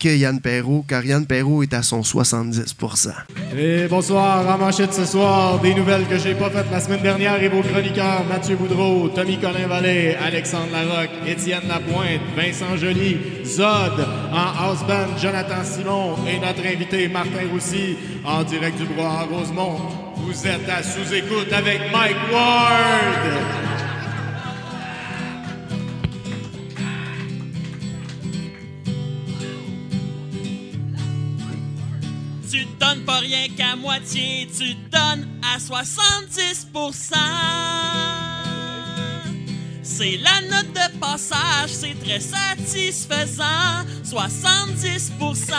que Yann Perrault, car Yann Perrault est à son 70 Et bonsoir, en manchette ce soir, des nouvelles que j'ai pas faites la semaine dernière et vos chroniqueurs Mathieu Boudreau, Tommy Colin Vallée, Alexandre Larocque, Étienne Lapointe, Vincent Joly, Zod, en house band Jonathan Simon et notre invité Martin Roussy en direct du Bois à Rosemont. Vous êtes à sous-écoute avec Mike Ward. Tu donnes pas rien qu'à moitié, tu donnes à 70%. C'est la note de passage, c'est très satisfaisant. 70%.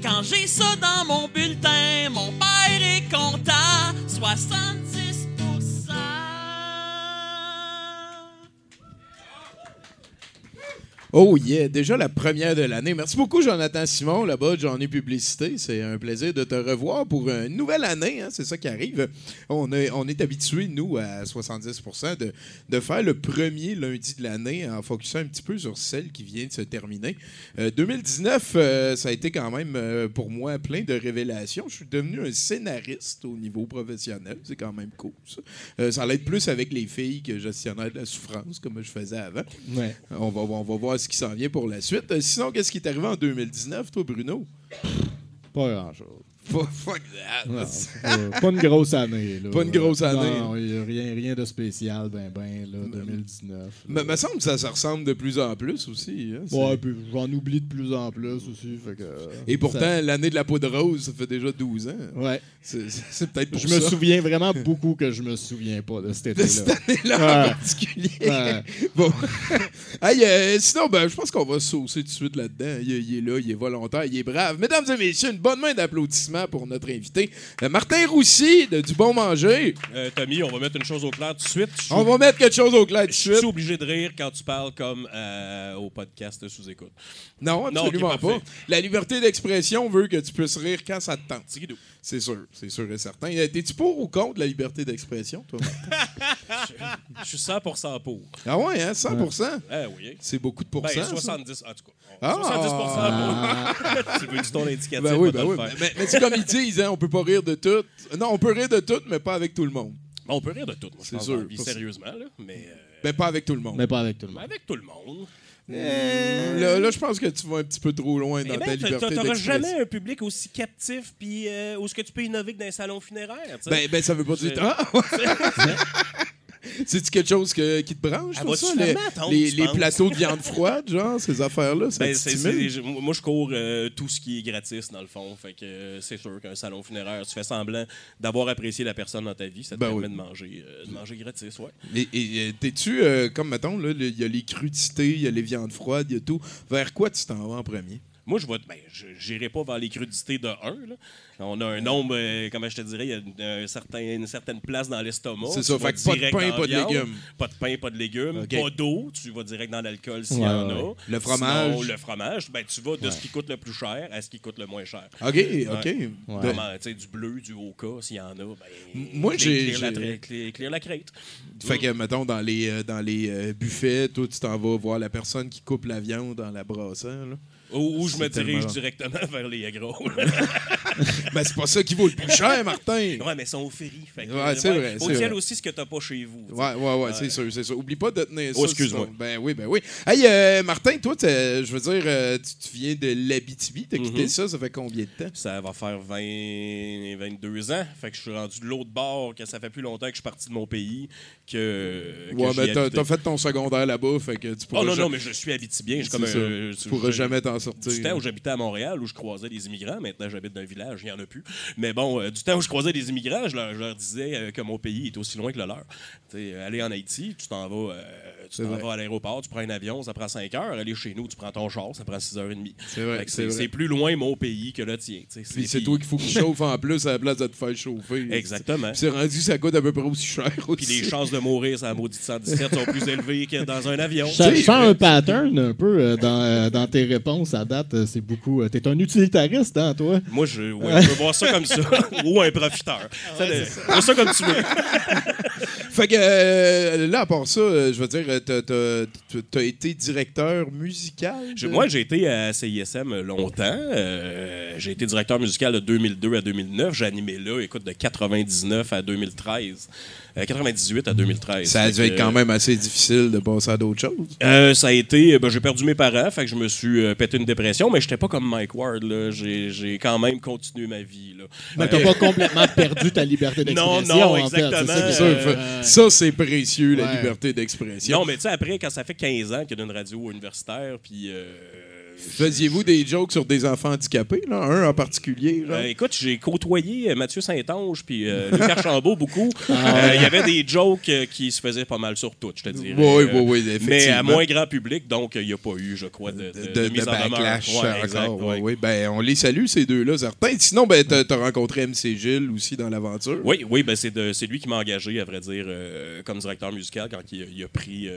Quand j'ai ça dans mon bulletin, mon père est content. 70%. Oh yeah, déjà la première de l'année. Merci beaucoup, Jonathan Simon, là-bas, J'en ai Publicité. C'est un plaisir de te revoir pour une nouvelle année. hein, c'est ça qui arrive. On est, on est habitué, nous, à 70 de, de faire le premier lundi de l'année en focusant un petit peu sur celle qui vient de se terminer. Euh, 2019, euh, ça a été quand même euh, pour moi plein de révélations. Je suis devenu un scénariste au niveau professionnel. C'est quand même cool, ça. Euh, ça allait être plus avec les filles que gestionnaire de la souffrance, comme je faisais avant. Ouais. On va, on va voir ce qui s'en vient pour la suite. Euh, sinon, qu'est-ce qui est arrivé en 2019, toi, Bruno? Pas grand-chose. Fuck fuck that. Non, pas, pas une grosse année. Là. Pas une grosse année. Non, il y a rien, rien de spécial, ben ben, là, 2019. Mais me semble que ça se ressemble de plus en plus aussi. hein, Ouais, puis j'en oublie de plus en plus aussi. Fait que, Et pourtant, ça- l'année de la poudre rose, ça fait déjà 12 ans. ouais. C'est peut-être pour Je me souviens vraiment beaucoup que je me souviens pas de cet de cette été-là. année-là Ouais. en particulier. Ouais. Bon. Hey, euh, sinon, ben, je pense qu'on va saucer tout de suite là-dedans. Il, il est là, il est volontaire, il est brave. Mesdames et messieurs, une bonne main d'applaudissements pour notre invité, euh, Martin Roussy de Du Bon Manger. Euh, Tommy, on va mettre une chose au clair tout de suite. On va mettre quelque chose au clair tout de je suis suite. obligé de rire quand tu parles comme euh, au podcast sous écoute. Non, Non, absolument parfait. pas. La liberté d'expression veut que tu puisses rire quand ça te tente. C'est sûr, c'est sûr et certain. Euh, T'es-tu pour ou contre la liberté d'expression, toi? Je suis 100% pour. ah ouais, hein? 100 Ah oui. C'est beaucoup de pourcents. Ben, ça? 70, en tout cas. Ah! 70% pour. tu veux du ton indicatif? Ben oui, ben le oui. faire. Mais, mais c'est comme ils disent, hein, on peut pas rire de tout. Non, on peut rire de tout, mais pas avec tout le monde. On peut rire de tout, moi, je C'est pense, sûr, vie, pas- sérieusement, là. Mais, euh, Ben pas avec tout le monde. Mais pas avec tout le mais monde. avec tout le monde. Euh, là, là, je pense que tu vas un petit peu trop loin dans Eh ta ben, liberté t'a- t'auras d'expression. jamais un public aussi captif puis euh, où est-ce que tu peux innover que dans un salon funéraire, tu. Ben, ben, ça veut pas dire... Ah! C'est-tu quelque chose que- qui te branche, ça? Les, ton, les- plateaux de viande froide, genre, ces affaires-là, ça Ben, te moi, je cours euh, tout ce qui est gratis, dans le fond. Fait que euh, c'est sûr qu'un salon funéraire, tu fais semblant d'avoir apprécié la personne dans ta vie, ça te Ben permet oui. de manger, euh, de manger gratis, ouais. Et, et, t'es-tu, comme mettons, il y a les crudités, il y a les viandes froides, il y a tout. Vers quoi tu t'en vas en premier? Moi, je vais. Ben, je n'irai pas vers les crudités de 1. Là. On a un nombre, euh, comment je te dirais, il y a une, un certain- une certaine place dans l'estomac. C'est ça, fait que pas de pain, pas de viande. légumes. Pas de pain, pas de légumes. Pas d'eau. Tu vas direct dans l'alcool s'il y en ouais. a. Le fromage. Sinon, le fromage, ben, tu vas de ce qui coûte le plus cher à ce qui coûte le moins cher. OK, OK. Vraiment, tu sais, du bleu, du Oka, s'il y en a, ben. Moi, j'ai- clear la crête. Fait que, mettons, dans les, euh, dans les euh, buffets, toi, tu t'en vas voir la personne qui coupe la viande dans la brasseur. Là. Ou, ou je me dirige directement vers les gros. Ben, c'est pas ça qui vaut le plus cher, Martin. ouais, mais ils sont au ferry. Fait que, Ouais, c'est vrai, dire vrai. aussi ce que t'as pas chez vous. Ouais, ouais, ouais, c'est sûr, c'est sûr. Oublie pas de tenir ça. Oh, excuse-moi. sinon- Ben oui, ben oui. Hey, euh, Martin, toi, je veux dire, euh, tu, tu viens de l'Abitibi. T'as quitté Mhm. ça, ça fait combien de temps? Ça va faire 20, 22 ans. Fait que je suis rendu de l'autre bord, que ça fait plus longtemps que je suis parti de mon pays que. que Ouais, mais t'as habité. t'as fait ton secondaire là-bas, fait que tu pourras Oh non, non, mais je suis habitibien. Je comme ça. tu- pourras jamais t'en Du temps où j'habitais à Montréal, où je croisais des immigrants, maintenant j'habite dans un village il n'y en a plus. Mais bon, euh, du temps où je croisais des immigrants, je leur, disais euh, que mon pays est aussi loin que le leur. Tu sais, aller en Haïti, tu t'en vas, euh, tu t'en vas à l'aéroport, tu prends un avion, ça prend 5 heures. Aller chez nous, tu prends ton char, ça prend 6 heures et demie. C'est vrai, c'est plus loin mon pays que le tien. Puis c'est toi qu'il faut que tu chauffes en plus à la place de te faire chauffer. Exactement. C'est rendu, ça coûte à peu près aussi cher Puis aussi. les chances de mourir sur la maudite 117 sont plus élevées que dans un avion. Je sens- un pattern un peu euh, dans, euh, dans tes réponses à date. euh, C'est beaucoup. euh, T'es un utilitariste, hein, toi? Moi, je, ouais, je peux voir ça comme ça. Ou un profiteur. Ça, le- vois ça comme tu veux. Fait que euh, là, à part ça, euh, je veux dire, euh, t'as- t'as été directeur musical. Je- moi, j'ai été à CISM longtemps. Euh, j'ai été directeur musical de 2002 à 2009. J'ai animé là, écoute, de 99 à 2013. Euh, 98 à 2013. Ça a dû que, être quand même assez difficile de passer à d'autres choses. Euh, ça a été. ben, j'ai perdu mes parents, fait que je me suis euh, pété une dépression, mais j'étais pas comme Mike Ward. là. J'ai, j'ai quand même continué ma vie. Là. Mais t'as Euh, pas complètement perdu ta liberté Non, d'expression. non, en fait. C'est ça exactement. Ça, Euh, ça, c'est précieux, la liberté d'expression. Non, mais tu sais, après, quand ça fait 15 ans qu'il y a une radio universitaire, puis. Faisiez-vous des jokes sur des enfants handicapés, là? Un en particulier, genre? Euh, écoute, j'ai côtoyé euh, Mathieu Saint-Onge puis euh, Luc Archambault beaucoup. Ah Euh, Il y avait des jokes qui se faisaient pas mal sur tout, je te dirais. Oui, oui, oui, Mais effectivement. à moins grand public, donc il n'y a pas eu, je crois, de, de, de, de mise en demeure. backlash Ouais, encore. exact, ouais, ouais. ouais. Ben, on les salue, ces deux-là, certains. Sinon, ben, t'as as rencontré MC Gilles aussi dans l'aventure. Oui, oui, ben c'est lui qui m'a engagé, à vrai dire, comme directeur musical quand il, a- il a pris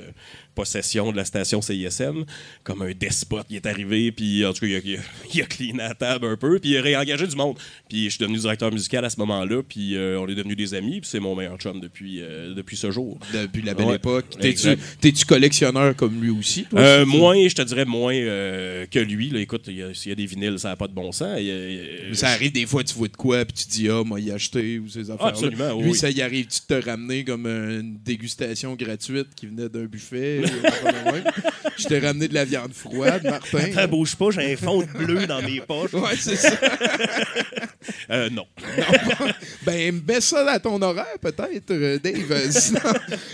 possession de la station CISM, comme un despote. Il est arrivé, puis en tout cas, il a, il a- il a cleané la table un peu, puis il a réengagé du monde. Puis je suis devenu directeur musical à ce moment-là, puis euh, on est devenus des amis, puis c'est mon meilleur chum depuis, euh, depuis ce jour. Depuis la belle Ouais, époque. T'es-tu collectionneur comme lui aussi? toi? Euh, moins, je te dirais moins que lui. Là, écoute, y s'il y a des vinyles, ça n'a pas de bon sens. Il il Ça arrive des fois, tu vois de quoi, puis tu dis, ah, moi, y acheter, ou ces affaires-là. absolument, oui, Lui, ça y arrive, tu te ramener comme une dégustation gratuite qui venait d'un buffet? Je t'ai ramené de la viande froide, Martin. Ça bouge pas, j'ai un fond de bleu dans mes poches. Ouais, c'est ça. Euh, non. Ben, baisse ça à ton horaire, peut-être, euh, Dave. Euh, Sinon,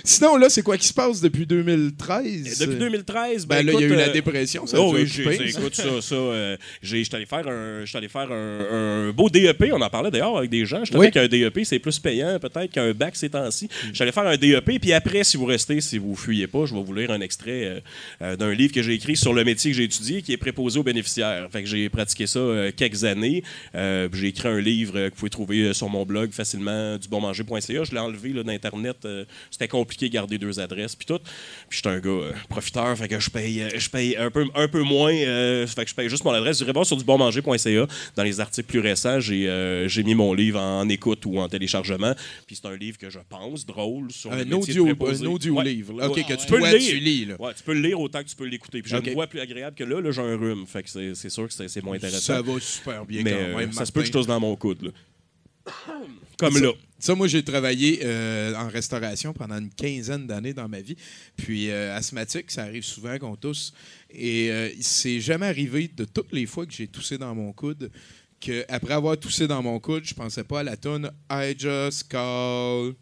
sinon, là, c'est quoi qui se passe depuis 2013? Depuis 2013, ben, Ben, là, il y a eu la dépression, ça oh oui, écoute ça, ça. euh, J'étais allé faire un, allé faire un, un beau DEP. On en parlait d'ailleurs avec des gens. Je Oui. qu'un DEP c'est plus payant peut-être qu'un bac ces temps-ci. J'allais faire un DEP, puis après, si vous restez, si vous fuyez pas, je vais vous lire un extrait euh, euh, d'un livre que j'ai écrit sur le métier que j'ai étudié, qui est préposé aux bénéficiaires. Fait que j'ai pratiqué ça euh, quelques années. J'ai écrit un livre que vous pouvez trouver sur mon blog facilement, dubonmanger.ca. Je l'ai enlevé d'Internet. C'était compliqué de garder deux adresses, puis tout. Puis j'étais un gars profiteur, fait que je paye, je paye un peu, un peu moins. fait que je paye juste mon adresse. Irez voir sur dubonmanger.ca. Dans les articles plus récents, j'ai mis mon livre en écoute ou en téléchargement. Puis c'est un livre que je pense drôle sur le Un audio, un audio Ouais. livre. là. OK, Ouais. que tu peux lire. Tu lis. Là. Ouais, tu peux le lire autant que tu peux l'écouter. Puis j'ai Ok. une voix plus agréable que là. Là, j'ai un rhume. Fait que c'est c'est sûr que c'est c'est moins intéressant. Ça va super bien Mais quand euh, même, ça se peut que je tousse dans mon coude. Là. Comme Ça- là. Ça, moi, j'ai travaillé euh, en restauration pendant une quinzaine d'années dans ma vie. Puis, euh, asthmatique, ça arrive souvent qu'on tousse. Et euh, c'est jamais arrivé de toutes les fois que j'ai toussé dans mon coude que après avoir toussé dans mon coude, je pensais pas à la tonne I just call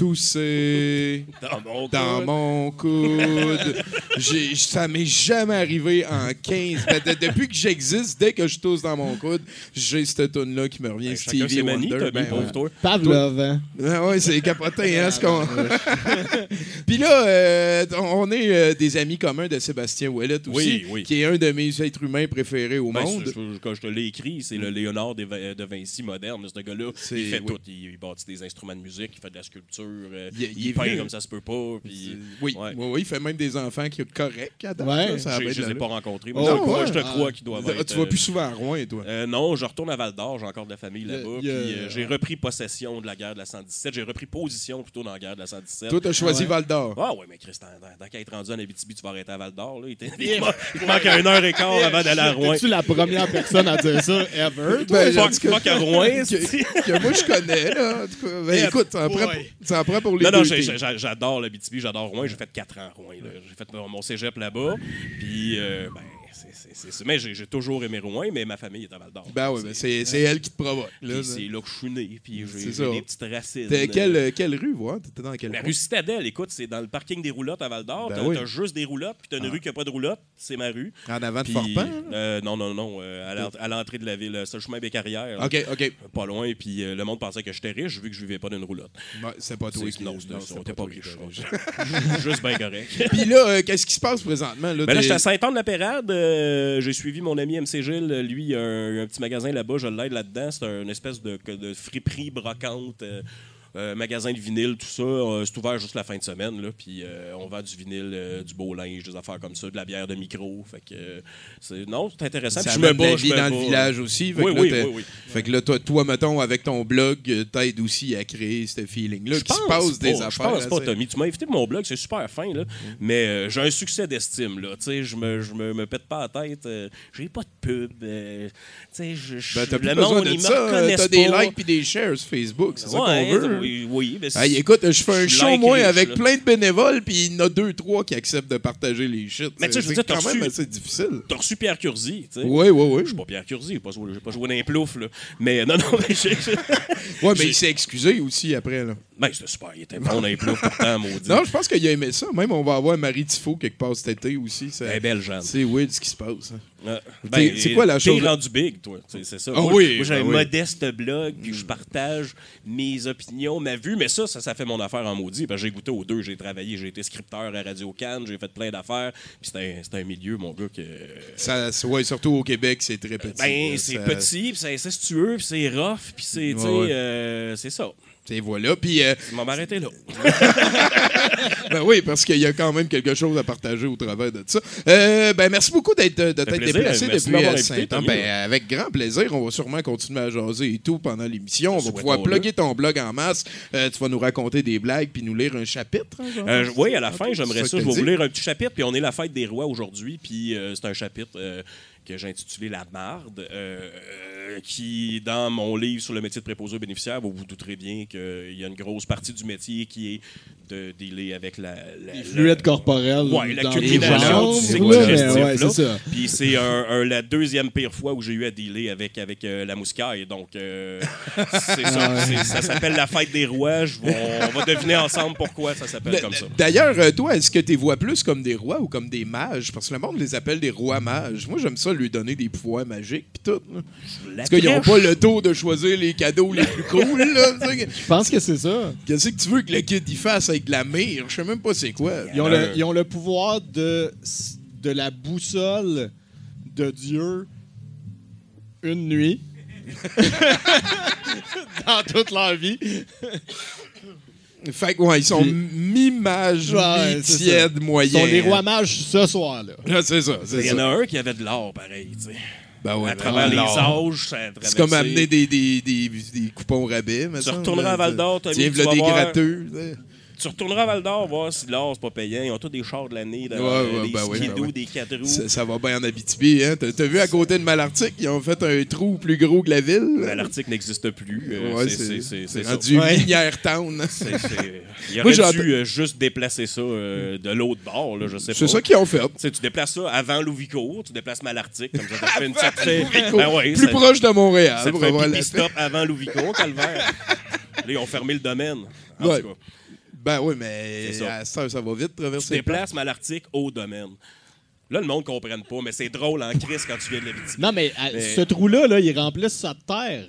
tousser Dans mon dans coude. mon coude. J'ai- ça m'est jamais arrivé en 15. Ben, de- depuis que j'existe, dès que je tousse dans mon coude, j'ai cette tune là qui me revient. Ben, Stevie Wonder. Tommy, Ben, pauvre ouais. toi. Pavlov, hein? Ah ouais, c'est capoté, hein, ce qu'on... Puis là, euh, on est euh, des amis communs de Sébastien Ouellet aussi, Oui, oui. qui est un de mes êtres humains préférés au Ben, monde. je- quand je te l'ai écrit, c'est le Léonard de, Vin- de Vinci moderne. Ce gars-là, C'est- il fait oui. tout. Il, il bâtit des instruments de musique, il fait de la sculpture, euh, Il- il, il est peint comme ça se peut pas. Puis, Oui, Ouais. oui, oui, il fait même des enfants qui sont corrects à date, Ouais. là, ça je, être les ai pas rencontrés. Oh, Moi, ouais. je te Ah. crois qu'ils doivent être. Tu vas euh, plus souvent à Rouen, toi. euh, non, je retourne à Val d'Or, j'ai encore de la famille là-bas. euh, j'ai repris possession de la guerre de la 117. J'ai repris position plutôt dans la guerre de la 117. Toi, t'as choisi ouais. Val d'Or. Ah ouais, mais Christian, dans, dans qu'à être rendu en Abitibi, tu vas arrêter à Val d'Or. là. Il, te- manque- une heure et quart avant d'aller à Rouen. Es-tu la première personne à dire ça ever? Ben, Fuck, fuck à Rouen, que, moi, je connais, là. En tout cas, ben, écoute, ça en, prend, boy. ça en prend pour les Non, non, j'ai- teams. j'ai- j'adore l'Abitibi, j'adore Rouen. J'ai fait 4 ans à Rouen. là. J'ai fait mon mon cégep là-bas. Puis, euh, ben, c'est- c'est-. Mais j'ai toujours aimé Rouen, mais ma famille est à Val d'Or. Ben oui, ben c'est elle qui te provoque. c'est là que je suis né, puis j'ai des petites racines. T'es- Quelle, euh, quelle rue, voir? T'étais dans quelle La rue? rue Citadelle, écoute, c'est dans le parking des roulottes à Val d'Or. Ben t'as oui. juste des roulottes, puis t'as une Ah. rue qui n'a pas de roulottes, c'est ma rue. En avant de Puis, Forpan? là? euh, non, non, non, euh, à l'ent- à l'entrée de la ville, euh, c'est le chemin Bécarrière. OK, OK. Pas loin, puis euh, le monde pensait que j'étais riche vu que je vivais pas d'une roulotte. Ouais, c'est pas toi qui non, on était pas riche. Juste bien correct. Puis là, euh, qu'est-ce qui se passe présentement? Là, Ben T'es- j'étais à Saint-Anne-de-la-Pérade. Euh, j'ai suivi mon ami MC Gilles. Lui, il a un, petit magasin là-bas. Je l'aide là-dedans. C'est une espèce de, de friperie brocante. Euh, magasin de vinyle, tout ça. Euh, c'est ouvert juste la fin de semaine. Là, puis euh, on vend du vinyle, du beau linge, des affaires comme ça, de la bière de micro. Fait que, c'est, non, c'est intéressant. ça je me bats, je vie me dans le village aussi. Fait Oui, que là, oui, t'es- oui. Fait que là, toi, toi, mettons, avec ton blog, t'aides aussi à créer ce feeling-là, Je qui se pense passe des affaires. Je pense pas. Tommy. Tu m'as invité pour mon blog, c'est super fin, là. mais euh, j'ai un succès d'estime. là. Tu sais, Je me, je me, me pète pas la tête. j'ai pas de pub. tu sais, je, Ben, t'as plus le besoin monde, de ça. T'as des pas. likes puis des shares sur Facebook. C'est ça qu'on veut. Oui, oui. mais c'est- Hey, écoute, je fais un show, moi, avec là. plein de bénévoles, puis il y en a deux, trois qui acceptent de partager les shit. Mais tu sais, je veux c'est dire, t'as quand même assez difficile. T'as reçu Pierre Curzi, tu sais. Oui, oui, oui. Je suis pas Pierre Curzi, j'ai pas joué, pas joué dans les ploufs, là. Mais non, non, mais j'ai. Ouais, mais il s'est excusé aussi après, là. Ben, c'était super, il était bon dans les ploufs pourtant, maudit. Non, je pense qu'il a aimé ça. Même, on va avoir Marie Tifo quelque part cet été aussi. C'est Elle est belle, Jeanne. c'est weird ce qui se passe. hein. Ouais. T'es- c'est quoi la t'es chose- rendu big, toi. C'est ça. Ah moi, oui, moi, j'ai ben un oui. modeste blog, puis je partage mes opinions, ma vue, mais ça, ça, ça fait mon affaire en maudit. Parce que j'ai goûté aux deux. J'ai travaillé, j'ai été scripteur à Radio Cannes, j'ai fait plein d'affaires. Puis c'est un, un milieu, mon gars, que. Ça, ouais, surtout au Québec, c'est très petit. Ben, c'est Ça- petit, puis c'est incestueux, puis c'est rough, puis c'est, Ouais, ouais. euh, c'est ça. Et voilà. Puis, euh, m'en vais arrêter là. ben oui, parce qu'il y a quand même quelque chose à partager au travers de ça. Euh, ben, merci beaucoup d'être, de t'être déplacé depuis euh. Tommy. Ben, avec grand plaisir. On va sûrement continuer à jaser et tout pendant l'émission. On va pouvoir plugger ton blog en masse. Euh, tu vas nous raconter des blagues puis nous lire un chapitre. hein? Euh, oui, à la fin, j'aimerais ça Je vais vous lire un petit chapitre, puis on est la fête des rois aujourd'hui, puis euh, c'est un chapitre euh, que j'ai intitulé La marde, euh, euh, qui, dans mon livre sur le métier de préposé aux bénéficiaires, vous vous douterez bien qu'il y a une grosse partie du métier qui est de dealer avec la... la- Les fluides corporels. Ouais, la dans culmination les jambes, du cycle digestif. Puis c'est la deuxième pire fois où j'ai eu à dealer avec, avec euh, la mouscaille. Donc, euh, c'est ça. Ah Ça s'appelle la fête des rois. Je vais- on va deviner ensemble pourquoi ça s'appelle comme ça. D'ailleurs, euh, toi, est-ce que tu vois plus comme des rois ou comme des mages? Parce que le monde les appelle des rois mages. Moi, j'aime ça lui donner des pouvoirs magiques pis tout. là. Parce qu'ils n'ont pas le tour de choisir les cadeaux les plus cool. Là, Je pense que c'est ça. Qu'est-ce que tu veux que le kid y fasse avec de la mire? Je sais même pas c'est quoi. Ils ont, Euh, le, ils ont le pouvoir de, de la boussole de Dieu une nuit. Dans toute leur vie. Fait que, ouais, ils sont mi-mages, Ouais, mi-tièdes, Ils moyens. sont les rois mages ce soir-là. Ah, c'est ça, Il y en a un qui avait de l'or, pareil. tu sais. Ben ouais, à ben, travers les âges, ça C'est comme amener des, des, des, des coupons rabais. me Tu retourneras là. à Val d'Or, Tommy, Tiens, tu vas des voir. gratteux. Tu retourneras à Val d'Or, voir si l'or, c'est pas payant. Ils ont tous des chars de l'année, Ouais, ouais, des ben skidoo, ben des quatre roues. Ça, ça va bien en Abitibi. Hein? T'as vu à côté de Malartic, ils ont fait un trou plus gros que la ville? Mais l'article n'existe plus. euh, c'est- rendu minière town. C'est- c'est- Il Moi, dû euh, juste déplacer ça euh, de l'autre bord, là, je sais pas. C'est ça qu'ils ont fait. Tu déplaces ça avant Louvicourt, tu déplaces Malartic, comme ça, fait une Louvicourt. Ben Plus proche de Montréal. Ça te fait un stop avant Louvicourt, calvaire. Là, ils ont fermé le domaine. En tout cas, Ben oui, mais C'est ça. heure, ça va vite tu traverser. déplaces Malartic au domaine. Là, le monde ne comprenne pas, mais c'est drôle en crise quand tu viens de l'Abitibi. Non, mais, Mais- ce trou-là, là, il remplisse sa terre.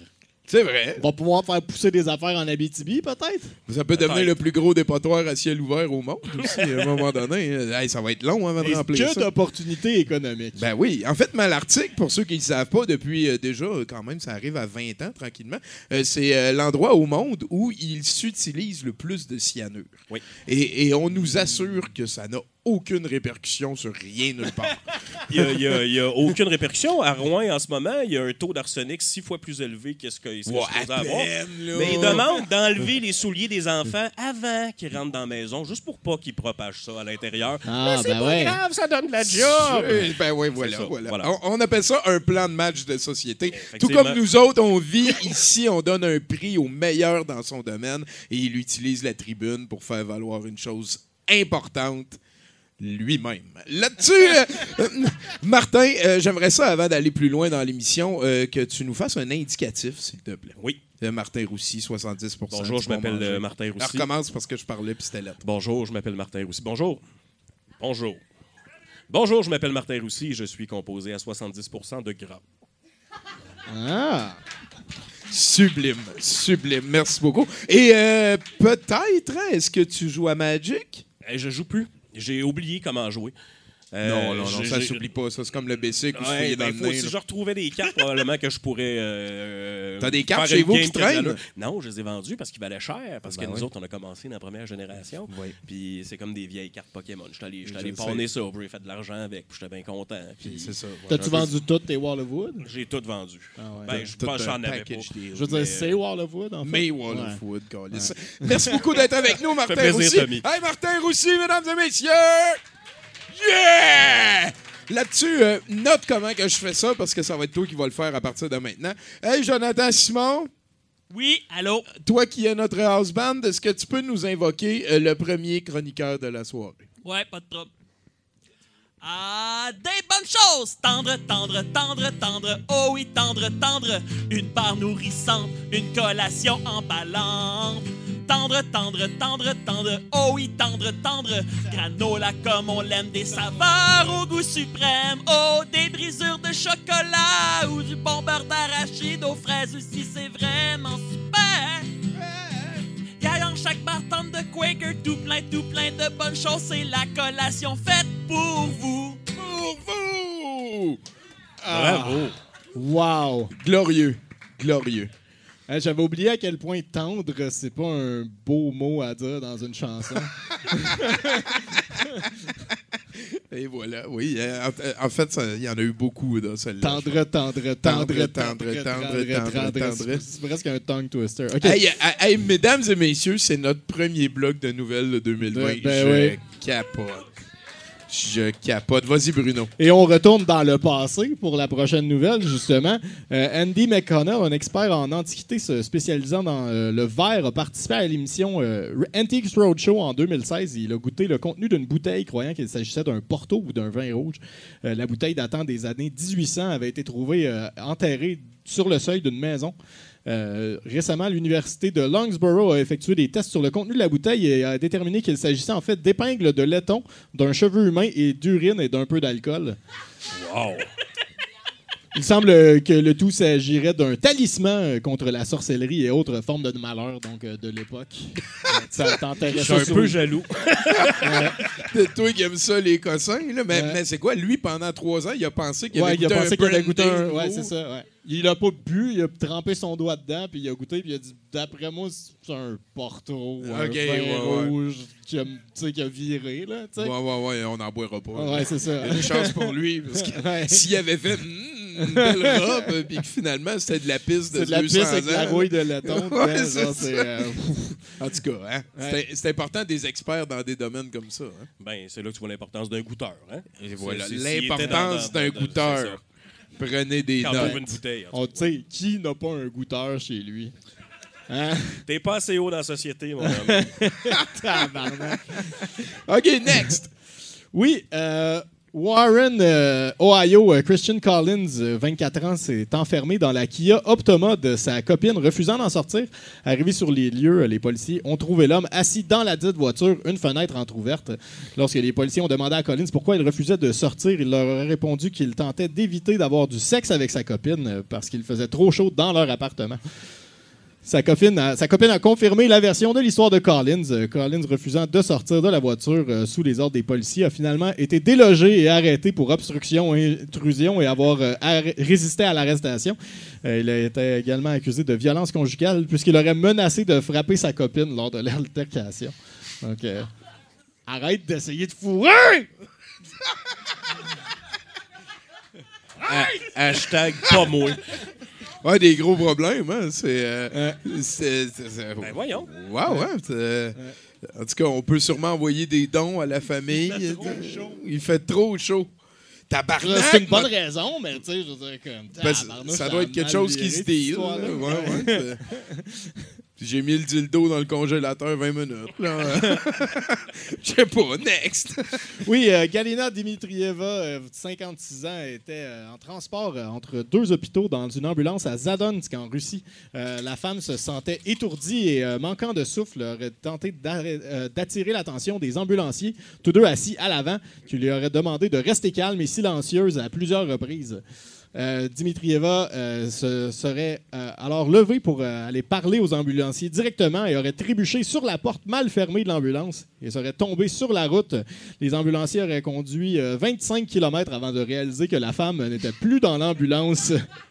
C'est vrai. On va pouvoir faire pousser des affaires en Abitibi, peut-être? Ça peut devenir le plus gros dépotoir à ciel ouvert au monde aussi, à un moment donné. Hey, ça va être long avant de Et remplir que ça. d'opportunités économiques. Ben oui. En fait, Malartic, pour ceux qui ne le savent pas, depuis euh, déjà, quand même, ça arrive à 20 ans, tranquillement, euh, c'est euh, l'endroit au monde où il s'utilise le plus de cyanure. Oui. Et, et on nous assure que ça n'a aucune répercussion sur rien nulle part. Il n'y a, aucune répercussion. À Rouen, en ce moment, il y a un taux d'arsenic six fois plus élevé que ce qu'il serait supposé avoir. peine. Mais il demande d'enlever les souliers des enfants avant qu'ils rentrent dans la maison, juste pour pas qu'ils propagent ça à l'intérieur. Ah, Mais c'est ben pas ouais. grave, ça donne de la job. Ben oui, voilà. ça, voilà. voilà. On, on appelle ça un plan de match de société. Tout comme nous autres, on vit ici, on donne un prix au meilleur dans son domaine et il utilise la tribune pour faire valoir une chose importante lui-même. Là-dessus, euh, euh, Martin, euh, j'aimerais ça, avant d'aller plus loin dans l'émission, euh, que tu nous fasses un indicatif, s'il te plaît. Oui. Euh, Martin Roussy, 70% Bonjour, je m'appelle euh, Martin Alors, Roussy. recommence parce que je parlais puis c'était là. Bonjour, je m'appelle Martin Roussy. Bonjour. Bonjour. Bonjour, je m'appelle Martin Roussy et je suis composé à 70% de gras. Ah! Sublime, sublime. Merci beaucoup. Et euh, peut-être, est-ce que tu joues à Magic? Eh, je joue plus. J'ai oublié comment jouer. Euh, non, non, non, ça s'oublie pas. Ça, c'est comme le basic Ouais, ben, faut- nez, si je retrouvais des cartes, probablement que je pourrais. euh, T'as des cartes chez vous qui traînent? Non, je les ai vendues parce qu'ils valaient cher. Parce Ben que nous oui. autres, on a commencé dans la première génération. Oui. Puis c'est comme des vieilles cartes Pokémon. Je suis allé, allé pawner ça, j'ai fait de l'argent avec. Puis j'étais bien content. Puis C'est ça. T'as-tu vendu toutes tes Wall of Wood? j'ai tout vendu. Ah ouais. Ben, je pense que j'en avais pas. Je veux dire, c'est Wall of Wood, en fait? Mais Wall of Wood. Merci beaucoup d'être avec nous, Martin. Tommy. Hey, Martin Roussy, mesdames et messieurs! Yeah! Là-dessus, euh, note comment que je fais ça, parce que ça va être toi qui vas le faire à partir de maintenant. Hey, Jonathan Simon, Oui, allô? toi qui es notre house band, est-ce que tu peux nous invoquer euh, le premier chroniqueur de la soirée? Ouais, pas de trouble. Ah, des bonnes choses! Tendre, tendre, tendre, tendre, oh oui, tendre, tendre. Une part nourrissante, une collation emballante. Tendre, tendre, tendre, tendre, oh oui, tendre, tendre. Granola comme on l'aime, des saveurs au goût suprême. Oh, des brisures de chocolat ou du bon beurre d'arachide aux fraises aussi, c'est vraiment super. Gaillant chaque bartende de Quaker, tout plein, tout plein de bonnes choses. C'est la collation faite pour vous. Pour vous! Bravo. Wow! Glorieux, glorieux. Hein, J'avais oublié à quel point tendre, c'est pas un beau mot à dire dans une chanson. Et voilà, oui. euh, En, en fait, ça- il y en a eu beaucoup dans celle-là. tendre, tendre, tendre, Tendre, tendre, tendre, tendre, tendre, tendre. tendre. C'est presque un tongue twister. OK. Hey, euh, hey, mesdames et messieurs, c'est notre premier bloc de nouvelles de 2020. Ben, ben Je oui. capote. Je capote. Vas-y, Bruno. Et on retourne dans le passé pour la prochaine nouvelle, justement. Euh, Andy McConnell, un expert en antiquité se spécialisant dans euh, le verre, a participé à l'émission euh, Antiques Roadshow en 2016. Il a goûté le contenu d'une bouteille, croyant qu'il s'agissait d'un Porto ou d'un vin rouge. La bouteille datant des années 1800 avait été trouvée enterrée sur le seuil d'une maison. Euh, récemment, l'université de Longsborough a effectué des tests sur le contenu de la bouteille et a déterminé qu'il s'agissait en fait d'épingles de laiton, d'un cheveu humain et d'urine et d'un peu d'alcool. Wow. Il semble que le tout s'agirait d'un talisman euh, contre la sorcellerie et autres formes de malheur donc euh, de l'époque. Je suis un peu jaloux. C'est toi qui aimes ça, les cossins. Là. Mais, Ouais. mais c'est quoi? Lui, pendant trois ans, il a pensé qu'il Ouais, avait il a goûté pensé un qu'il avait goûté un. Ouais, c'est ça. ouais. Il a pas bu, il a trempé son doigt dedans, puis il a goûté, puis il a dit D'après moi, c'est un porto ou un vin ouais, ouais. rouge qui a, tu sais, qui a viré. Là. Ouais, ouais, ouais, on n'en boira pas. Ouais, c'est ça. Il y a une chance pour lui, parce que Ouais. s'il avait fait Hmm, une belle robe, puis que finalement c'était de la piste de C'est de la 200 piste avec la rouille de. Ouais, c'est genre, ça. c'est, euh, En tout cas, hein, Ouais. c'est- c'est important des experts dans des domaines comme ça. hein. Ben, c'est là que tu vois l'importance d'un goûteur. Hein? Et voilà, l'importance dans- dans- d'un goûteur. Prenez des Quand notes. une bouteille. en tout on- cas. tu sais, qui n'a pas un goûteur chez lui? Hein? T'es pas assez haut dans la société, mon homme. OK, next. Oui, euh, Warren, euh, Ohio, euh, Christian Collins, euh, 24 ans, s'est enfermé dans la Kia Optima de sa copine, refusant d'en sortir. Arrivé sur les lieux, euh, les policiers ont trouvé l'homme assis dans la dite voiture, une fenêtre entr'ouverte. Lorsque les policiers ont demandé à Collins pourquoi il refusait de sortir, il leur aurait répondu qu'il tentait d'éviter d'avoir du sexe avec sa copine euh, parce qu'il faisait trop chaud dans leur appartement. Sa copine, a, confirmé la version de l'histoire de Collins. Euh, Collins, refusant de sortir de la voiture euh, sous les ordres des policiers, a finalement été délogé et arrêté pour obstruction et intrusion et avoir euh, résisté à l'arrestation. Il a été également accusé de violence conjugale puisqu'il aurait menacé de frapper sa copine lors de l'altercation. Donc, arrête d'essayer de fourrer! Ha- Hashtag pas. Ouais, des gros problèmes, hein. C'est. euh, Ben voyons. Ouais, ouais. En tout cas, on peut sûrement envoyer des dons à la famille. Il fait trop chaud. Il fait trop chaud. Tabarnak! c'est une bonne raison, mais tu sais, je veux dire, comme. Ça doit être quelque chose qui se dit. Ouais, ouais, J'ai mis le dildo dans le congélateur 20 minutes. Je sais pas, next. Oui, euh, Galina Dimitrieva, euh, 56 ans, était euh, en transport euh, entre deux hôpitaux dans une ambulance à Zadonsk, en Russie. La femme se sentait étourdie et, manquant de souffle, aurait tenté d'attirer l'attention des ambulanciers, tous deux assis à l'avant, qui lui auraient demandé de rester calme et silencieuse à plusieurs reprises. Euh, Dimitrieva euh, se serait euh, alors levée pour aller parler aux ambulanciers directement et aurait trébuché sur la porte mal fermée de l'ambulance et serait tombée sur la route. Les ambulanciers auraient conduit euh, 25 km avant de réaliser que la femme n'était plus dans l'ambulance.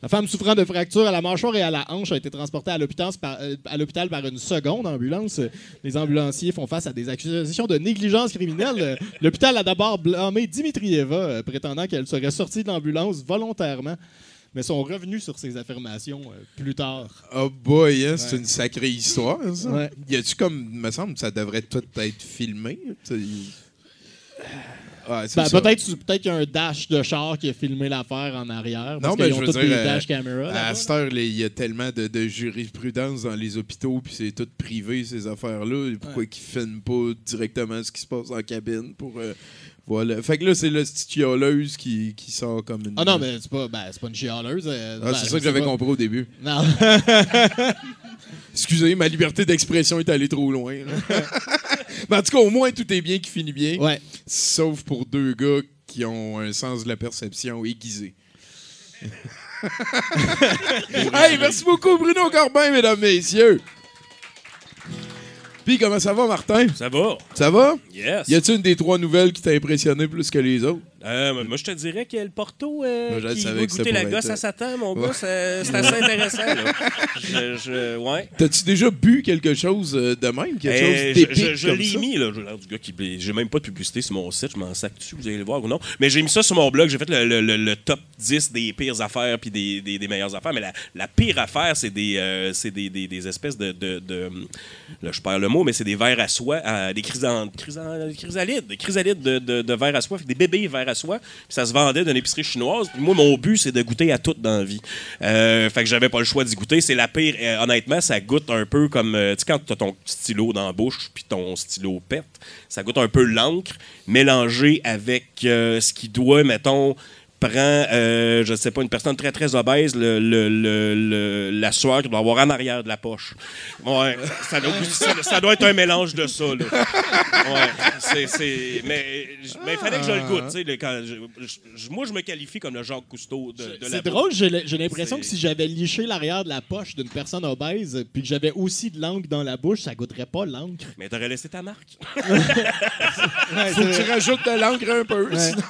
La femme souffrant de fractures à la mâchoire et à la hanche a été transportée à l'hôpital par, euh, à l'hôpital par une seconde ambulance. Les ambulanciers font face à des accusations de négligence criminelle. L'hôpital a d'abord blâmé Dimitrieva, euh, prétendant qu'elle serait sortie de l'ambulance volontairement, mais sont revenus sur ces affirmations euh, plus tard. Oh boy, hein, c'est Ouais. une sacrée histoire, ça. Ouais. Y a-tu comme, me semble, que ça devrait tout être filmé? Ouais, Ben, peut-être peut-être qu'il y a un dash de char qui a filmé l'affaire en arrière. Parce Non, mais qu'ils je veux dire, des dash. À cette heure, il y a tellement de, de jurisprudence dans les hôpitaux, puis c'est tout privé, ces affaires-là. Pourquoi ils filment pas directement ce qui se passe en cabine pour. euh, voilà. Fait que là, c'est la petite chialeuse qui, qui sort comme une. Ah non, mais c'est pas, ben, c'est pas une chialeuse. euh, Ah, ben, c'est je ça que sais j'avais pas. compris au début. Non. Excusez, ma liberté d'expression est allée trop loin. là. mais en tout cas, au moins, tout est bien qui finit bien. ouais. Sauf pour deux gars qui ont un sens de la perception aiguisé. hey, merci beaucoup, Bruno Corbin, mesdames, messieurs. Puis, comment ça va, Martin? Ça va? Ça va? Yes. Y a-t-il une des trois nouvelles qui t'a impressionné plus que les autres? Euh, moi, je te dirais que le Porto euh, Moi, qui ça goûter la gosse être- à Satan, mon Ouais. gars, c'est assez intéressant. Là. Je, je- ouais. T'as-tu déjà bu quelque chose euh, de même? Quelque Eh, chose je je- l'ai mis, là. Du gars qui. J'ai même pas de publicité sur mon site, je m'en sac dessus, vous allez le voir ou non. Mais j'ai mis ça sur mon blog, j'ai fait le, le- le- le top 10 des pires affaires puis des, des- des meilleures affaires. Mais la, la pire affaire, c'est des, euh, c'est des, des- des espèces de, de- de- Là, je perds le mot, mais c'est des verres à soie, euh, des chrysalides, des chrysalides de, de, de verres à soie, des bébés verres à soie. Puis ça se vendait d'une épicerie chinoise. Moi, mon but, c'est de goûter à tout dans la vie. Euh, fait que j'avais pas le choix d'y goûter. C'est la pire. Euh, honnêtement, ça goûte un peu comme. euh, tu sais, quand tu as ton stylo dans la bouche, puis ton stylo pète, ça goûte un peu l'encre mélangé avec ce qui doit, mettons, prend, euh, je sais pas, une personne très très obèse, le, le- le- le- la sueur qu'il doit avoir en arrière de la poche. Ouais, ça doit, ça- ça doit être un mélange de ça. Là. Ouais, mais mais il fallait que je le goûte. tu quand je- je- moi, je me qualifie comme le Jacques Cousteau de, de la C'est drôle, j'ai l'impression que si j'avais liché l'arrière de la poche d'une personne obèse puis que j'avais aussi de l'encre dans la bouche, ça goûterait pas l'encre. Mais t'aurais laissé ta marque. Faut que tu rajoutes de l'encre un peu. sinon-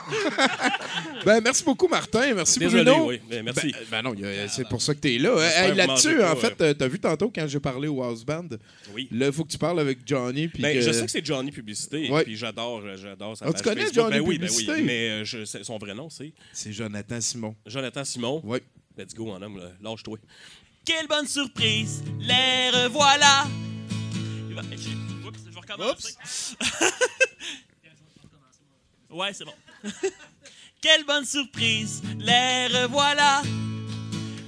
ben, merci beaucoup, Martin. Merci, Désolé, Bruno. oui. mais merci. Ben, ben non, y a- c'est pour ça que t'es là. J'espère Hey, Là-dessus, en fait, euh, t'as vu tantôt quand j'ai parlé au House Band, oui. là, il faut que tu parles avec Johnny. Puis Ben, que- Je sais que c'est Johnny Publicité, Ouais. puis j'adore, j'adore sa Ah, tu connais Facebook. Johnny ben oui, ben Publicité? oui, mais euh, je- son vrai nom, c'est c'est Jonathan Simon. Jonathan Simon? Oui. Let's go, en homme, là. lâche-toi. Quelle bonne surprise, les revoilà. Oups, je recommence. ouais, c'est bon. Quelle bonne surprise, les revoilà.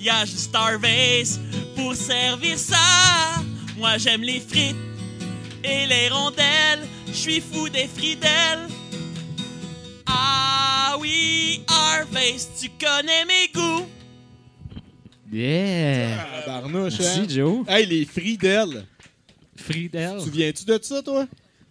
Y a juste Starface pour servir ça. Moi j'aime les frites et les rondelles. Je suis fou des fridelles. Ah oui, Harvest, tu connais mes goûts. Yeah! Ah, barnouche, Merci, hein? Joe. Hey, les Friedel. Friedel. Souviens-tu de ça, toi?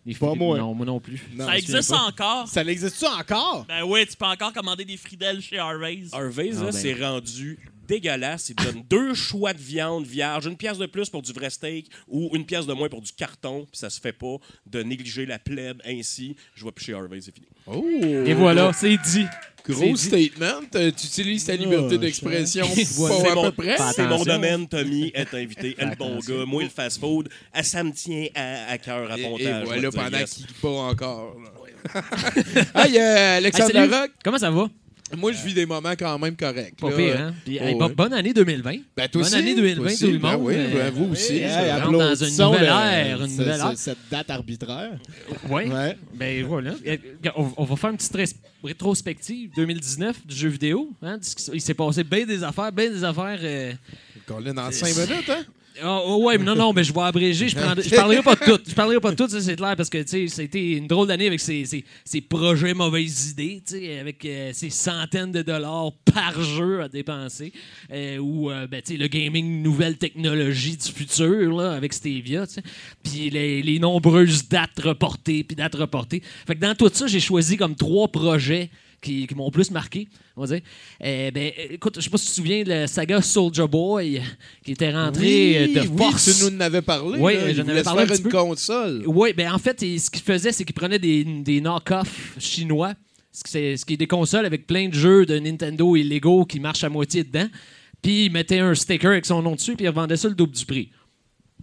Les Pas moi. Non, moi non plus. Non, Ça existe encore? Ça existe-tu encore? Ben oui, tu peux encore commander des fridelles chez Harvey's. Harvey's, Ah, là, ben. c'est rendu dégueulasse. Il te donne deux choix de viande vierge, une pièce de plus pour du vrai steak ou une pièce de moins pour du carton. Puis ça se fait pas de négliger la plèbe ainsi. Je vais plus chez Harvey's, c'est fini. Oh! Et voilà, c'est dit. Gros statement. Tu utilises ta liberté Oh, d'expression C'est à mon- peu près. C'est mon domaine, Tommy est invité. Elle, le bon gars. Moi, le fast-food, ah, ça me tient à, à cœur, à Et, ton et voilà, pendant yes. qu'il bat encore. hey, euh, Alexandre Hey, salut. Larocque, Comment ça va? Moi, je vis des moments quand même corrects. Pas là. pire, hein? Puis, Oh, hey, bon- bonne année 2020. Ben, toi Bonne aussi. année 2020, toi aussi. tout le Ben monde. oui, Euh, ben, vous aussi. Hey, on applaudissons dans une nouvelle le- ère, une ce- nouvelle ère. Cette date arbitraire. Ouais. Ouais. Ben voilà. Euh, On, va faire une petite rétrospective 2019 du jeu vidéo. hein, Il s'est passé bien des affaires, bien des affaires. euh, Colin, dans 5 minutes, hein? Ah, oh, ouais, mais non, non, mais je vais abréger. Je, prendrai- je parlerai pas de tout. Je parlerai pas de tout, ça, c'est clair, parce que, c'était une drôle d'année avec ses, ses- ses projets mauvaises idées, avec euh, ses centaines de dollars par jeu à dépenser. euh, ou, euh, ben, le gaming, nouvelle technologie du futur, là, avec Stevia. Puis les, les nombreuses dates reportées, puis dates reportées. Fait que dans tout ça, j'ai choisi comme trois projets qui, qui m'ont plus marqué, on va dire. Euh, ben, écoute, je sais pas si tu te souviens de la saga Soldier Boy, qui était rentré euh, de oui, force. tu nous en avais parlé. Oui, là. j'en avais parlé un petit une peu. console. Oui, ben en fait, ce qu'il faisait, c'est qu'il prenait des, des knock-offs chinois, ce qui, est des consoles avec plein de jeux de Nintendo illégaux qui marchent à moitié dedans, puis il mettait un sticker avec son nom dessus, puis il revendait ça le double du prix.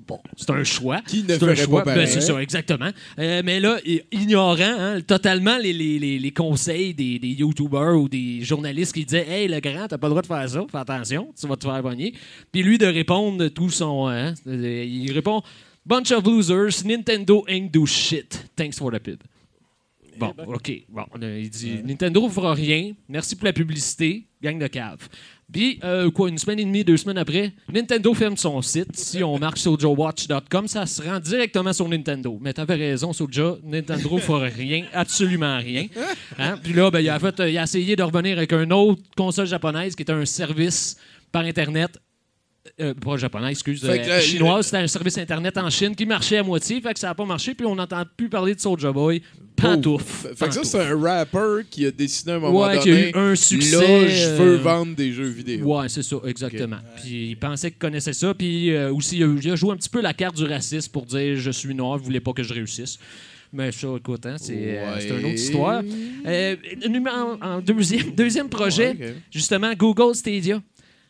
Bon, c'est un choix. Qui ne C'est un ferait choix. pas Ben, c'est ça, exactement. Euh, mais là, ignorant hein, totalement les, les- les- les conseils des, des YouTubers ou des journalistes qui disaient Hey, le grand, t'as pas le droit de faire ça, fais attention, tu vas te faire pogner. Puis lui de répondre tout son. hein, euh, il répond Bunch of losers, Nintendo ain't do shit. Thanks for the pub. Bon, OK. Bon, il dit Nintendo fera rien. Merci pour la publicité. Gang de cave. Puis, euh, quoi, une semaine et demie, deux semaines après, Nintendo ferme son site. Si on marque SojaWatch.com, ça se rend directement sur Nintendo. Mais t'avais raison, Soja. Nintendo fera rien, absolument rien. Hein? Puis là, ben, il, a fait, euh, il a essayé de revenir avec une autre console japonaise qui était un service par Internet euh, pas japonais, excuse, euh, là, chinois, c'était un service internet en Chine qui marchait à moitié, fait que ça n'a pas marché, puis on n'entend plus parler de Soulja Boy. Pantouf. Fait que ça, c'est un rapper qui a décidé à un moment Ouais, qui a donné. eu un succès, Là, je veux euh, vendre des jeux vidéo. Ouais, c'est ça, exactement. Puis il pensait qu'il connaissait ça, puis euh, aussi, il a, joué un petit peu la carte du racisme pour dire je suis noir, vous voulez pas que je réussisse. Mais ça, écoute, hein, c'est euh, c'est une autre histoire. Euh, numé- en, en deuxième, deuxième projet, Ouais, justement, Google Stadia.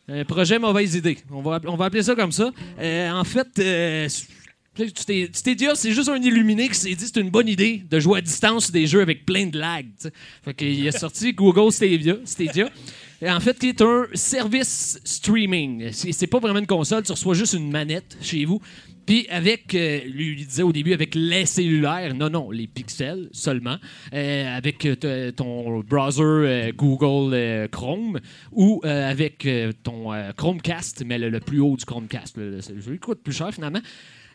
Un projet mauvaise idée. On va, on va appeler ça comme ça. En fait, euh, Sta- Stadia, c'est juste un illuminé qui s'est dit c'est une bonne idée de jouer à distance des jeux avec plein de lag. tu sais. Fait qu'il a sorti Google Stadia. Stadia. En fait, qui est un service streaming. C'est pas vraiment une console, tu reçois juste une manette chez vous. Puis avec, euh, lui, il disait au début, avec les cellulaires, non, non, les pixels seulement, euh, avec euh, ton browser Google Chrome ou avec ton Chromecast, mais le, plus haut du Chromecast. Le, le jeu coûte plus cher finalement.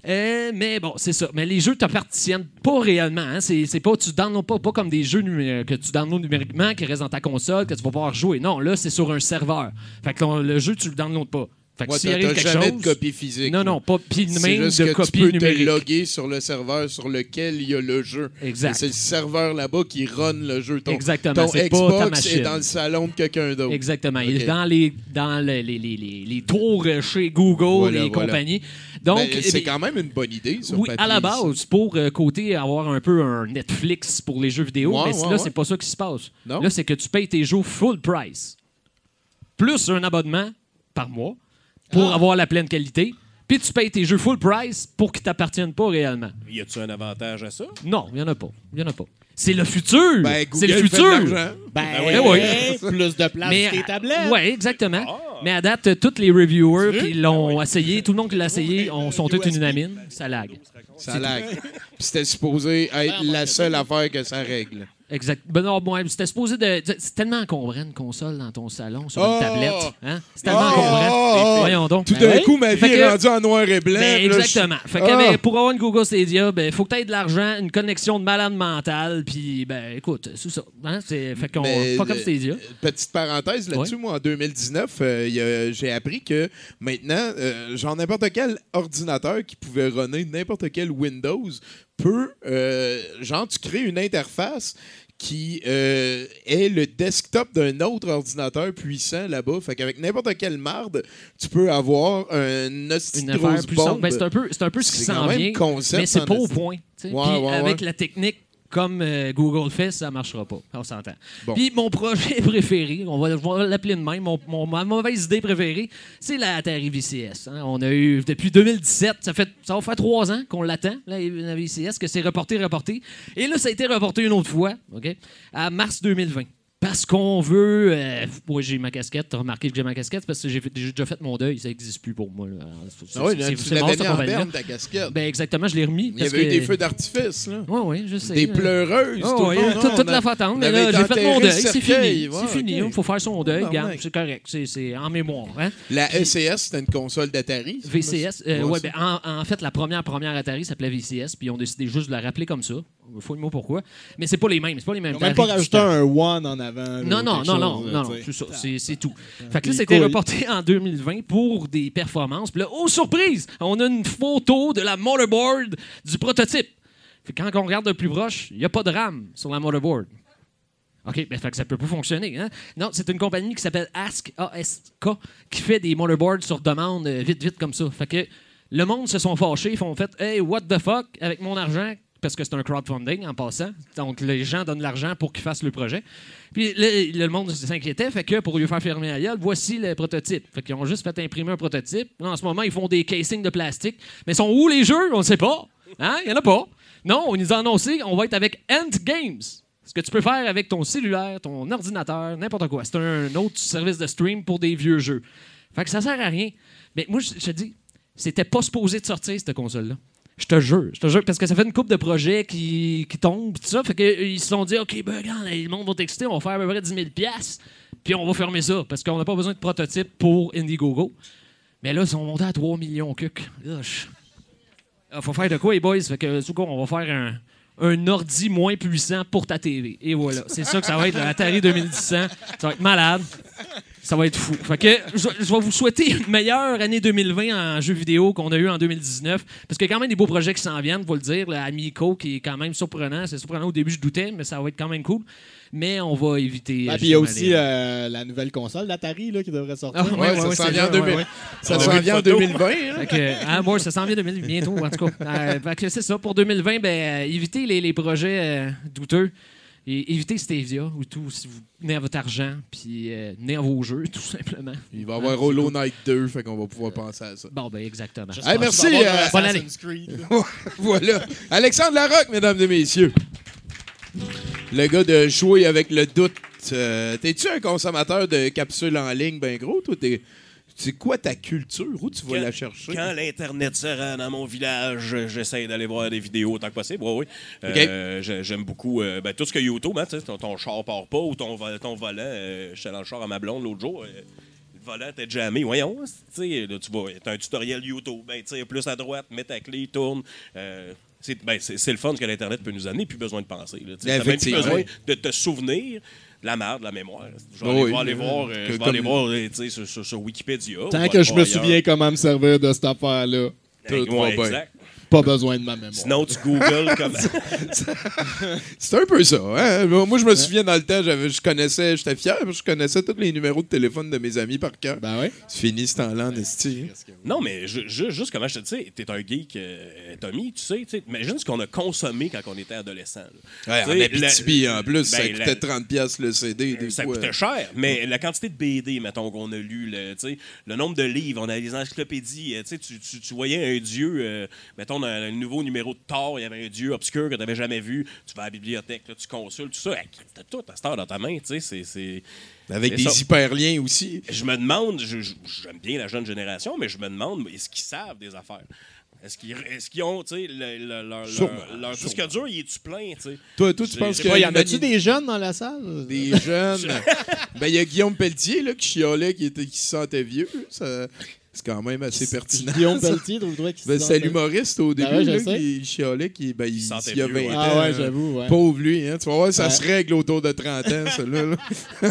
Euh, mais bon, c'est ça. Mais les jeux t'appartiennent pas réellement. Hein. C'est, pas, tu downloads pas, pas comme des jeux que tu downloads numériquement, qui restent dans ta console, que tu vas pouvoir jouer. Non, là, c'est sur un serveur. Fait que le jeu, tu le downloads pas. Fait que Ouais, s'il arrive quelque jamais chose. de copie physique. non, non, pas puis même juste de que copie tu peux numérique. te loguer sur le serveur sur lequel il y a le jeu. Exact. Et C'est le serveur là-bas qui run le jeu. Ton, Exactement, Ton c'est pas ta Xbox machine. est dans le salon de quelqu'un d'autre. Exactement. Il est dans les, dans le- les, les, les, les tours chez Google Voilà, et voilà. compagnie. Donc, Ben, eh c'est quand même une bonne idée. Sur oui, papier, à la ça. base, pour euh, côté avoir un peu un Netflix pour les jeux vidéo, Ouais, mais ouais, là, ouais. c'est pas ça qui se passe. Non? Là, c'est que tu payes tes jeux full price, plus un abonnement par mois pour Ah. avoir la pleine qualité, puis tu payes tes jeux full price pour qu'ils t'appartiennent pas réellement. Y a-tu un avantage à ça? Non, il y en a pas. Il y en a pas. C'est le futur. Ben, c'est le futur. l'argent. Ben, oui. oui. Plus de place sur tes tablettes. Oui, exactement. Mais à date, euh, tous les reviewers qui l'ont essayé, tout le monde qui l'a essayé, on, sont tous unanimes. Ça lag. Ça lag. Puis c'était supposé être la seule affaire que ça règle. Exact. Ben non, moi, c'était supposé de. C'est tellement encombrant une console dans ton salon sur Oh! une tablette. Hein? C'est tellement Oh! encombrant. Voyons donc. Tout Ben d'un oui. coup, ma vie Fait est rendue en noir et blanc. Ben, là, exactement. Fait que, Ah! ben, pour avoir une Google Stadia, il ben, faut que tu aies de l'argent, une connexion de malade mental, puis ben écoute, c'est ça. Hein? C'est, fait qu'on pas comme Stadia. Petite parenthèse là-dessus, moi, en 2019, euh, j'ai appris que maintenant, euh, genre n'importe quel ordinateur qui pouvait runner n'importe quel Windows peut, euh, genre, tu crées une interface qui euh, est le desktop d'un autre ordinateur puissant là-bas. Fait qu'avec n'importe quelle marde, tu peux avoir un Une affaire. Ben, c'est un peu, c'est un peu ce qui s'en vient, mais c'est pas au esti. point. Ouais, Puis ouais, avec ouais. la technique comme euh, Google fait, ça marchera pas. On s'entend. Bon. Puis mon projet préféré, on va, l'appeler de même, mon, mon- ma mauvaise idée préférée, c'est la Atari VCS. hein. On a eu depuis 2017, ça fait ça va faire trois ans qu'on l'attend, la, la VCS, que c'est reporté, reporté. Et là, ça a été reporté une autre fois, OK, à mars 2020. Parce qu'on veut. euh, moi, j'ai ma casquette. T'as remarqué que j'ai ma casquette? Parce que j'ai déjà fait mon deuil. Ça n'existe plus pour moi. là. Alors, Ah oui, c'est- mort, en berne, ta casquette. Ben, exactement, je l'ai remis. Il y parce avait eu des feux d'artifice, là. Oui, oui, je sais. Des là. pleureuses, Ah tout ouais, le monde. toute, Non, toute on a- la on Mais avait là, j'ai fait mon deuil. C'est fini. Ouais, c'est fini. Il faut faire son deuil. Ah, c'est correct. C'est- en mémoire. Hein? La ECS, c'était une console d'Atari. VCS. euh, Ouais, ben, en, en fait, la première première Atari s'appelait VCS, puis ils ont décidé juste de la rappeler comme ça. Faut le mot pourquoi. Mais c'est pas les mêmes. C'est pas les mêmes. Ils n'ont même pas rajouté un one en avant. Là, Non, non, non, non, non, c'est tout. Fait que là, c'était reporté en 2020 pour des performances. Puis là, oh surprise, on a une photo de la motherboard du prototype. Fait que quand on regarde de plus proche, il n'y a pas de RAM sur la motherboard. OK, ben, fait que ça peut pas fonctionner. Hein? Non, c'est une compagnie qui s'appelle Ask, ASK, qui fait des motherboards sur demande euh, vite, vite comme ça. Fait que le monde se sont fâchés, ils font fait Hey, what the fuck, avec mon argent, parce que c'est un crowdfunding en passant. Donc les gens donnent l'argent pour qu'ils fassent le projet. Puis le, le monde s'inquiétait, fait que pour lui faire fermer la voici le prototype. Fait qu'ils ont juste fait imprimer un prototype. En ce moment, ils font des casings de plastique. Mais sont où les jeux? On ne sait pas. Hein? Il n'y en a pas. Non, on nous a annoncé, on va être avec Ant Games. Ce que tu peux faire avec ton cellulaire, ton ordinateur, n'importe quoi. C'est un autre service de stream pour des vieux jeux. Fait que ça sert à rien. Mais moi, je je te dis, c'était pas supposé de sortir, cette console-là. Je te jure, je te jure, parce que ça fait une coupe de projets qui, qui tombent, tout ça. Fait qu'ils se sont dit, OK, ben, regarde, le monde va t'exciter, on va faire à peu près 10 000 puis on va fermer ça, parce qu'on n'a pas besoin de prototype pour Indiegogo. Mais là, ils sont montés à 3 millions cuc. Il faut faire de quoi, les boys? Fait que, du coup, on va faire un, un ordi moins puissant pour ta TV. Et voilà. C'est ça que ça va être l'Atari 2100. Ça va être malade. Ça va être fou. Fait que je, je vais vous souhaiter une meilleure année 2020 en jeux vidéo qu'on a eu en 2019. Parce qu'il y a quand même des beaux projets qui s'en viennent, faut le dire. Amico qui est quand même surprenant. C'est surprenant au début, je doutais, mais ça va être quand même cool. Mais on va éviter. Ah, euh, puis il y a aussi euh, la nouvelle console d'Atari là, qui devrait sortir. Ah, Ouais, ouais, ça ouais, s'en c'est vient en vrai, 2000. ouais, ouais. Ça s'en vient en une photo. 2020. hein? Fait que, ah, moi, ça s'en vient 2000 bientôt, en tout cas. Euh, fait que c'est ça. Pour 2020, ben, évitez les, les projets euh, douteux. Et évitez Stevia ou tout si vous tenez à votre argent, puis euh, à vos jeux, tout simplement. Il va y avoir Hollow Knight 2, fait qu'on va pouvoir penser à ça. Bon, ben, exactement. Hey, merci. Euh, bonne année. Assassin's Creed. voilà. Alexandre Larocque, mesdames et messieurs. Le gars de jouer avec le doute. Euh, T'es-tu un consommateur de capsules en ligne, ben gros? Toi, t'es. C'est quoi ta culture? Où tu vas Quand- la chercher? Quand l'Internet se rend dans mon village, j'essaie d'aller voir des vidéos autant que possible. Oui, oui. Euh, j'ai- J'aime beaucoup euh, ben, tout ce que YouTube, hein, tu sais, ton, ton char part pas ou ton, ton volant. euh, J'étais dans le char à ma blonde l'autre jour. euh, le volant était jamais. Voyons, sais, là, tu vois, t'as un tutoriel YouTube. Ben, plus à droite, mets ta clé, tourne. C'est ben, c'est- le fun que l'Internet peut nous amener, plus besoin de penser. tu. T'as même plus besoin de te souvenir la merde, de la mémoire. Je vais aller, oui. voir, euh, Que je vais aller voir euh, sur, sur- sur Wikipédia. Tant que je me souviens comment me servir de cette affaire-là, Tout va bien. exact. Pas besoin de ma mémoire. Sinon, tu googles comme. C'est un peu ça. Hein? Moi, je me souviens dans le temps, j'avais- je connaissais, j'étais fier, je connaissais tous les numéros de téléphone de mes amis par cœur. Ben ouais. C'est fini ce temps-là, en esti. non, mais ju- ju- juste comment je te dis, t'es un geek, euh, Tommy, tu sais, tu sais, imagine ce qu'on a consommé quand on était adolescent. là. Ouais, Tu en Abitibi, la- en plus, ça ben, coûtait la- 30$ piastres le CD. Des Ça fois. coûtait cher, mais la quantité de BD, mettons, qu'on a lu, le, tu sais, le nombre de livres, on a les encyclopédies, euh, tu, sais, tu, tu- tu voyais un dieu, euh, mettons, le nouveau numéro de Thor, il y avait un dieu obscur que tu n'avais jamais vu, tu vas à la bibliothèque, là, tu consultes, tout ça, hey, t'as tout à cette heure dans ta main, tu sais, c'est- c'est... Avec c'est des ça. hyperliens aussi. Je me demande, je- je- j'aime bien la jeune génération, mais je me demande, est-ce qu'ils savent des affaires? Est-ce qu'ils est-ce qu'ils ont, tu sais, le- le- leur, Sûrement, leur, leur disque dur, il est-tu plein, tu sais? Toi, toi tu penses. Ouais, y en a-tu des jeunes dans la salle? Des jeunes. ben, il y a Guillaume Pelletier là, qui chialait, qui, était, qui se sentait vieux. Ça- C'est quand même assez pertinent. Guillaume. Pelletier, qu'il Ben, c'est l'humoriste au début, Ben ouais, je là, sais. qui chialait, qui, ben, il, Il sentait il y a vieux, 20 ouais. ans. Ah ouais, j'avoue, ouais. Pauvre lui, hein. Tu vas voir, ça Ouais. se règle autour de 30 ans, ça, là. là.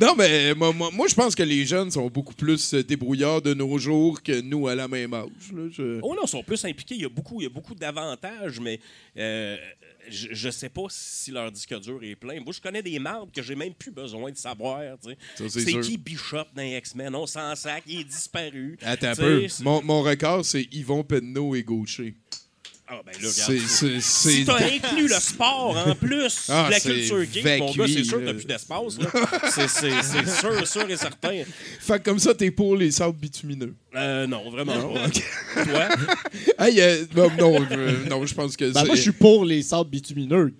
non, mais moi, moi, moi, je pense que les jeunes sont beaucoup plus euh, débrouillards de nos jours que nous à la même âge. là. Je- Oh non, ils sont plus impliqués. Il y a beaucoup, il y a beaucoup d'avantages, mais euh, je, sais pas si leur disque dur est plein. Moi, je connais des marques que j'ai même plus besoin de savoir. c'est qui Bishop dans X-Men? On s'en sac, il est disparu. Attends un peu. mon record, c'est Yvon Penneau et Gaucher. Ah, ben là, regarde. c'est- Si t'as inclus le sport en plus Ah, de la culture geek, mon gars, c'est sûr que t'as plus d'espace. là. C'est- sûr, sûr et certain. Fait que comme ça, t'es pour les sables bitumineux. Euh, non, vraiment Non, pas. Toi? Hey, euh, non, non, je, non, je pense que Ben, c'est- moi, je suis pour les sables bitumineux.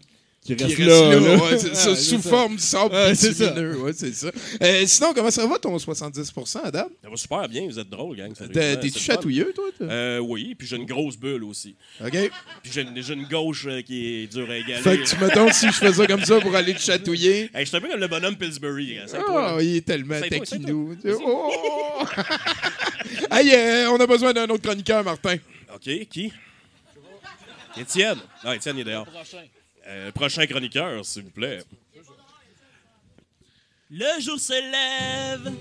Qui Qui reste là. là, là. ouais, c'est ça, Ouais, sous forme sable Ouais, c'est ça. ouais. Euh, sinon, comment ça va ton 70 à date? Ça va super bien, vous êtes drôle, gang. T'es-tu le chatouilleux, toi? toi? Euh, oui, puis j'ai une grosse bulle aussi. OK. Puis j'ai une, une gauche euh, qui est dure à égaler. Fait que tu mettons si je fais ça comme ça pour aller te chatouiller. Hey, je suis un peu comme le bonhomme Pillsbury. hein, Oh, il est tellement taquinou. Oh! hey, euh, on a besoin d'un autre chroniqueur, Martin. OK, qui? Étienne. Ah, Étienne il est dehors. Euh, prochain chroniqueur, s'il vous plaît. Le jour se lève,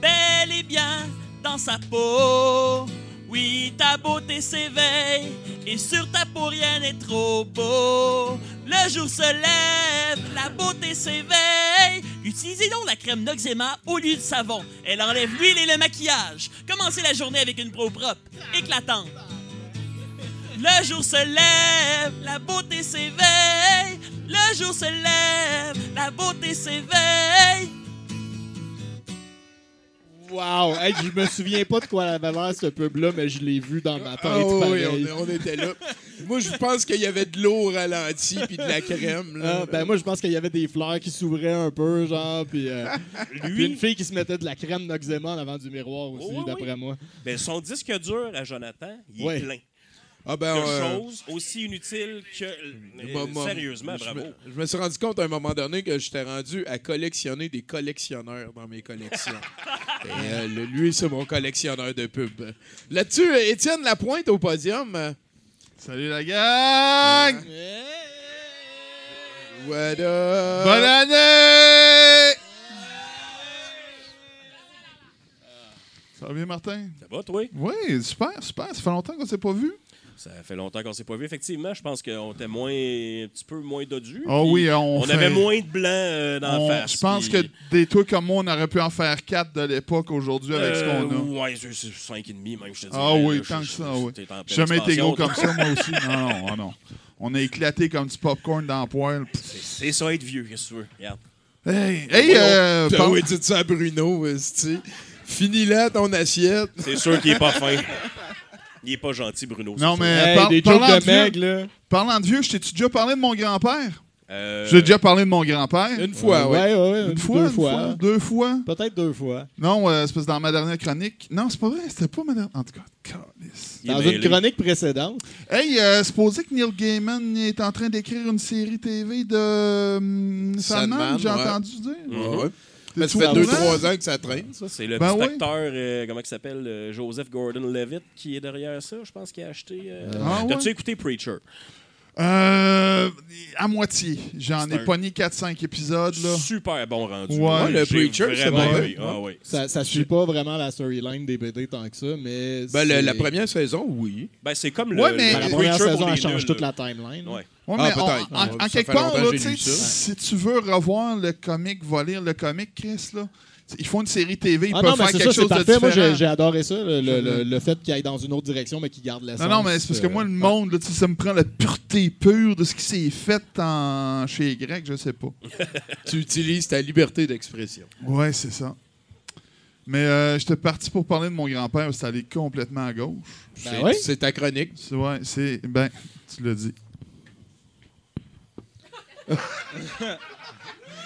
bel et bien dans sa peau. Oui, ta beauté s'éveille, et sur ta peau rien n'est trop beau. Le jour se lève, la beauté s'éveille. Utilisez donc la crème Noxema au lieu du savon. Elle enlève l'huile et le maquillage. Commencez la journée avec une peau propre, éclatante. Le jour se lève, la beauté s'éveille. Le jour se lève, la beauté s'éveille. Wow! Hey, je me souviens pas de quoi avait l'air ce pub-là, mais je l'ai vu dans ma tête. Ah oui, on, on était là. Moi, je pense qu'il y avait de l'eau au ralenti puis de la crème. Là. Ah, ben moi, je pense qu'il y avait des fleurs qui s'ouvraient un peu, genre, puis, euh, puis une fille qui se mettait de la crème Noxema en avant du miroir aussi, Oh, oui, d'après oui. moi. Ben, son disque dur à Jonathan, il Ouais. est plein Ah ben, de euh, choses aussi inutiles que. euh, sérieusement, je bravo. me- Je me suis rendu compte à un moment donné que j'étais rendu à collectionner des collectionneurs dans mes collections. Et, euh, le- lui, c'est mon collectionneur de pubs. Là-dessus, euh, Étienne Lapointe au podium. Salut la gang! What up? Bonne année! Ça va bien, Martin? Ça va, toi? Oui, super, super. Ça fait longtemps qu'on s'est pas vu. Ça fait longtemps qu'on s'est pas vu. Effectivement, je pense qu'on était moins, un petit peu moins dodu. Oh puis oui, on, On, fait- avait moins de blanc euh, dans on- la face. Je pense puis- que des trucs comme moi, on aurait pu en faire quatre de l'époque aujourd'hui avec ce qu'on a. Euh, Ouais, c'est cinq et demi, même, je te dis. Ah oui, tant que ça, oui. J'ai jamais été gros comme ça, moi aussi. Non, non, ah non. On a éclaté comme du popcorn dans le poêle. C'est ça, être vieux, qu'est-ce que tu veux? Regarde. Hey, hey, euh, Ah par- oui, dites ça à Bruno. Finis là ton assiette. C'est sûr qu'il est pas fin. Il est pas gentil, Bruno. Non, mais Hey, par- des parlant, jokes de de meg, vieux, là. parlant de vieux, je t'ai-tu déjà parlé de mon grand-père? Euh, J'ai déjà parlé de mon grand-père. Une fois, ouais. ouais, ouais, Une une fois, deux une fois, deux fois. Peut-être deux fois. Non, euh, c'est parce que dans ma dernière chronique. Non, c'est pas vrai, c'était pas ma dernière. En tout cas, calice. Dans une mêlé. chronique précédente. Hey, euh, supposé que Neil Gaiman est en train d'écrire une série TV de hum, Sandman, Sandman, j'ai ouais. entendu dire. Ouais, ouais. Ça fait au deux, courant? trois ans que ça traîne, ça. C'est le Ben petit oui. acteur, euh, comment il s'appelle, euh, Joseph Gordon-Levitt, qui est derrière ça. Je pense qu'il a acheté. euh, Ah T'as-tu ouais? écouté Preacher? Euh, à moitié. J'en ai un- pogné 4-5 épisodes. Là. Super bon rendu. Ouais, Moi, le Preacher, c'est bon. Ah. Ça, ça suit pas vraiment la storyline des BD tant que ça, mais. Ben, le- la première saison, oui. Ben, c'est comme le, mais- le la première Preacher saison, elle change nuls, toute là. la timeline. Ouais. Ouais, Ah, mais on- peut-être. en, Ouais, en ça quelque part, là, que si tu veux revoir le comic, va lire le comic, Chris, là. Ils font une série TV, ils Ah peuvent non, mais faire quelque ça, c'est chose de parfait. Moi, différent. j'ai j'ai adoré ça, le, le- le- le fait qu'il aille dans une autre direction, mais qu'il garde l'essence. Non, non, mais c'est parce que euh, moi, le monde, là, ça me prend la pureté pure de ce qui s'est fait en... chez Grec, je sais pas. Tu utilises ta liberté d'expression. Ouais, c'est ça. Mais euh, j'étais parti pour parler de mon grand-père, c'est allé complètement à gauche. Ben C'est- oui. C'est ta chronique. C'est, ouais, c'est... Ben, tu l'as dit.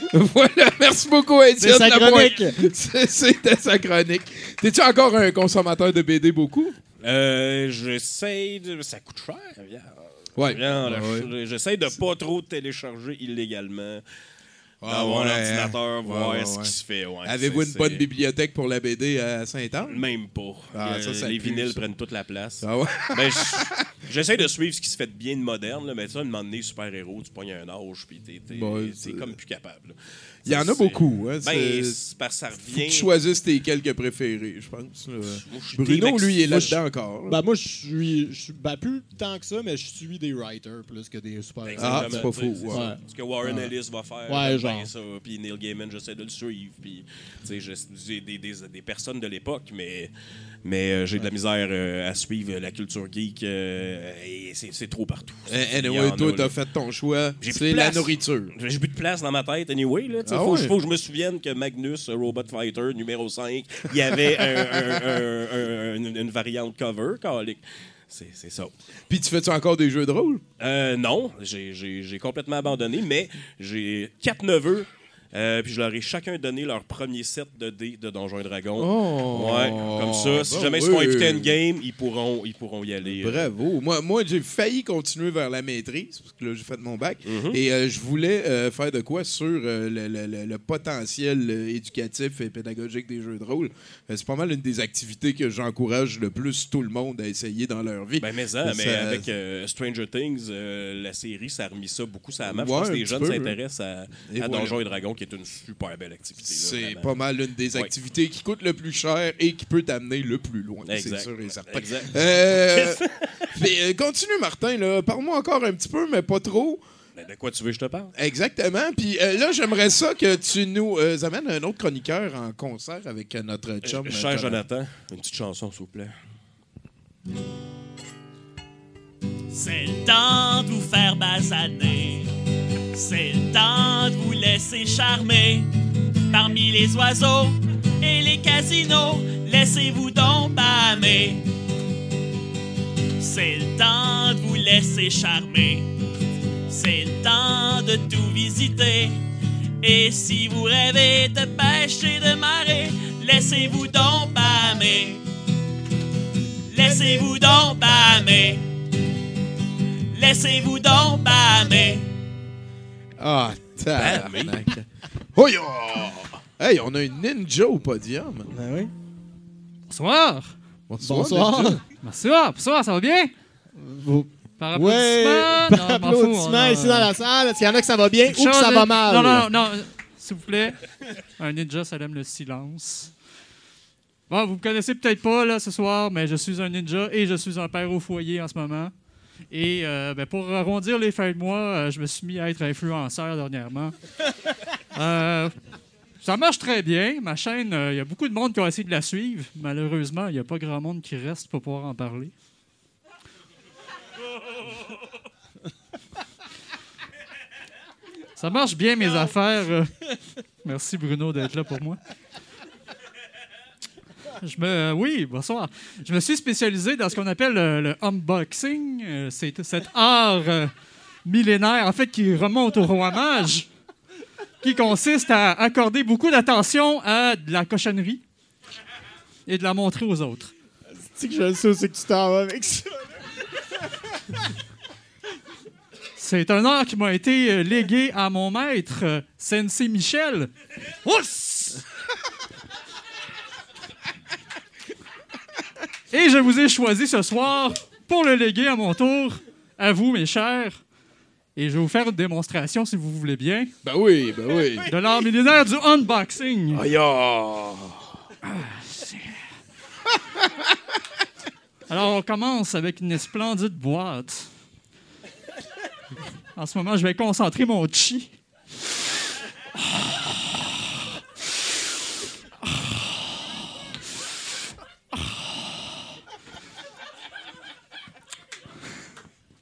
voilà, merci beaucoup, Étienne. C'est sa chronique. C'était sa chronique. T'es-tu encore un consommateur de BD beaucoup? Euh, J'essaie de. Ça coûte cher. regarde. Ouais. J'essaie de pas trop télécharger illégalement. Ah, mon ouais, ordinateur, hein. voir Ouais, ouais, ce qui se fait. Avez-vous une bonne bibliothèque pour la BD à Saint-Anne? Même pas. Ah, Euh, ça, ça les pue, vinyles ça. prennent toute la place. Ah ouais? Ben, je- J'essaie de suivre ce qui se fait de bien de moderne, là, mais ça, un moment donné, super-héros, tu pognes un âge, puis t'es Bon, comme plus capable. là. Il y en a beaucoup. Hein, Ben, parce que ça faut que revient. tu choisisses tes quelques préférés, je pense. là. Moi, Bruno, lui, il est là-dedans encore. là. Ben, moi, je suis. je suis- Ben, plus tant que ça, mais je suis des writers plus que des super Ah, c'est pas faux, ouais. Ce que Warren Ouais. Ellis va faire, Ouais, ben, genre. ça. Puis Neil Gaiman, j'essaie de le suivre. Puis, tu sais, des, des, des personnes de l'époque, mais, mais euh, j'ai de la misère euh, à suivre la culture geek. euh, et c'est trop partout. Eh, Anyway, toi, t'as fait ton choix. C'est la nourriture. J'ai plus de place dans ma tête, anyway. Là, Ah faut, que je me souvienne que Magnus, Robot Fighter, numéro 5, il y avait un- un- un- un- une, variante cover, calique. c'est ça. Puis tu fais-tu encore des jeux de rôle? Euh, non, j'ai complètement abandonné, mais j'ai quatre neveux. Euh, puis je leur ai chacun donné leur premier set de dés de Donjons et Dragons. Oh! ouais, comme ça, si Ben jamais ils se font oui. inviter à une game, ils pourront, ils pourront y aller. euh. Bravo. Moi, moi j'ai failli continuer vers la maîtrise, parce que là, j'ai fait mon bac. Mhm. Et euh, je voulais euh, faire de quoi sur euh, le, le- le- le potentiel éducatif et pédagogique des jeux de rôle. Euh, c'est pas mal une des activités que j'encourage le plus tout le monde à essayer dans leur vie. Ben, mais, ça, Ça- mais avec euh, Stranger Things, euh, la série, ça a remis ça beaucoup sur la map. Ouais, je pense que les jeunes peu, s'intéressent à, à voilà. Donjons et Dragons, qui est une super belle activité. C'est pas mal une des Ouais. activités qui coûte le plus cher et qui peut t'amener le plus loin. C'est Exact. sûr et certain. Exact. Euh, mais, euh, continue, Martin. là. Parle-moi encore un petit peu, mais pas trop. Ben, de quoi tu veux que je te parle? Exactement. Puis euh, là, j'aimerais ça que tu nous euh, amènes un autre chroniqueur en concert avec euh, notre chum. euh, Cher Jonathan, une petite chanson, s'il vous plaît. C'est le temps de vous faire basaner. C'est le temps de vous laisser charmer. Parmi les oiseaux et les casinos, laissez-vous donc bâmer. C'est le temps de vous laisser charmer. C'est le temps de tout visiter. Et si vous rêvez de pêche et de marée, laissez-vous donc bâmer. Laissez-vous donc. Laissez-vous donc. Ah, tabarnak. Oh, yo! Hey, on a une ninja au podium. Ben oui. Bonsoir. Bonsoir. ninja. Bonsoir. Bonsoir, ça va bien? Vous- Par Ouais, applaudissement? par a- ici dans la salle. Est-ce qu'il y en a que ça va bien ou que ça va mal? Non, non, non. S'il vous plaît. Un ninja, ça aime le silence. Bon, vous me connaissez peut-être pas là ce soir, mais je suis un ninja et je suis un père au foyer en ce moment. Et euh, ben, pour arrondir les fins de mois, euh, je me suis mis à être influenceur dernièrement. Euh, ça marche très bien. Ma chaîne, il y a beaucoup de monde qui ont essayé de la suivre. Malheureusement, il n'y a pas grand monde qui reste pour pouvoir en parler. Ça marche bien, mes affaires. Merci, Bruno, d'être là pour moi. Je me, oui, bonsoir. Je me suis spécialisé dans ce qu'on appelle le, le unboxing. Euh, C'est cet art euh, millénaire, en fait, qui remonte au roi mage, qui consiste à accorder beaucoup d'attention à de la cochonnerie et de la montrer aux autres. C'est que je le sais, c'est que tu t'en vas avec ça. C'est un art qui m'a été euh, légué à mon maître, Sensei Michel. Ouss! Et je vous ai choisi ce soir pour le léguer à mon tour, à vous, mes chers. Et je vais vous faire une démonstration, si vous voulez bien, Ben oui, ben oui. de l'art millénaire du unboxing. Aïe, ah. Alors, on commence avec une splendide boîte. En ce moment, je vais concentrer mon chi.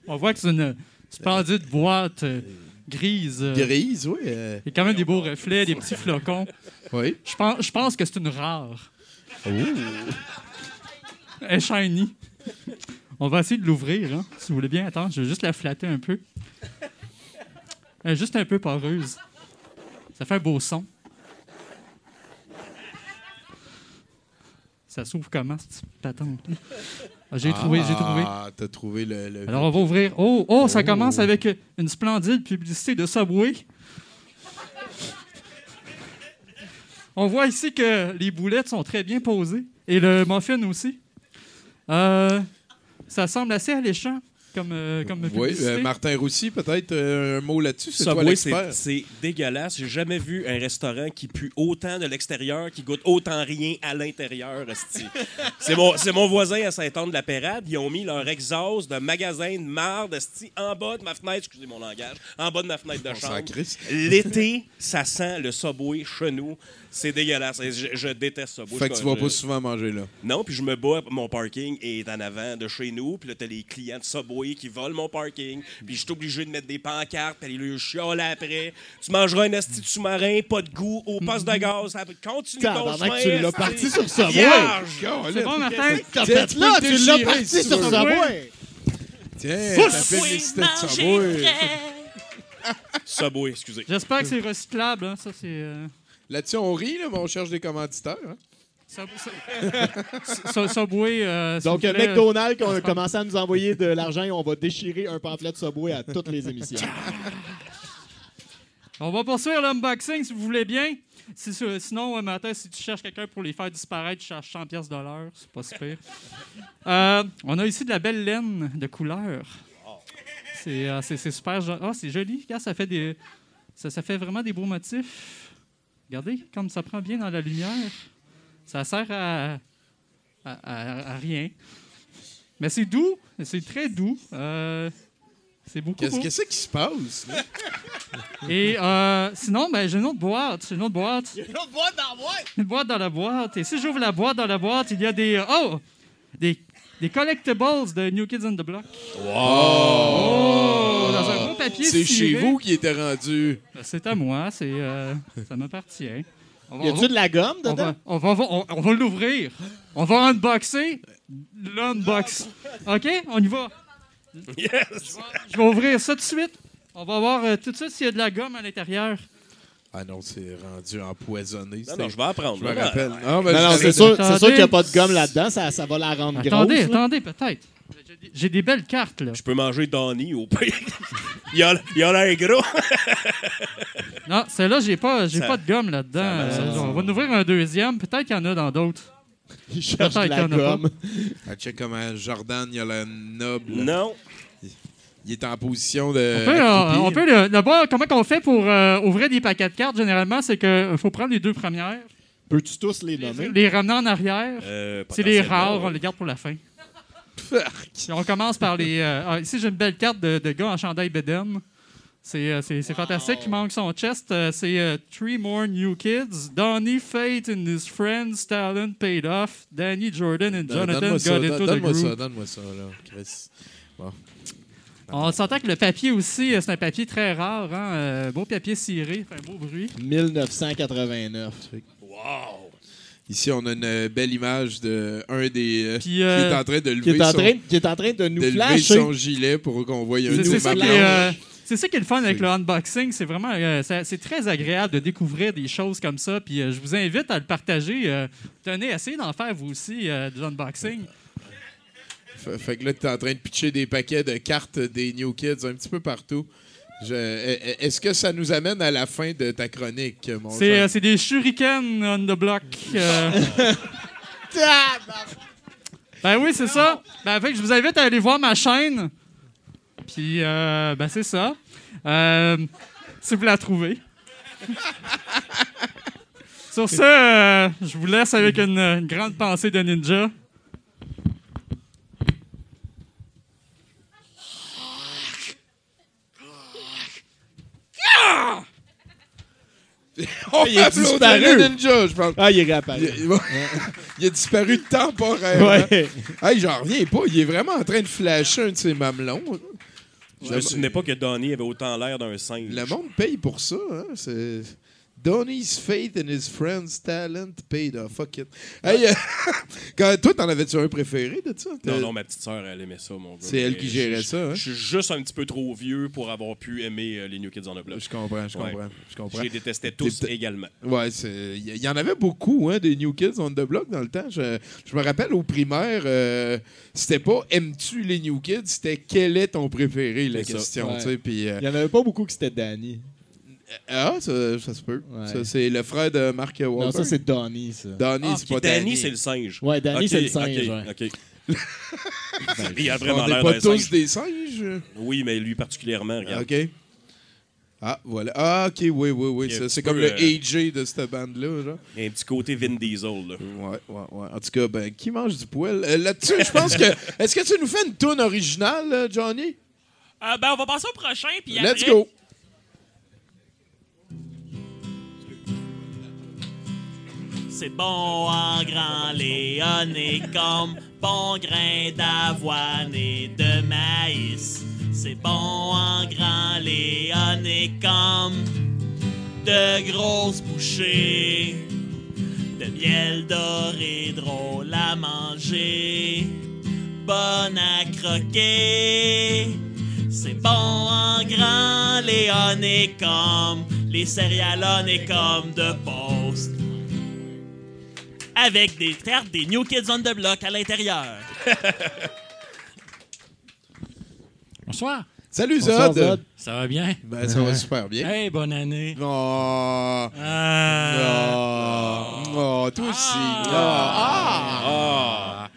On voit que c'est une splendide boîte euh, grise. euh, Grise, oui. euh, Il y a quand même des beaux reflets, des petits flocons. oui. Je pense, je pense que c'est une rare. Elle est shiny. On va essayer de l'ouvrir, hein, si vous voulez bien. Attends, je vais juste la flatter un peu. Elle est juste un peu poreuse. Ça fait un beau son. Ça s'ouvre comment, cette petite patente? Ah, j'ai trouvé, j'ai trouvé. Ah, t'as trouvé le. le- Alors, on va ouvrir. Oh, oh, ça commence avec une splendide publicité de Subway. On voit ici que les boulettes sont très bien posées. Et le muffin aussi. Euh, ça semble assez alléchant comme, euh, comme Oui, publicité. euh, Martin Roussy, peut-être euh, un mot là-dessus. C'est toi Subway, l'expert. c'est dégueulasse. J'ai jamais vu un restaurant qui pue autant de l'extérieur, qui goûte autant rien à l'intérieur. esti. C'est mon, c'est mon voisin à Saint-Anne-de-la-Pérade. Ils ont mis leur exhaust de magasin de marde esti, en bas de ma fenêtre, excusez mon langage, en bas de ma fenêtre de On s'en chambre. crisse. L'été, ça sent le Subway chez nous. C'est dégueulasse. Et Je, je déteste Subway. Fait que tu vas je- pas souvent manger là. Non, puis je me bats, mon parking est en avant de chez nous, puis là, t'as les clients de Subway Subway qui vole mon parking, puis je suis obligé de mettre des pancartes, puis aller le chialer après. Tu mangeras un asti de sous-marin, pas de goût, au poste de gaz. Ça continue ton chemin. tu l'as esti. parti sur. Vierge. C'est bon, Martin? T'as fait là, tu l'as parti sur tu. Subway. Tiens, t'appelles les cités de Subway. Subway, excusez. J'espère que c'est recyclable. Hein. Ça, c'est. euh, Là-dessus, on rit, là, mais on cherche des commanditaires. hein. Sub- Sub- Sub- Subway. euh, Donc, euh, plaît. McDonald's qui a commencé à nous envoyer de l'argent et on va déchirer un pamphlet de Subway à toutes les émissions. On va poursuivre l'unboxing si vous voulez bien. Si- si- sinon, euh, Martin, si tu cherches quelqu'un pour les faire disparaître, tu cherches 100 pièces de l'heure. C'est pas super. Euh, on a ici de la belle laine de couleur. C'est euh, super. Ah, c'est joli. Regarde, ça fait des. Ça, ça fait vraiment des beaux motifs. Regardez, comme ça prend bien dans la lumière. Ça sert à, à, à- à rien. Mais c'est doux. C'est très doux. Euh, c'est beaucoup. Qu'est-ce beau. que c'est qui se passe? là? Et euh, sinon, ben, j'ai une autre boîte. J'ai une autre boîte. Une autre boîte dans la boîte! Une boîte dans la boîte. Et si j'ouvre la boîte dans la boîte, il y a des. Oh! Des, des collectibles de New Kids on the Block. Oh! Dans un gros papier. C'est chez vous qui était rendu. Ben, C'est à moi. C'est, euh, ça m'appartient. On Y on a-tu de la gomme on dedans? va, on va, on- on va l'ouvrir. On va unboxer. L'unbox. OK? On y va. Yes! Je vais ouvrir ça tout de suite. On va voir euh, tout de suite s'il y a de la gomme à l'intérieur. Ah non, c'est rendu empoisonné. Non, non, je vais apprendre. Je me rappelle. Non, mais Non, non, je- c'est sûr, c'est Attendez. sûr qu'il n'y a pas de gomme là-dedans. Ça, ça va la rendre Attendez, grosse. là. attendez, peut-être. J'ai des- belles cartes, là. Je peux manger Donnie au pire. il a l'air gros. Non, celle-là, j'ai pas, j'ai Ça- pas de gomme là-dedans. ça Euh, on va en ouvrir un deuxième. Peut-être qu'il y en a dans d'autres. Il cherche de Peut-être la qu'il y en a gomme. Ah, check comment Jordan, il a la noble. Non. Il est en position de. On peut, euh, accroupi. on peut le- d'abord, comment on fait pour euh, ouvrir des paquets de cartes? Généralement, c'est qu'il faut prendre les deux premières, Peux-tu tous les nommer? les ramener en arrière. Euh, C'est les potentiellement, rares, on ouais. les garde pour la fin. Puis on commence par les. euh, ah, ici, j'ai une belle carte de, de gars en chandail Beden. C'est euh, c'est- fantastique. Il manque son chest. Euh, c'est Three More New Kids. Donnie, Fate and his friends. Talent paid off. Danny, Jordan and Don- Jonathan Donne-moi ça, got into don- the donne-moi group. ça, donne-moi ça, là, Chris. On s'entend que le papier aussi, c'est un papier très rare. Hein? euh, beau papier ciré, fait un beau bruit. 1989. Wow! Ici, on a une euh, belle image de un des. euh, qui euh, est en train de Qui lever, est, en son, train, qui est en train de nous de lever flasher. son gilet pour qu'on voie un C'est ça, qui euh, c'est ça qui est le fun avec le unboxing. C'est vraiment euh, c'est très agréable de découvrir des choses comme ça. Puis euh, je vous invite à le partager. Euh, tenez, essayez d'en faire vous aussi euh, de l'unboxing. Fait, fait que là, tu es en train de pitcher des paquets de cartes des New Kids un petit peu partout. Je- e- Est-ce que ça nous amène à la fin de ta chronique, mon C'est cher? euh, c'est des shurikens on the block. euh. ben oui, c'est ça. Ben, fait que je vous invite à aller voir ma chaîne. Puis, euh, ben c'est ça. Euh, si vous la trouvez. Sur ce, je vous laisse avec une, une grande pensée de ninja. On il est disparu. le ninja, je pense. Ah, il est réapparu. Il, il a disparu temporairement. Ouais. Hey, j'en reviens pas. Il est vraiment en train de flasher un de ses mamelons. Je me souvenais pas que Donnie avait autant l'air d'un singe. Le monde paye pour ça. Hein? C'est... Donnie's faith in his friends' talent paid off. Fuck it. Hey, euh, quand, toi, t'en avais-tu un préféré de ça? Non, non, ma petite sœur, elle aimait ça, mon gars. C'est elle qui gérait ça, hein? Je suis juste un petit peu trop vieux pour avoir pu aimer euh, les New Kids on the Block. Je comprends, je Ouais. comprends. Je Je comprends. les détestais tous également. Ouais, il y, y en avait beaucoup, hein, des New Kids on the Block dans le temps. Je, je me rappelle au primaire, euh, c'était pas aimes-tu les New Kids, c'était quel est ton préféré, la question. Ouais. tu sais, puis, euh, Il n'y en avait pas beaucoup que c'était Danny. Ah, ça, ça se peut. Ouais. Ça, c'est le frère de Mark Wahlberg. Non, ça, c'est Donnie, ça. Donnie, Ah, c'est ok, pas Danny, Danny. c'est le singe. Ouais, Danny, c'est le singe. ok, ouais. ok. Il a vraiment On l'air n'est pas tous singe. des singes? Oui, mais lui particulièrement, regarde. OK. Ah, voilà. Ah, OK, oui, oui, oui. C'est comme le euh, AJ de cette bande-là. genre. Il y a un petit côté Vin Diesel, là. Ouais, ouais, ouais. En tout cas, ben, qui mange du poil? Euh, Là-dessus, je pense que. Est-ce que tu nous fais une toune originale, euh, Johnny? Euh, ben, on va passer au prochain. Puis Let's après- go! C'est bon en grand Léon et comme bon grain d'avoine et de maïs. C'est bon en grand léon et comme de grosses bouchées de miel doré drôle à manger, bonne à croquer. C'est bon en grand léon et comme les céréales comme de poste avec des cartes des New Kids on the Block à l'intérieur. Bonsoir. Salut Bonsoir, Zod. Zod. Ça va bien? Ben, ça va super bien. Hey, bonne année. Oh, Ah. oh, oh, toi aussi. Ah. Ah.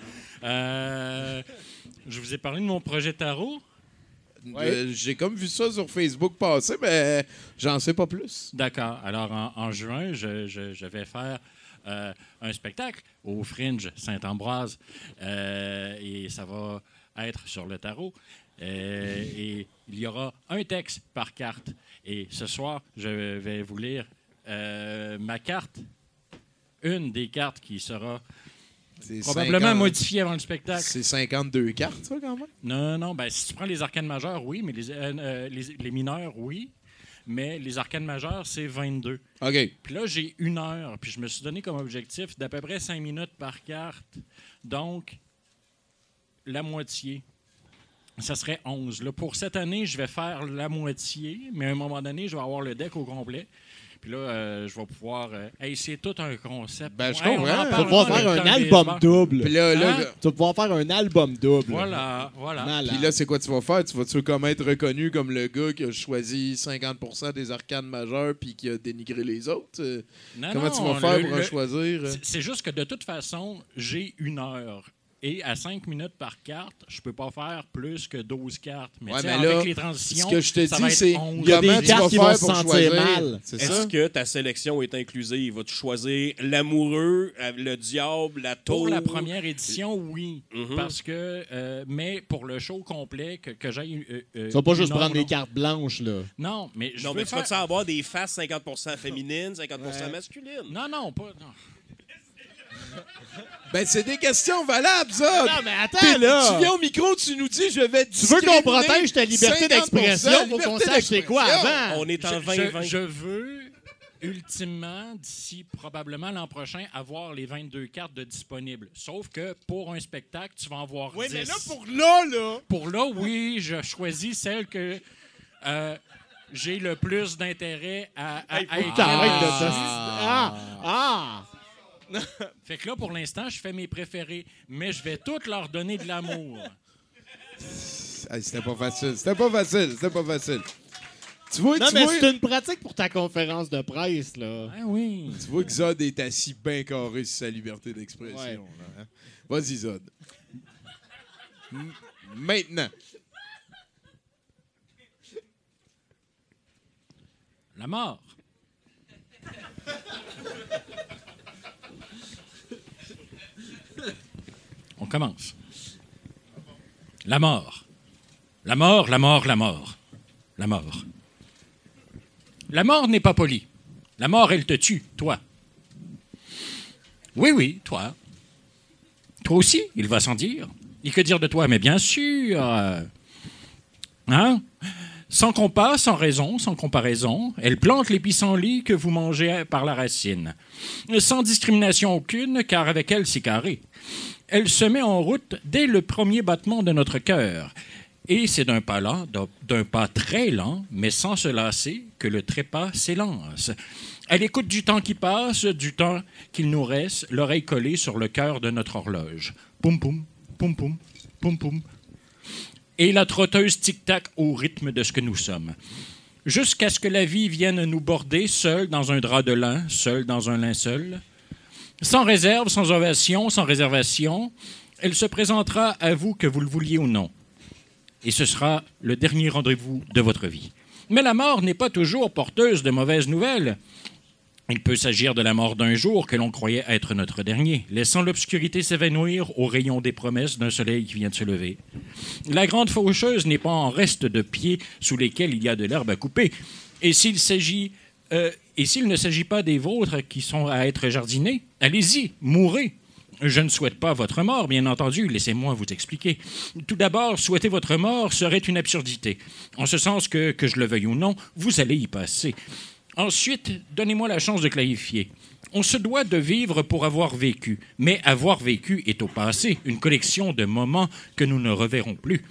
Euh, je vous ai parlé de mon projet tarot. Euh, J'ai comme vu ça sur Facebook passer, mais j'en sais pas plus. D'accord. Alors, en, en juin, je, je- je vais faire euh, un spectacle au Fringe Saint-Ambroise. Euh, et ça va être sur le tarot. Euh, et il y aura un texte par carte. Et ce soir, je vais vous lire ma carte. Une des cartes qui sera probablement 50 modifiée avant le spectacle. C'est 52 cartes, ça, quand même? Non, non, ben, si tu prends les arcanes majeures, oui, mais les, euh, les, les mineurs, oui. Mais les arcanes majeures, c'est 22. OK. Puis là, j'ai une heure, puis je me suis donné comme objectif d'à peu près 5 minutes par carte. Donc, la moitié. Ça serait 11. Là, pour cette année, je vais faire la moitié, mais à un moment donné, je vais avoir le deck au complet. Puis là, euh, je vais pouvoir. euh, hey, c'est tout un concept. Ben, je comprends. en Tu vas pouvoir faire un album double. Puis là, là, Hein? Tu vas pouvoir faire un album double. Voilà, voilà. Malade. puis là, c'est quoi tu vas faire? Tu vas-tu comme être reconnu comme le gars qui a choisi 50% des arcanes majeures puis qui a dénigré les autres? Non, Comment non, tu vas faire le- pour en choisir? C'est juste que de toute façon, j'ai une heure. Et à 5 minutes par carte, je peux pas faire plus que 12 cartes. Mais, Ouais, là, avec les transitions, Ce que je te ça dis, va être c'est 11. Il y a des comment tu cartes vas qui vont faire se pour sentir choisir. mal. Est-ce que ta sélection est inclusive? Vas-tu choisir l'amoureux, euh, le diable, la taupe? Pour la première édition, oui. Mhm. Parce que, euh, mais pour le show complet, que, que j'aille. euh, euh, Tu vas pas juste prendre des cartes blanches, là. Non, mais je Non, veux mais tu vas-tu faire... avoir des faces 50 féminines, 50 Ouais. masculines? Non, non, pas. non. Ben, c'est des questions valables, ça! Non, mais attends, là. Tu viens au micro, tu nous dis, je vais Tu veux qu'on protège ta liberté 50% d'expression? Faut qu'on sache c'est quoi avant? On est en Je- 2020. je, je veux, ultimement, d'ici probablement l'an prochain, avoir les 22 cartes de disponibles. Sauf que pour un spectacle, tu vas en voir Oui, 10. mais là, pour là, là. Pour là, oui, je choisis celle que euh, j'ai le plus d'intérêt à, à. Ah! Ah! Fait que là, pour l'instant, je fais mes préférés, mais je vais toutes leur donner de l'amour. Hey, C'était pas facile, c'était pas facile, c'était pas facile. Tu vois, Non, tu mais vois, c'est une pratique pour ta conférence de presse, là. Ah oui. tu vois que Zod est assis bien carré sur sa liberté d'expression. Ouais. hein? Vas-y, Zod. Maintenant. La mort. Commence. La mort. La mort, la mort, la mort. La mort. La mort n'est pas polie. La mort, elle te tue, toi. Oui, oui, toi. Toi aussi, il va sans dire. Et que dire de toi? Mais bien sûr. euh, Hein? Sans compas, sans raison, sans comparaison, elle plante les pissenlits que vous mangez par la racine. Sans discrimination aucune, car avec elle c'est carré. Elle se met en route dès le premier battement de notre cœur. Et c'est d'un pas lent, d'un- pas très lent, mais sans se lasser, que le trépas s'élance. Elle écoute du temps qui passe, du temps qu'il nous reste, l'oreille collée sur le cœur de notre horloge. Poum poum, poum poum, poum poum, et la trotteuse tic-tac au rythme de ce que nous sommes. Jusqu'à ce que la vie vienne nous border seul dans un drap de lin, seul dans un linceul. Sans réserve, sans ovation, sans réservation, elle se présentera à vous que vous le vouliez ou non. Et ce sera le dernier rendez-vous de votre vie. Mais la mort n'est pas toujours porteuse de mauvaises nouvelles. Il peut s'agir de la mort d'un jour que l'on croyait être notre dernier, laissant l'obscurité s'évanouir au rayon des promesses d'un soleil qui vient de se lever. La grande faucheuse n'est pas en reste de pieds sous lesquels il y a de l'herbe à couper. Et s'il s'agit euh, et s'il ne s'agit pas des vôtres qui sont à être jardinés, allez-y, mourrez. Je ne souhaite pas votre mort, bien entendu, laissez-moi vous expliquer. Tout d'abord, souhaiter votre mort serait une absurdité, en ce sens que, que je le veuille ou non, vous allez y passer. Ensuite, donnez-moi la chance de clarifier. On se doit de vivre pour avoir vécu, mais avoir vécu est au passé, une collection de moments que nous ne reverrons plus.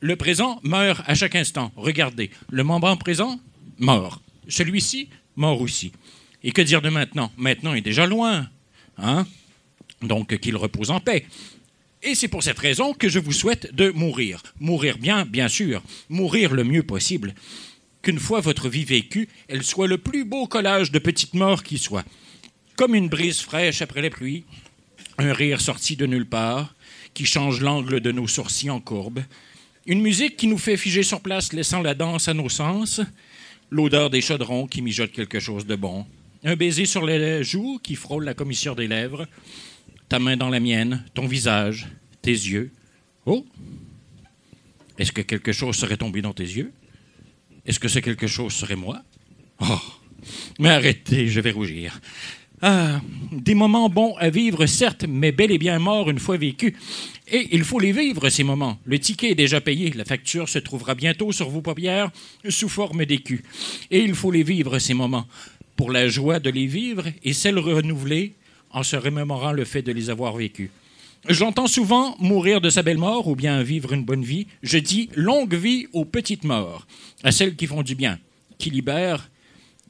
Le présent meurt à chaque instant. Regardez, le moment présent, mort. Celui-ci, mort aussi. Et que dire de maintenant? Maintenant est déjà loin. Hein? Donc qu'il repose en paix. Et c'est pour cette raison que je vous souhaite de mourir. Mourir bien, bien sûr. Mourir le mieux possible. Qu'une fois votre vie vécue, elle soit le plus beau collage de petites morts qui soit. Comme une brise fraîche après la pluie, un rire sorti de nulle part, qui change l'angle de nos sourcils en courbe, une musique qui nous fait figer sur place, laissant la danse à nos sens, l'odeur des chaudrons qui mijotent quelque chose de bon, un baiser sur les joues qui frôle la commissure des lèvres, ta main dans la mienne, ton visage, tes yeux. Oh! Est-ce que quelque chose serait tombé dans tes yeux? Est-ce que ce quelque chose serait moi? Oh! Mais arrêtez, je vais rougir. Ah, des moments bons à vivre, certes, mais bel et bien morts une fois vécus. Et il faut les vivre, ces moments. Le ticket est déjà payé. La facture se trouvera bientôt sur vos paupières sous forme d'écus. Et il faut les vivre, ces moments, pour la joie de les vivre et celle renouvelée en se remémorant le fait de les avoir vécus. J'entends souvent mourir de sa belle mort ou bien vivre une bonne vie. Je dis longue vie aux petites morts, à celles qui font du bien, qui libèrent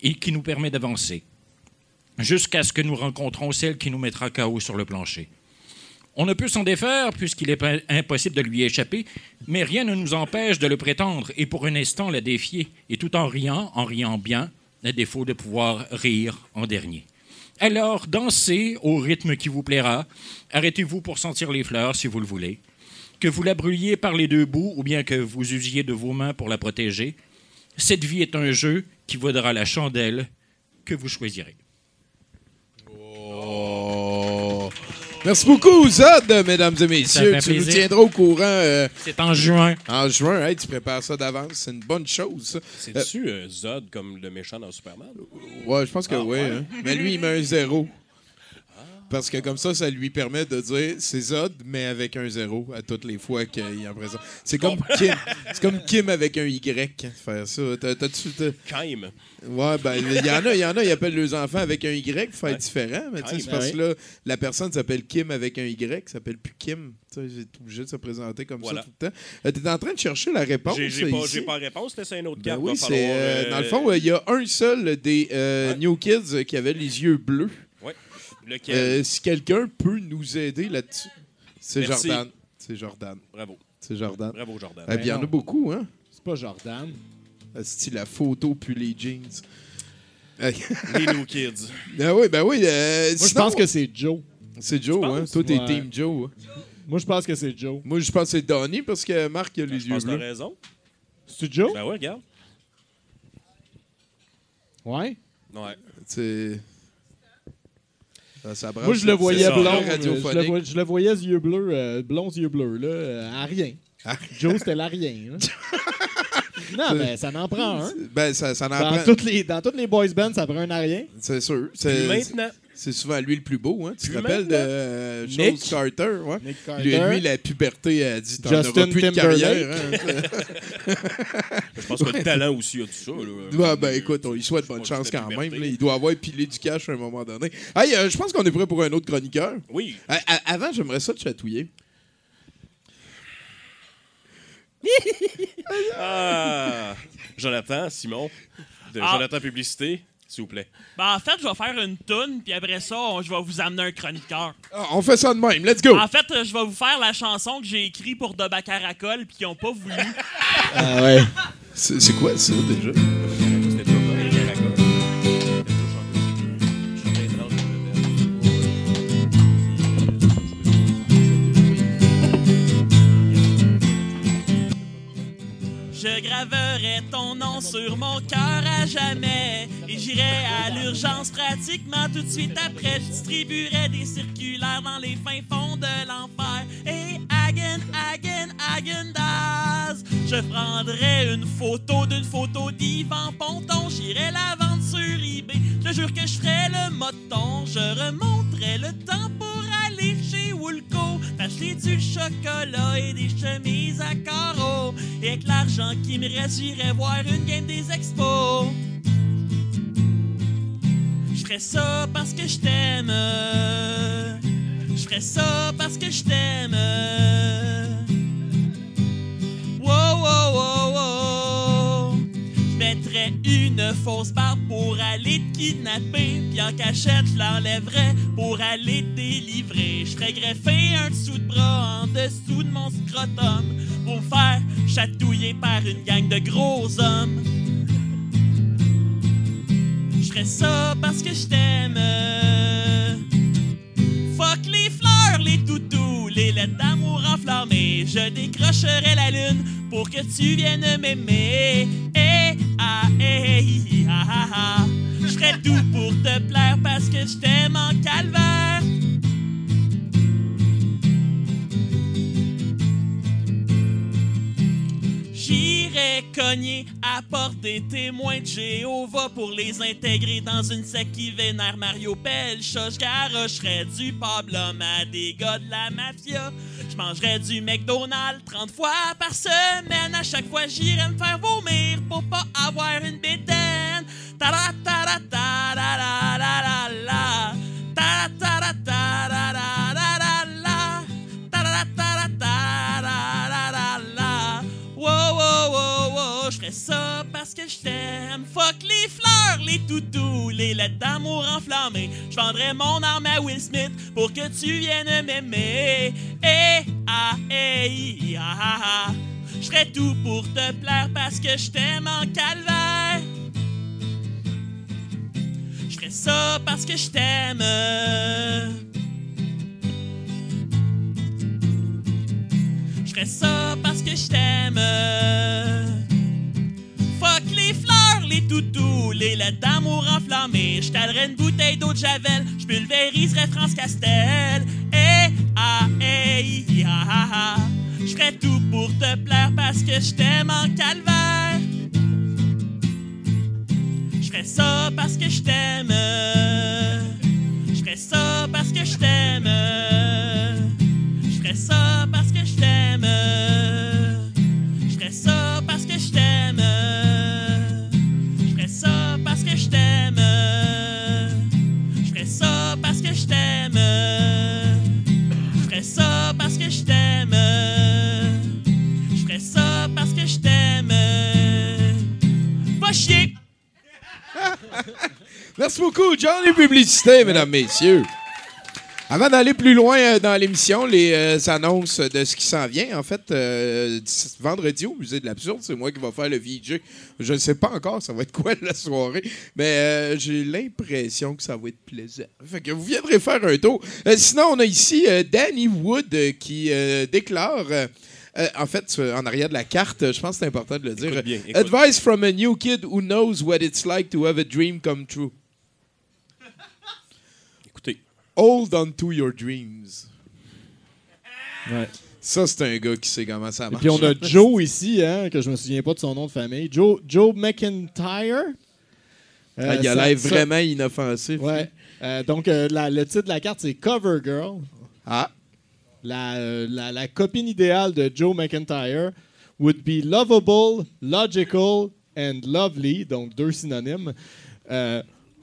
et qui nous permet d'avancer jusqu'à ce que nous rencontrons celle qui nous mettra KO sur le plancher. On ne peut s'en défaire puisqu'il est impossible de lui échapper, mais rien ne nous empêche de le prétendre et pour un instant la défier, et tout en riant, en riant bien, à défaut de pouvoir rire en dernier. Alors, dansez au rythme qui vous plaira, arrêtez-vous pour sentir les fleurs si vous le voulez, que vous la brûliez par les deux bouts ou bien que vous usiez de vos mains pour la protéger. Cette vie est un jeu qui vaudra la chandelle que vous choisirez. Oh. Merci beaucoup, Zod, mesdames et messieurs. Tu nous tiendras au courant. euh, C'est en juin. en juin, Hey, tu prépares ça d'avance. C'est une bonne chose. ça. C'est-tu euh, Zod comme le méchant dans Superman? Ouais, je pense que Ah, oui. ouais. hein. Mais lui, il met un zéro. Parce que comme ça, ça lui permet de dire c'est Zod, mais avec un zéro à toutes les fois qu'il en présente. C'est comme Kim. C'est comme Kim avec un Y. Faire ça. T'as- T'as-tu. t'as- Kaim. Ouais, ben, il y en a, il y en a, ils appellent leurs enfants avec un Y pour faire Ouais. différent. Mais tu sais, c'est parce que là, la personne s'appelle Kim avec un Y, s'appelle plus Kim. Tu sais, J'ai obligé de se présenter comme Voilà. ça tout le temps. Euh, T'es en train de chercher la réponse. J'ai pas, ici. j'ai pas réponse, laissez un autre Ben carte. oui, c'est. euh, euh, dans le fond, euh, il y a un seul des euh. New Kids euh, qui avait les yeux bleus. Lequel? Euh, si quelqu'un peut nous aider là-dessus, c'est Merci. Jordan. C'est Jordan. Bravo. C'est Jordan. Bravo, Jordan. Eh bien, il y en a beaucoup, hein? C'est pas Jordan. C'est la photo puis les jeans. Les New Kids. ah oui, ben oui. euh, Moi, je sinon- pense que c'est Joe. C'est Joe, Tu hein? penses? Toi, t'es Ouais. Team Joe. hein? Moi, je pense que c'est Joe. Moi, je pense que c'est Donnie parce que Marc il a les Je yeux pense que t'as bleus. raison. C'est Joe? Ben ouais, regarde. Ouais. Ouais. C'est. Ça, ça brasse, Moi, je le voyais blond. euh, Je le, vois- je le voyais yeux bleus, euh, blonds yeux bleus, là, euh, à rien. Ah. Joe, c'était la rien. non, mais ça en prend un. Ben, ça, ça en Dans prend. toutes, les, dans toutes les boys bands, ça prend un à rien. C'est sûr. Maintenant, c'est souvent lui le plus beau, hein? Tu te rappelles de euh, Chose Nick. Carter, ouais? Nick Lui, Carter. lui, la puberté a dit T'en auras plus de carrière. Hein? je pense que le talent aussi a tout ça. Là. Ouais, ben écoute, on lui souhaite bonne chance quand même. là. Il doit avoir pilé du cash à un moment donné. Hey, euh, je pense qu'on est prêt pour un autre chroniqueur. Oui. À- avant, j'aimerais ça te chatouiller. Ah, Jonathan, Simon, de Ah. Jonathan Publicité, s'il vous plaît. Ben, en fait, je vais faire une toune, puis après ça, on- je vais vous amener un chroniqueur. Ah, on fait ça de même. Let's go! En fait, euh, je vais vous faire la chanson que j'ai écrite pour De Bacaracol, puis qu'ils n'ont pas voulu. Ah ouais. C'est c'est quoi ça déjà? Je graverai ton nom sur mon cœur à jamais. Et j'irai à l'urgence pratiquement tout de suite après. Je distribuerai des circulaires dans les fins fonds de l'enfer. Et Hagen, Hagen, Hagen Daz. Je prendrai une photo d'une photo d'Yvan Ponton. J'irai la vendre sur eBay. Je jure que je ferai le moton. Je remonterai le temps pour aller chez Acapulco. T'acheter du chocolat et des chemises à carreaux. Et avec l'argent qui me reste, j'irai voir une game des expos. Je ferais ça parce que je t'aime. Je ferais ça parce que je t'aime. Wow, wow, wow. Une fausse barbe pour aller te kidnapper. Puis en cachette, je l'enlèverais pour aller te délivrer. Je ferais greffer un dessous de bras en dessous de mon scrotum pour me faire chatouiller par une gang de gros hommes. Je ferais ça parce que je t'aime. Les toutous, les lettres d'amour enflammées. Je décrocherai la lune pour que tu viennes m'aimer. Eh, ah, eh, hi, ah, ah, ah. Je ferais tout pour te plaire parce que je t'aime en calvaire. J'irai cogner à porte des témoins de Jéhovah pour les intégrer dans une secte qui vénère Mario. Je garocherais du pablum à des gars de la mafia. Je mangerais du McDonald's 30 fois par semaine. À chaque fois, j'irais me faire vomir pour pas avoir une bétaine. La, la. Ta-da, ta-da, ferais ça parce que je t'aime. Fuck les fleurs, les toutous, les lettres d'amour enflammées. Je vendrais mon arme à Will Smith pour que tu viennes m'aimer. Eh, ah, eh, ah, ah, ah. Je ferais tout pour te plaire parce que je t'aime en calvaire. Je ferais ça parce que je t'aime. Je ferais ça parce que je t'aime. Fuck les fleurs, les toutous, les lettres d'amour enflammées. Je calerais une bouteille d'eau de Javel, je pulvériserais France Castel. Eh, ah, eh, hi, ah, ah, ah. Je ferais tout pour te plaire parce que je t'aime en calvaire. Je ferais ça parce que je t'aime. Je ferais ça parce que je t'aime. Je ferais ça parce que je je t'aime. Je ferais ça parce que je t'aime. Va chier! Merci beaucoup, Johnny Publicité, mesdames, messieurs. Avant d'aller plus loin euh, dans l'émission, les euh, annonces de ce qui s'en vient. En fait, euh, vendredi au Musée de l'Absurde, c'est moi qui va faire le VJ. Je ne sais pas encore ça va être quoi la soirée, mais euh, j'ai l'impression que ça va être plaisant. Fait que vous viendrez faire un tour. Sinon, on a ici Danny Wood qui déclare... euh, en fait, en arrière de la carte, je pense que c'est important de le dire. Écoute bien, écoute. Advice from a new kid who knows what it's like to have a dream come true. Hold on to your dreams. Ouais. Ça, c'est un gars qui sait comment ça Et marche. puis on a Joe ici, hein, que je me souviens pas de son nom de famille. Joe, Joe McIntyre. Euh, Ah, il a l'air vraiment inoffensif. Ouais. Euh, donc, euh, la- le titre de la carte, c'est Cover Girl. Ah. La, la, la copine idéale de Joe McIntyre would be lovable, logical and lovely, donc deux synonymes,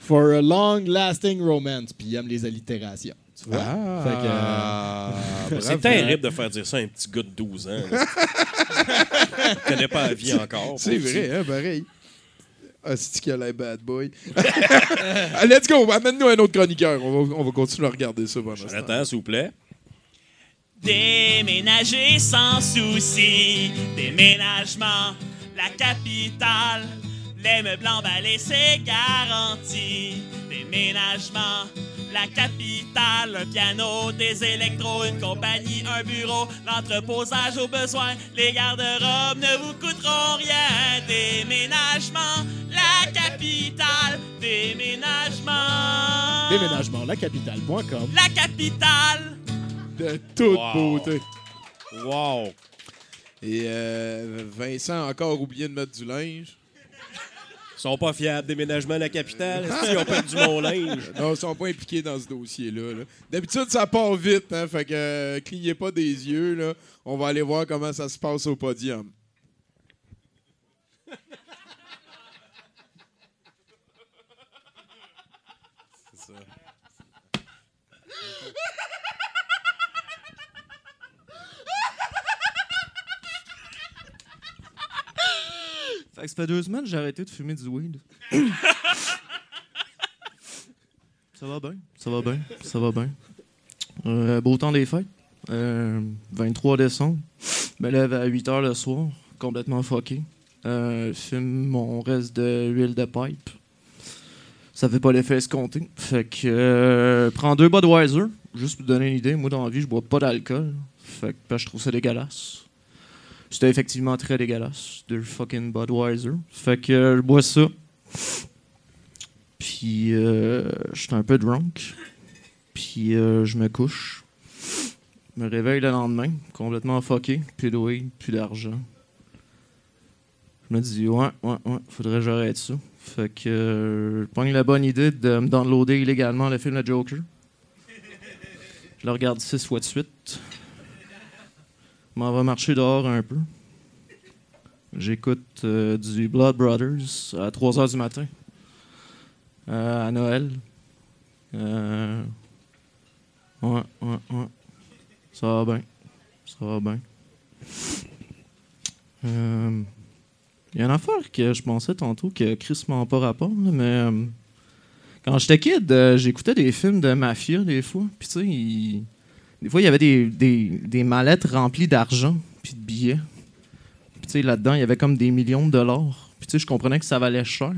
for a long-lasting romance. Puis il aime les allitérations. Tu vois? Ah. Fait que, euh, C'est terrible de faire dire ça à un petit gars de 12 ans. Il connaît pas la vie encore. C'est vrai, hein, pareil. Ah, c'est qu'il a l'air bad boy. Ah, Let's go, amène-nous un autre chroniqueur. On va, on va continuer à regarder ça pendant ce temps. Attends, s'il vous plaît. Déménager sans souci, déménagement, la capitale, les meubles emballés, c'est garanti. Déménagement, la capitale, un piano, des électros, une compagnie, un bureau, l'entreposage au besoin, les garde-robes ne vous coûteront rien. Déménagement, la capitale, déménagement. Déménagement, lacapitale.com. La capitale. De toute Wow. beauté. Wow. Et euh, Vincent a encore oublié de mettre du linge. Sont pas fiables. Déménagement à la capitale. Ils ont perdu mon linge? Non, ils sont pas impliqués dans ce dossier-là. là. D'habitude, ça part vite, hein, fait que euh, clignez pas des yeux. Là. On va aller voir comment ça se passe au podium. Fait que ça fait deux semaines que j'ai arrêté de fumer du weed. ça va bien, ça va bien, ça va bien. Euh, beau temps des fêtes. Euh, 23 décembre. Je me lève à 8 h le soir, complètement fucké. Euh, fume mon reste de huile de pipe. Ça fait pas l'effet escompté. Fait que euh, prends deux Budweiser, juste pour te donner une idée. Moi, dans la vie, je bois pas d'alcool. Fait que je trouve ça dégueulasse. C'était effectivement très dégueulasse. Deux fucking Budweiser. Fait que je bois ça. Puis euh, je suis un peu drunk. Puis euh, je me couche. Je me réveille le lendemain, complètement fucké. Plus de weed, plus d'argent. Je me dis, ouais, ouais, ouais, faudrait que j'arrête ça. Fait que euh, je prends la bonne idée de me downloader illégalement le film Le Joker. Je le regarde six fois de suite. M'en vais marcher dehors un peu. J'écoute euh, du Blood Brothers à 3 h du matin. Euh, à Noël. Euh, ouais, ouais, ouais. Ça va bien. Ça va bien. Il y a une affaire que je pensais tantôt que Chris m'a pas rapport, mais quand j'étais kid, j'écoutais des films de mafia des fois. Puis tu sais, il- des fois il y avait des, des, des mallettes remplies d'argent puis de billets. Puis tu sais, là-dedans, il y avait comme des millions de dollars. Puis tu sais, je comprenais que ça valait cher.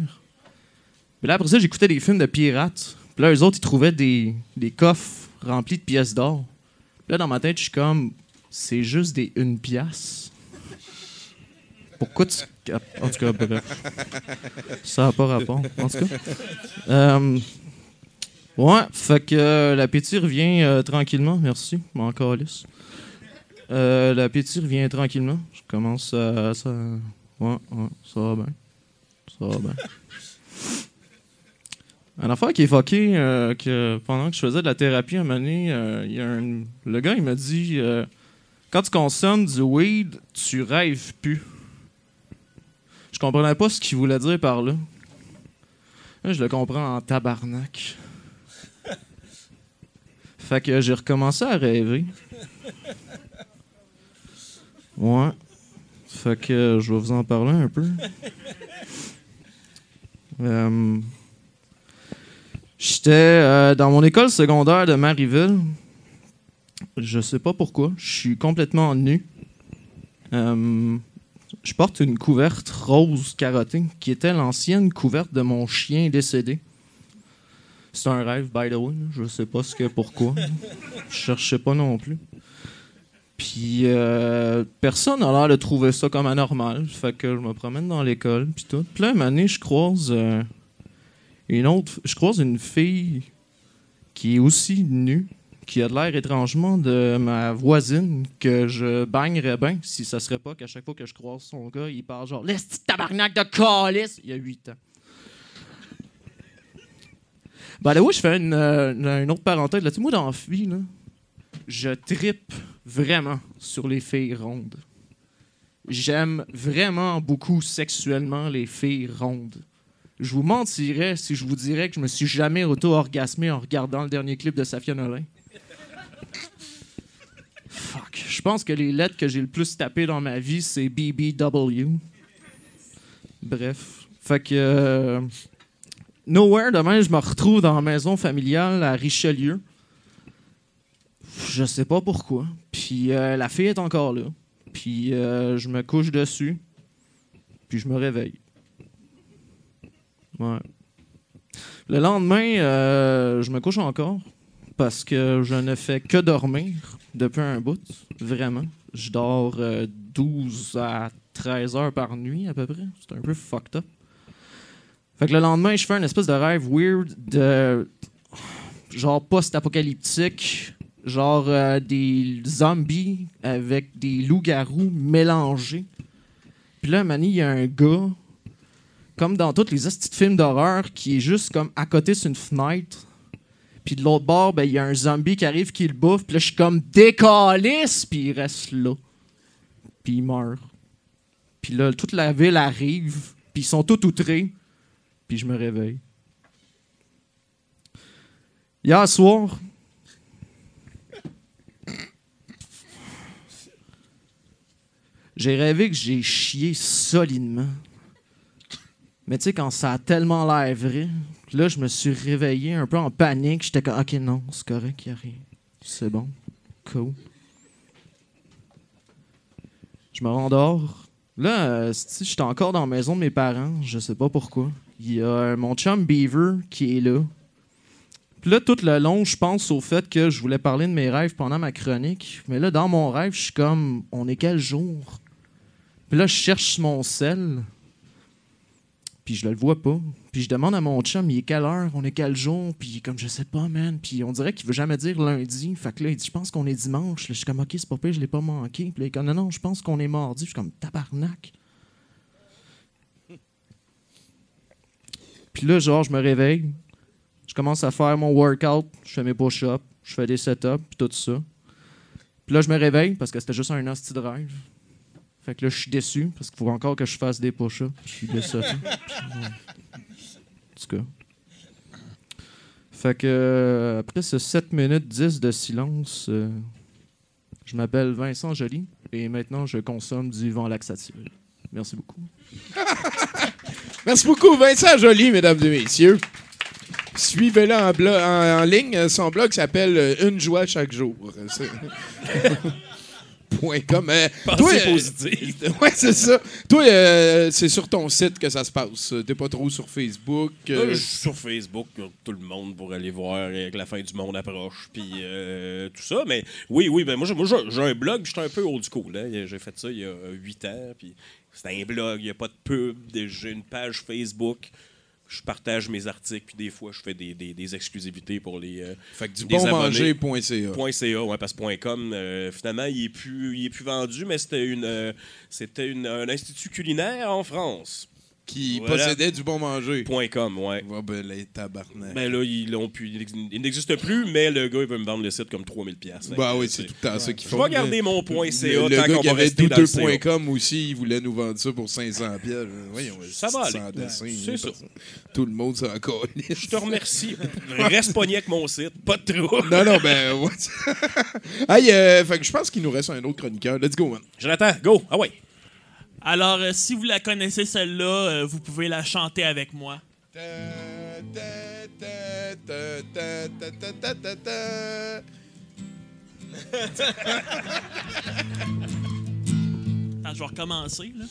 Mais là, après ça, j'écoutais des films de pirates. Puis là, eux autres, ils trouvaient des, des coffres remplis de pièces d'or. Là, dans ma tête, je suis comme, c'est juste des une pièce. Pourquoi tu. En tout cas. Ça n'a pas rapport. En tout cas. Euh, ouais, fait que euh, l'appétit revient euh, tranquillement. Merci, mon calice. Euh, l'appétit revient tranquillement. Je commence à. Ça, ouais, ouais, ça va bien. Ça va bien. Un affaire qui est fucké, que pendant que je faisais de la thérapie à un il y a un- le gars, il m'a dit Quand tu consommes du weed, tu rêves plus. Je comprenais pas ce qu'il voulait dire par là. Là, je le comprends en tabarnak. Fait que j'ai recommencé à rêver. Ouais. Fait que je vais vous en parler un peu. Euh, J'étais euh, dans mon école secondaire de Marieville. Je sais pas pourquoi. Je suis complètement nu. Euh, je porte une couverte rose carottée qui était l'ancienne couverte de mon chien décédé. C'est un rêve, by the way. Je sais pas ce que pourquoi. Je cherchais pas non plus. Puis euh, personne n'a l'air de trouver ça comme anormal. Fait que je me promène dans l'école puis tout. Puis là, une année, je croise euh, une autre. Je croise une fille qui est aussi nue, qui a de l'air étrangement de ma voisine que je bagnerais bien si ça serait pas qu'à chaque fois que je croise son gars, il parle genre petit tabarnak de calice! Il y a 8 ans. Ben là, oui, je fais une, euh, une- autre parenthèse là-dessus. Moi, dans la vie, là, je trippe vraiment sur les filles rondes. J'aime vraiment beaucoup sexuellement les filles rondes. Je vous mentirais si je vous dirais que je me suis jamais auto-orgasmé en regardant le dernier clip de Safia Nolin. Fuck. Je pense que les lettres que j'ai le plus tapées dans ma vie, c'est BBW. Bref. Fait que. euh, nowhere, demain, je me retrouve dans la maison familiale à Richelieu. Je sais pas pourquoi. Puis euh, la fille est encore là. Puis euh, je me couche dessus. Puis je me réveille. Ouais. Le lendemain, euh, je me couche encore parce que je ne fais que dormir depuis un bout, vraiment. Je dors euh, 12 à 13 heures par nuit à peu près. C'est un peu fucked up. Fait que le lendemain, je fais une espèce de rêve weird de genre post-apocalyptique, genre euh, des zombies avec des loups-garous mélangés. Puis là, Manny, il y a un gars comme dans tous les petits films d'horreur, qui est juste comme à côté sur une fenêtre. Puis de l'autre bord, ben, il y a un zombie qui arrive qui le bouffe. Puis là, je suis comme décalisse, puis il reste là. Puis il meurt. Puis là, toute la ville arrive, puis ils sont tous outrés. Puis je me réveille. Hier soir, j'ai rêvé que j'ai chié solidement. Mais tu sais, quand ça a tellement l'air vrai, là, je me suis réveillé un peu en panique. J'étais comme, OK, non, c'est correct, il a rien. C'est bon. Cool. Je me rendors. Là, euh, si j'étais encore dans la maison de mes parents, je sais pas pourquoi. Il y a mon chum Beaver qui est là. Puis là, tout le long, je pense au fait que je voulais parler de mes rêves pendant ma chronique. Mais là, dans mon rêve, je suis comme, on est quel jour? Puis là, je cherche mon sel. Puis je le vois pas. Puis je demande à mon chum, il est quelle heure? On est quel jour? Puis comme, je sais pas, man. Puis on dirait qu'il veut jamais dire lundi. Fait que là, il dit, je pense qu'on est dimanche. Je suis comme, OK, c'est pas pire, je l'ai pas manqué. Puis là, il comme, non, non, je pense qu'on est mardi. Je suis comme, tabarnak. Puis là, genre, je me réveille. Je commence à faire mon workout. Je fais mes push-ups. Je fais des setups, puis tout ça. Puis là, je me réveille parce que c'était juste un hostie de rêve. Fait que là, je suis déçu parce qu'il faut encore que je fasse des push-ups. Je suis déçu. en tout cas. Fait que euh, après ce 7 minutes 10 de silence, euh, je m'appelle Vincent Joly et maintenant je consomme du vent laxatif. Merci beaucoup. Merci beaucoup, Vincent Joly, mesdames et messieurs. Suivez-le en, en, en ligne. Son blog s'appelle euh, Une joie chaque jour. Point com. Euh, toi, euh, ouais, c'est ça. Toi, euh, c'est sur ton site que ça se passe. T'es pas trop sur Facebook. euh, Là, je suis sur Facebook, tout le monde pour aller voir que la fin du monde approche, puis tout ça. Mais oui, oui, ben moi, j'ai- un blog, suis un peu old school. hein. J'ai fait ça il y a huit ans, puis c'est un blog, il n'y a pas de pub, j'ai une page Facebook. Je partage mes articles, puis des fois, je fais des, des- des exclusivités pour les. euh, Fait que du abonnés. Point .ca, ouais, parce que .com, euh, finalement, il est, plus, il est plus vendu, mais c'était une, euh, c'était une- un institut culinaire en France. Qui Voilà. possédait du bon manger. Point .com, ouais. Ouais, ben, les tabarnak. Ben là, ils l'ont pu. Il ex- il n'existe plus, mais le gars, il veut me vendre le site comme 3000 pièces. Bah oui, c'est tout le temps ça qu'ils font. Je vais garder mon point .ca Le, le tant gars qui va avait douteux.com aussi, il voulait nous vendre ça pour 500 pièces. Voyons, Ça va aller. dessin, C'est ça. Tout le monde s'en calisse. Je te remercie. Reste pogné avec mon site. Pas de trop. Non, non, ben, ouais. hey, euh, fait que je pense qu'il nous reste un autre chroniqueur. Let's go, man. Jonathan, go. Ah ouais. Alors, euh, si vous la connaissez, celle-là, euh, vous pouvez la chanter avec moi. Attends, je vais recommencer, là.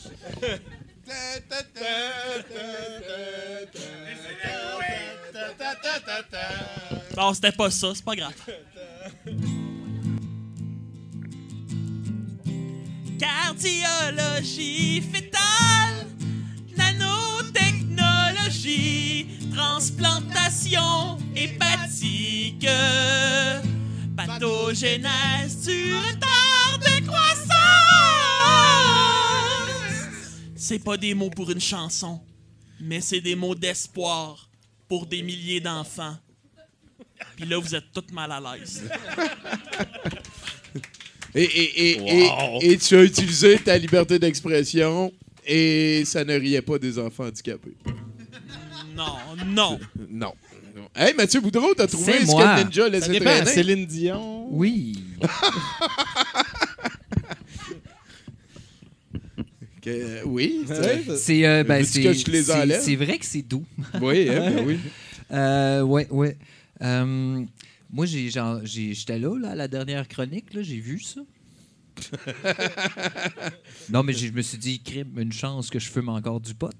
Non, c'était pas ça, c'est pas grave. Cardiologie fétale, nanotechnologie, transplantation hépatique, pathogénèse du retard de croissance. C'est pas des mots pour une chanson, mais c'est des mots d'espoir pour des milliers d'enfants. Puis là, vous êtes toutes mal à l'aise. Et, et, et, Wow. et, et tu as utilisé ta liberté d'expression et ça ne riait pas des enfants handicapés. Non, non. Non. Hey, Mathieu Boudreau, t'as trouvé ce moi. que ninja laissait traîner? Céline Dion? Oui. Oui. C'est- C'est euh, ben, Veux-tu c'est que je les c'est- enlève? c'est vrai que c'est doux. Oui, hein, ben oui. Euh, ouais, ouais. Moi, j'ai, j'étais là, là, à la dernière chronique, là, j'ai vu ça. non, mais je me suis dit, crime, une chance que je fume encore du pot.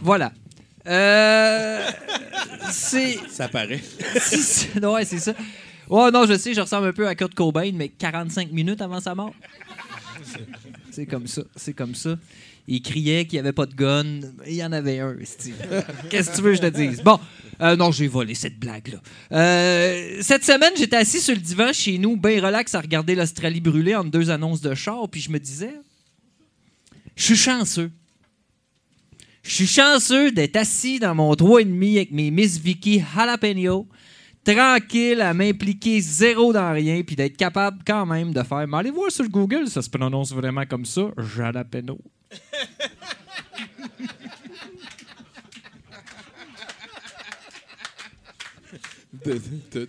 voilà. Euh, c'est. Ça paraît. ça. Ouais, c'est ça. Oh non, je sais, je ressemble un peu à Kurt Cobain, mais 45 minutes avant sa mort. C'est comme ça, c'est comme ça. Il criait qu'il n'y avait pas de gun. Il y en avait un. Qu'est-ce que tu veux que je te dise? Bon, euh, non, j'ai volé cette blague-là. Euh, cette semaine, j'étais assis sur le divan chez nous, bien relax, à regarder l'Australie brûler entre deux annonces de char, puis je me disais, je suis chanceux. Je suis chanceux d'être assis dans mon 3,5 avec mes Miss Vicky Jalapeno, tranquille, à m'impliquer zéro dans rien, puis d'être capable quand même de faire. Mais allez voir sur Google, ça se prononce vraiment comme ça, Jalapeno.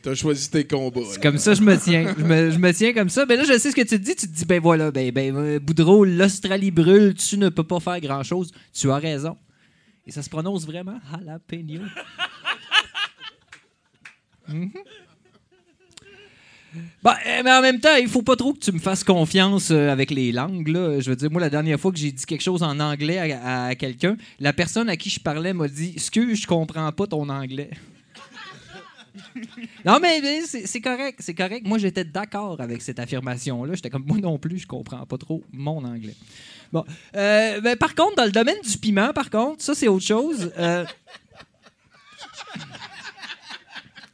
T'as- choisi tes combats. C'est comme ça, je me tiens. Je me, je me tiens comme ça. Mais là, je sais ce que tu te dis. Tu te dis, ben voilà, ben, ben euh, Boudreau, l'Australie brûle, tu ne peux pas faire grand-chose. Tu as raison. Et ça se prononce vraiment jalapeno. Mhm. Bon, euh, mais en même temps, il faut pas trop que tu me fasses confiance euh, avec les langues. Là. Je veux dire, moi, la dernière fois que j'ai dit quelque chose en anglais à, quelqu'un, la personne à qui je parlais m'a dit Excuse, je comprends pas ton anglais. Non, mais, mais c'est c'est correct, c'est correct. Moi, j'étais d'accord avec cette affirmation-là. J'étais comme, moi non plus, je comprends pas trop mon anglais. Bon. Euh, ben, par contre, dans le domaine du piment, par contre, ça, c'est autre chose. Euh,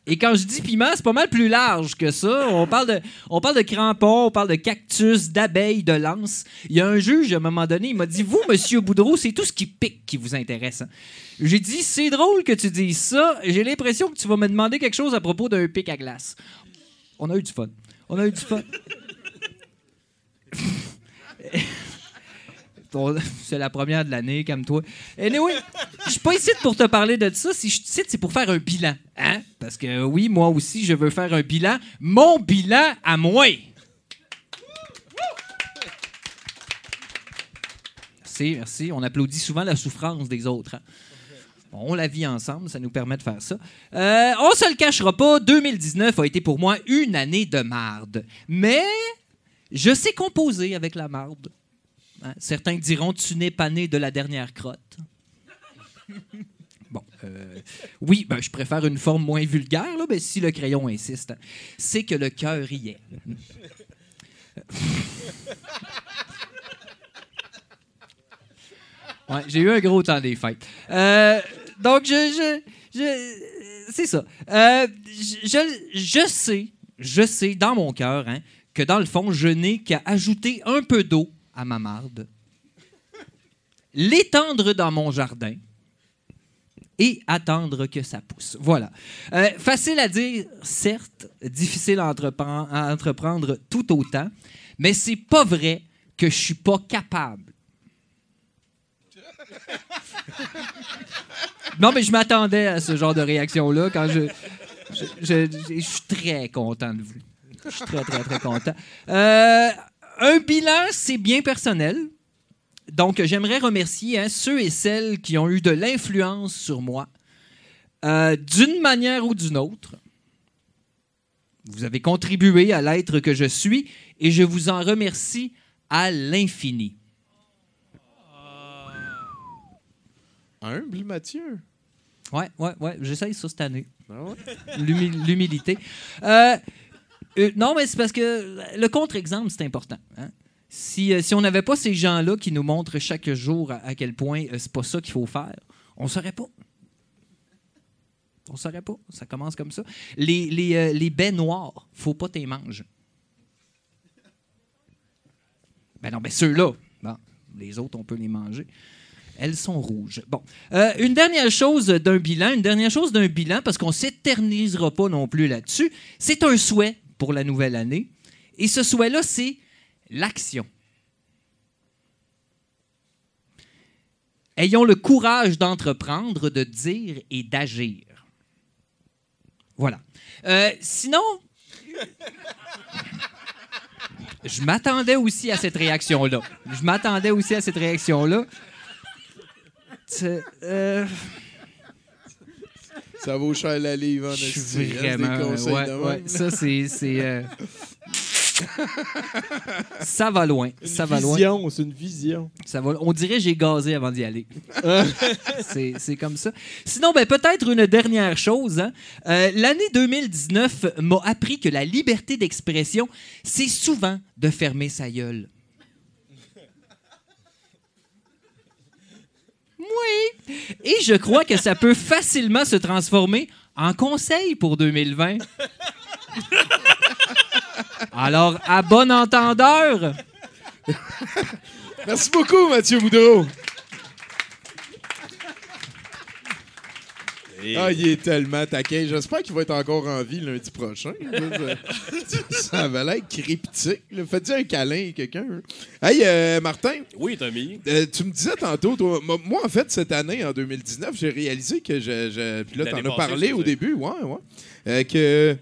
Et quand je dis piment, c'est pas mal plus large que ça. On parle de, on parle de crampons, on parle de cactus, d'abeilles, de lances. Il y a un juge, à un moment donné, il m'a dit Vous, monsieur Boudreau, c'est tout ce qui pique qui vous intéresse. J'ai dit C'est drôle que tu dises ça. J'ai l'impression que tu vas me demander quelque chose à propos d'un pic à glace. On a eu du fun. On a eu du fun. C'est la première de l'année, comme toi. Anyway, je suis pas ici pour te parler de ça. Si je suis ici, c'est pour faire un bilan. Hein? Parce que oui, moi aussi, je veux faire un bilan. Mon bilan à moi. Merci, merci. On applaudit souvent la souffrance des autres. hein? On la vit ensemble, ça nous permet de faire ça. Euh, on se le cachera pas, 2019 a été pour moi une année de marde. Mais je sais composer avec la marde. Hein, Certains diront tu n'es pas né de la dernière crotte. Bon, euh, oui, ben, je préfère une forme moins vulgaire, là, ben, si le crayon insiste. C'est que le cœur y est. J'ai eu un gros temps des fêtes. Euh, donc, je. je, c'est ça. Euh, je- je sais, je sais dans mon cœur hein, que dans le fond, je n'ai qu'à ajouter un peu d'eau à ma marde, l'étendre dans mon jardin et attendre que ça pousse. Voilà. Euh, facile à dire, certes, difficile à entreprendre, tout autant, mais c'est pas vrai que je suis pas capable. Non, mais je m'attendais à ce genre de réaction-là quand je. Je, je- je- je suis très content de vous. Je suis très, très, très content. Euh, un bilan, c'est bien personnel. Donc, j'aimerais remercier hein, ceux et celles qui ont eu de l'influence sur moi, euh, d'une manière ou d'une autre. Vous avez contribué à l'être que je suis et je vous en remercie à l'infini. Humble, Mathieu. Ouais, ouais, ouais, j'essaye ça cette année. Ah ouais? L'humilité. Euh, euh, non, mais c'est parce que le contre-exemple, c'est important. hein. Si, euh, si on n'avait pas ces gens-là qui nous montrent chaque jour à, quel point euh, c'est pas ça qu'il faut faire, on ne saurait pas. On ne saurait pas. Ça commence comme ça. Les, les, euh, les baies noires, faut pas t'y manger. Ben non, ben ceux-là. Bon, les autres, on peut les manger. Elles sont rouges. Bon. Une dernière chose d'un bilan, une dernière chose d'un bilan, parce qu'on ne s'éternisera pas non plus là-dessus, c'est un souhait pour la nouvelle année. Et ce souhait-là, c'est l'action. Ayons le courage d'entreprendre, de dire et d'agir. Voilà. Euh, sinon, je m'attendais aussi à cette réaction-là. Je m'attendais aussi à cette réaction-là. Euh, Ça vaut cher la livre, en je esti, suis hein, vraiment. des conseils ouais, de même. ouais, ça, c'est. euh, ça va loin. Ça va loin. vision, c'est une vision. Ça va, on dirait que j'ai gazé avant d'y aller. c'est, c'est comme ça. Sinon, ben, peut-être une dernière chose. hein. Euh, l'année 2019 m'a appris que la liberté d'expression, c'est souvent de fermer sa gueule. Et je crois que ça peut facilement se transformer en conseil pour 2020. Alors, à bon entendeur. Merci beaucoup, Mathieu Boudreau. Et- Ah, il est tellement taquin. J'espère qu'il va être encore en vie lundi prochain. ça, avait l'air cryptique. Faites-y un câlin, quelqu'un? hein. Hey, euh, Martin. Oui, Tommy. Euh, tu me disais tantôt, toi, moi, en fait, cette année, en 2019, j'ai réalisé que je. je- puis là, t'en as parlé au début, ouais, ouais. Euh, que.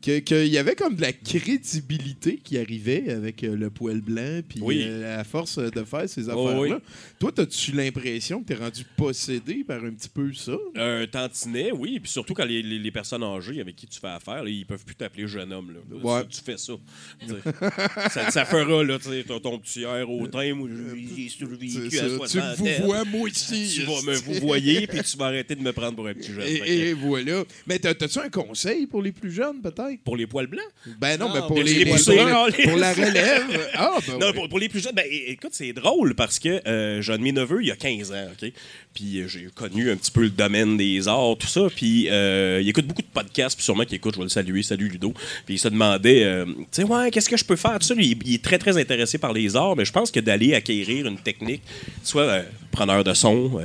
Que- Qu'il y avait comme de la crédibilité qui arrivait avec euh, le poil blanc, puis Oui. euh, à force de faire ces Oh, affaires-là. oui. Toi, as-tu l'impression que tu es rendu possédé par un petit peu ça? Un tantinet, oui. Et puis surtout quand les, les- les personnes âgées avec qui tu fais affaire, là, ils peuvent plus t'appeler jeune homme. Là. Ouais. Tu, tu fais ça. Ça. Ça fera là, ton, ton petit air au train. Moi, j'ai survécu C'est à. Tu 60 me vous vois, moi aussi. Tu vas me vous voyez, puis tu vas arrêter de me prendre pour un petit jeune. Et, et voilà. Mais t'as- t'as-tu un conseil pour les plus jeunes, peut-être? Pour les poils blancs? Ben non, mais pour les, poussés, pour, la relève. Ah, ben non, pour, pour les plus jeunes, ben, écoute, c'est drôle parce que euh, j'ai un de mes neveux, il y a 15 ans, OK? Puis euh, j'ai connu un petit peu le domaine des arts, tout ça. Puis euh, il écoute beaucoup de podcasts, puis sûrement qu'il écoute, je vais le saluer, salut Ludo. Puis il se demandait, tu sais, ouais, qu'est-ce que je peux faire? Tout ça, lui, il, est très, très intéressé par les arts, mais je pense que d'aller acquérir une technique, soit preneur de son,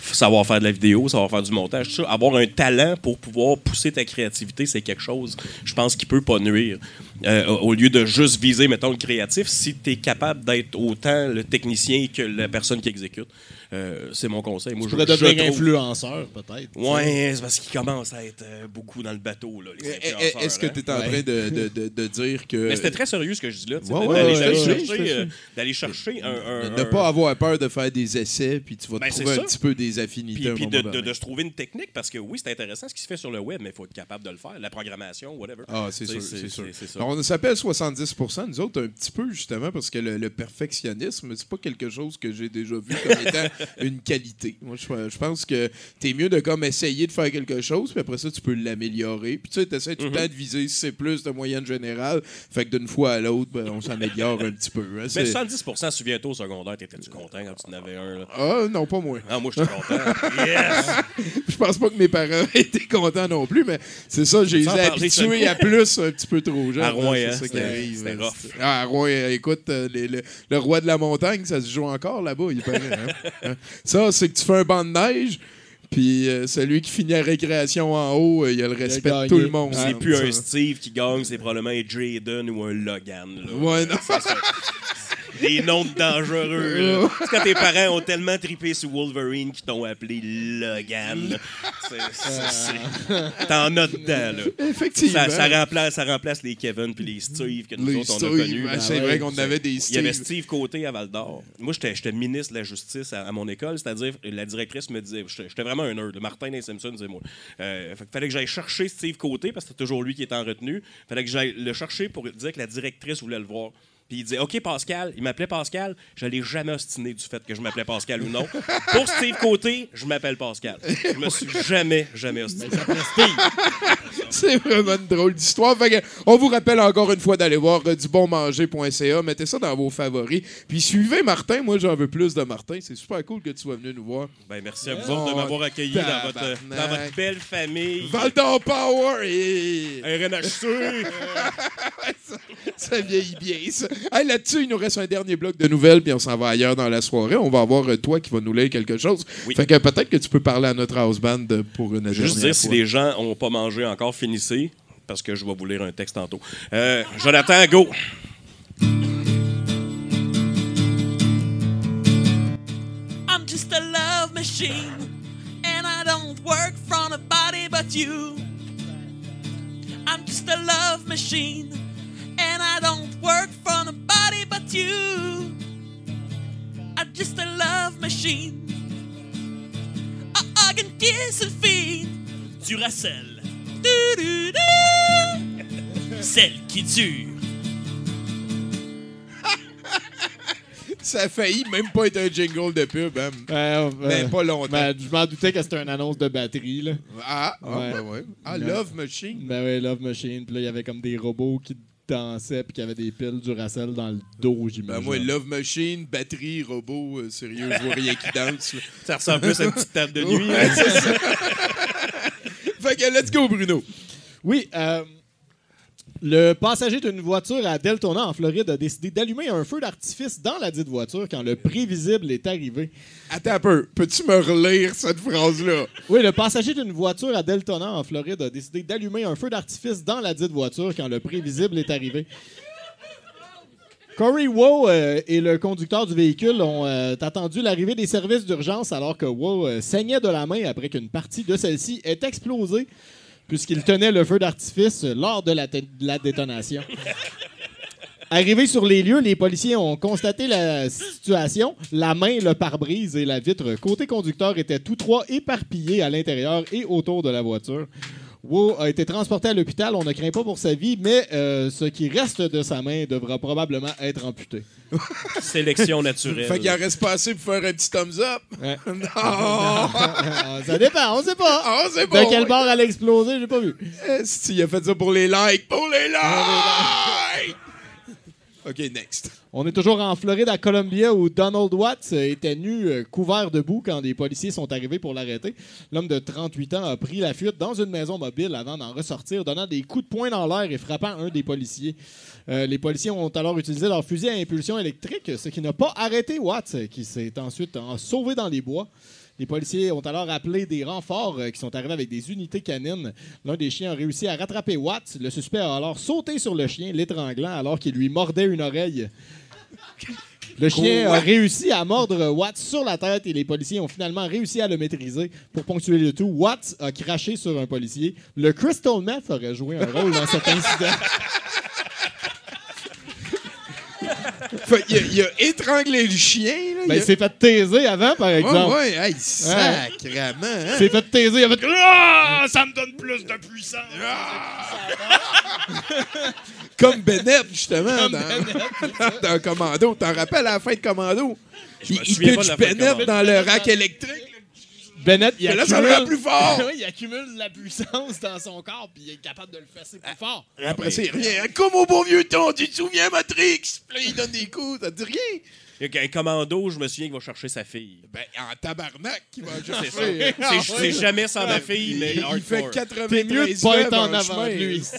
savoir faire de la vidéo, savoir faire du montage, avoir un talent pour pouvoir pousser ta créativité, c'est quelque chose, je pense, qui peut pas nuire. Euh, au lieu de juste viser, mettons, le créatif, si tu es capable d'être autant le technicien que la personne qui exécute, euh, c'est mon conseil. Moi, Tu je- devenir trouve- influenceur, peut-être. Ouais, c'est parce qu'il commence à être euh, beaucoup dans le bateau, là, les Eh, eh, influenceurs, Est-ce que hein. tu es en train de, de- de- de dire que. Mais c'était très sérieux ce que je dis là. Ouais, d'aller ouais, d'aller ouais, ouais, chercher, ouais, euh, d'aller chercher un. un- Ne un- pas avoir peur de faire des essais, puis tu vas Ben, trouver un petit peu des affinités Puis, puis de, donné. de- de se trouver une technique, parce que oui, c'est intéressant ce qui se fait sur le web, mais il faut être capable de le faire. La programmation, whatever. Ah, c'est sûr, c'est sûr. on s'appelle 70% nous autres, un petit peu, justement, parce que le, le perfectionnisme, c'est pas quelque chose que j'ai déjà vu comme étant une qualité. Moi, je, je pense que t'es mieux de comme essayer de faire quelque chose, puis après ça, tu peux l'améliorer. Puis tu sais, t'essaies tout le Mhm. temps de viser C+, de moyenne générale, fait que d'une fois à l'autre, ben, on s'améliore un petit peu. hein. Mais C'est- 70 souviens-toi au secondaire, t'étais-tu content quand tu en avais un? Là? Ah, non, pas moi. Ah, moi, j'étais content. yes! Je pense pas que mes parents étaient contents non plus, mais c'est ça, j'ai habitués ça. à plus un petit peu trop jeune. À Rouen, c'est hein, ça qui arrive. rough. Ah, à Rouen, écoute, euh, les- le, le roi de la montagne, ça se joue encore là-bas, il paraît. hein. Hein? Ça, c'est que tu fais un banc de neige, puis euh, celui qui finit la récréation en haut, euh, il a le respect de tout le monde. C'est hein, plus ça. un Steve qui gagne, c'est probablement un Jaden ou un Logan. Là. Ouais, non. C'est ça. Des noms de dangereux. C'est quand tes parents ont tellement tripé sur Wolverine qu'ils t'ont appelé Logan. c'est- T'en as dedans. Là. Effectivement. Ça, ça remplace, ça remplace les Kevin puis les Steve que nous Les autres on Steve, a connus. ben, c'est vrai qu'on avait des Il y avait Steve. Steve Côté à Val d'Or. Moi, j'étais ministre de la Justice à, à mon école, c'est-à-dire la directrice me disait, j'étais vraiment un nerd. Martin et Simpson, c'est moi. Euh, fait fallait que j'aille chercher Steve Côté parce que c'était toujours lui qui était en retenue. fallait que j'aille le chercher pour dire que la directrice voulait le voir. Puis il disait OK Pascal, il m'appelait Pascal, je l'ai jamais ostiné du fait que je m'appelais Pascal ou non. Pour Steve Côté, je m'appelle Pascal. Je me suis jamais jamais ostiné. C'est vraiment une drôle d'histoire. On vous rappelle encore une fois d'aller voir euh, dubonmanger.ca. Mettez ça dans vos favoris. Puis suivez Martin. Moi, j'en veux plus de Martin. C'est super cool que tu sois venu nous voir. Ben, merci à vous autres de m'avoir accueilli dans votre, dans votre belle famille. Val d'Or Power et... RNHC. ça, ça vieillit bien, ça. Hey, Là-dessus, il nous reste un dernier bloc de nouvelles, puis on s'en va ailleurs dans la soirée. On va avoir euh, toi qui va nous lire quelque chose. Oui. Fait que peut-être que tu peux parler à notre house band pour une Juste dernière dire, si fois. les gens n'ont pas mangé encore, finissez, parce que je vais vous lire un texte tantôt. Euh, Jonathan, go! I'm just a love machine, and I don't work for nobody but you. I'm just a love machine, I don't work for nobody but you. I'm just a love machine. I hug and kiss and feed. Duracell. Du-du-du. Celle qui dure. Ça a failli même pas être un jingle de pub, hein. Euh, Mais pas longtemps. ben, je m'en doutais que c'était une annonce de batterie. Là. Ah, ah, Ouais. ben ouais. Ah. Love Machine. Ben ouais, Love Machine. Puis là, il y avait comme des robots qui dansaient puis qui avaient des piles Duracell dans le dos, Ben j'imagine. moi, Love Machine, batterie, robot, euh, sérieux, je vois rien qui danse. là. Ça ressemble plus à une petite table de nuit. Ouais, hein. c'est ça. fait que let's go, Bruno. Oui, euh, Le passager d'une voiture à Deltona, en Floride, a décidé d'allumer un feu d'artifice dans la dite voiture quand le prévisible est arrivé. Attends un peu. Peux-tu me relire cette phrase-là? Oui, le passager d'une voiture à Deltona, en Floride, a décidé d'allumer un feu d'artifice dans la dite voiture quand le prévisible est arrivé. Corey Woe euh, et le conducteur du véhicule ont euh, attendu l'arrivée des services d'urgence alors que Woe euh, saignait de la main après qu'une partie de celle-ci ait explosé puisqu'il tenait le feu d'artifice lors de la, détonation. Arrivés sur les lieux, les policiers ont constaté la situation. La main, le pare-brise et la vitre côté conducteur étaient tous trois éparpillés à l'intérieur et autour de la voiture. Wu a été transporté à l'hôpital. On ne craint pas pour sa vie, mais euh, ce qui reste de sa main devra probablement être amputé. Sélection naturelle. Fait qu'il en reste pas assez pour faire un petit thumbs up. non! ça dépend, on sait pas. Ah, on sait pas. De quel bord elle a explosé, j'ai pas vu. Est-ce qu'il a fait ça pour les likes? Pour les likes! OK, next. On est toujours en Floride, à Columbia, où Donald Watts était nu, euh, couvert de boue, quand des policiers sont arrivés pour l'arrêter. L'homme de 38 ans a pris la fuite dans une maison mobile avant d'en ressortir, donnant des coups de poing dans l'air et frappant un des policiers. Euh, les policiers ont alors utilisé leur fusil à impulsion électrique, ce qui n'a pas arrêté Watts, qui s'est ensuite en sauvé dans les bois. Les policiers ont alors appelé des renforts euh, qui sont arrivés avec des unités canines. L'un des chiens a réussi à rattraper Watts. Le suspect a alors sauté sur le chien, l'étranglant alors qu'il lui mordait une oreille. Le chien a réussi à mordre Watts sur la tête et les policiers ont finalement réussi à le maîtriser. Pour ponctuer le tout, Watts a craché sur un policier. Le Crystal Meth aurait joué un rôle dans cet incident. Fait, il, a, il, a, étranglé le chien. Là, ben, il, a... s'est fait taiser avant, par exemple. Ouais, ouais, hey, sacrément. Hein? Il s'est fait taiser, il a fait ah, Ça me donne plus de puissance. Ah! Comme Bennett, justement, Comme dans, Bennett, dans Commando. T'en rappelles à la fin de Commando? Je il il pitch Bennett dans le rack électrique. Bennett, il accumule... ça plus fort. il accumule de la puissance dans son corps, puis il est capable de le fesser plus fort. Après, c'est rien. Comme au bon vieux temps, tu te souviens, Matrix? Puis là, il donne des coups, ça te dit rien. Il y a un commando, je me souviens, qu'il va chercher sa fille. Ben, en tabarnak, il va chercher. ça. C'est- C'est jamais sans ma fille, mais Il, il fait hardcore. 93 T'es mieux de pas être en avant de lui.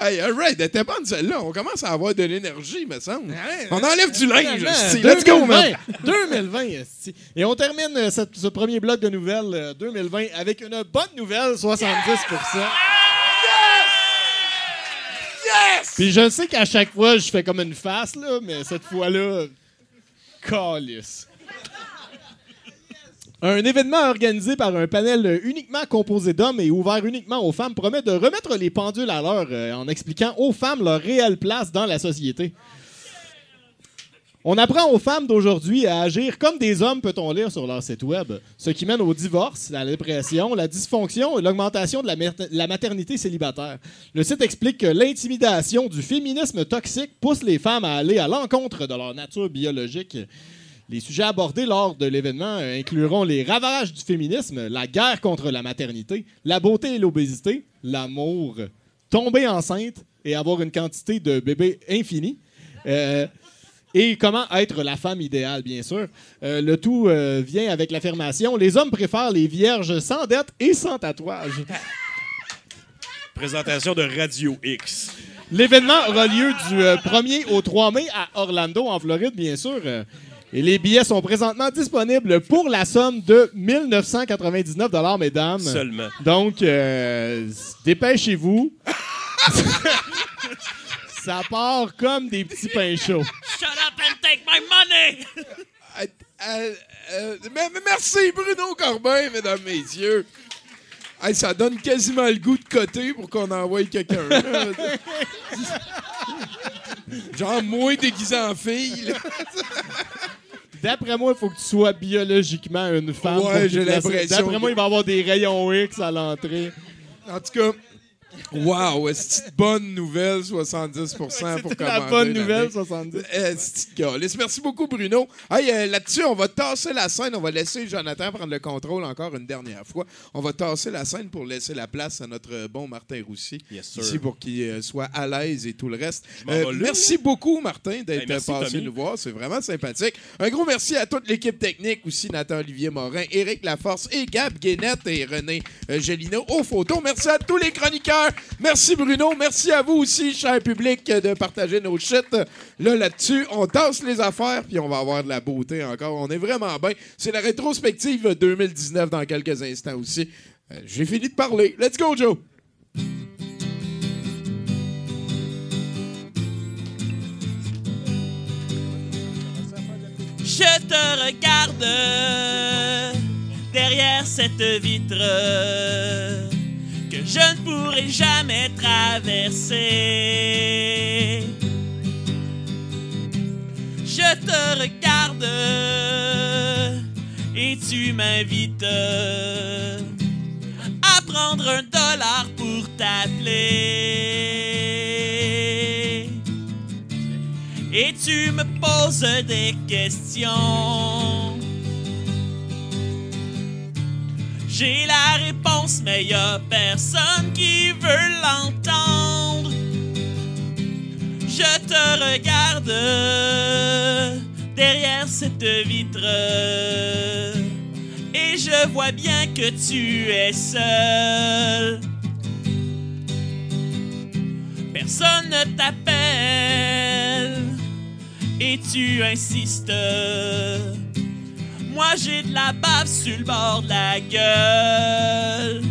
hey, alright, elle était bonne celle-là. On commence à avoir de l'énergie, me semble. Ouais, On enlève du linge. Let's go, man. 2020, esti. Et on termine euh, cette- ce premier bloc de nouvelles euh, 2020 avec une bonne nouvelle, 70% Yes! Puis je sais qu'à chaque fois, je fais comme une face, là, mais cette fois-là, calice. Un événement organisé par un panel uniquement composé d'hommes et ouvert uniquement aux femmes promet de remettre les pendules à l'heure euh, en expliquant aux femmes leur réelle place dans la société. On apprend aux femmes d'aujourd'hui à agir comme des hommes, peut-on lire sur leur site web, ce qui mène au divorce, la dépression, la dysfonction et l'augmentation de la, la maternité célibataire. Le site explique que l'intimidation du féminisme toxique pousse les femmes à aller à l'encontre de leur nature biologique. Les sujets abordés lors de l'événement incluront les ravages du féminisme, la guerre contre la maternité, la beauté et l'obésité, l'amour, tomber enceinte et avoir une quantité de bébés infinie. Euh, et comment être la femme idéale, bien sûr. Euh, le tout euh, vient avec l'affirmation les hommes préfèrent les vierges sans dette et sans tatouage. Présentation de Radio X. L'événement aura lieu du euh, 1er au 3 mai à Orlando, en Floride, bien sûr. Et les billets sont présentement disponibles pour la somme de 1999 mesdames. Seulement. Donc, euh, dépêchez-vous. Ça part comme des petits pains chauds. Shut up and take my money! Euh, euh, euh, merci, Bruno Corbin, mesdames, messieurs. Hey, ça donne quasiment le goût de côté pour qu'on envoie quelqu'un. Genre, moi déguisé en fille. D'après moi, il faut que tu sois biologiquement une femme. Ouais, j'ai l'impression D'après moi, il va y avoir des rayons X à l'entrée. En tout cas, wow, c'est une bonne nouvelle, 70% pour commander. la bonne nouvelle, 70. Euh, c'est une galice. Merci beaucoup, Bruno. Hey, euh, Là-dessus, on va tasser la scène. On va laisser Jonathan prendre le contrôle encore une dernière fois. On va tasser la scène pour laisser la place à notre bon Martin Roussy. Yes, sir. Ici, pour qu'il euh, soit à l'aise et tout le reste. Euh, merci beaucoup, Martin, d'être Hey, passé Tommy. nous voir. C'est vraiment sympathique. Un gros merci à toute l'équipe technique aussi, Nathan-Olivier Morin, Éric Laforce et Gab Guénette et René Gélino aux photos. Merci à tous les chroniqueurs. Merci Bruno. Merci à vous aussi, cher public, de partager nos shit. Là, là-dessus, on tasse les affaires, puis on va avoir de la beauté encore. On est vraiment bien. C'est la rétrospective 2019 dans quelques instants aussi. Euh, J'ai fini de parler. Let's go, Joe! Je te regarde derrière cette vitre je ne pourrai jamais traverser. Je te regarde et tu m'invites à prendre un dollar pour t'appeler. Et tu me poses des questions. J'ai la réponse, mais y a personne qui veut l'entendre. Je te regarde derrière cette vitre et je vois bien que tu es seul. Personne ne t'appelle et tu insistes. Moi j'ai de la bave sur le bord de la gueule.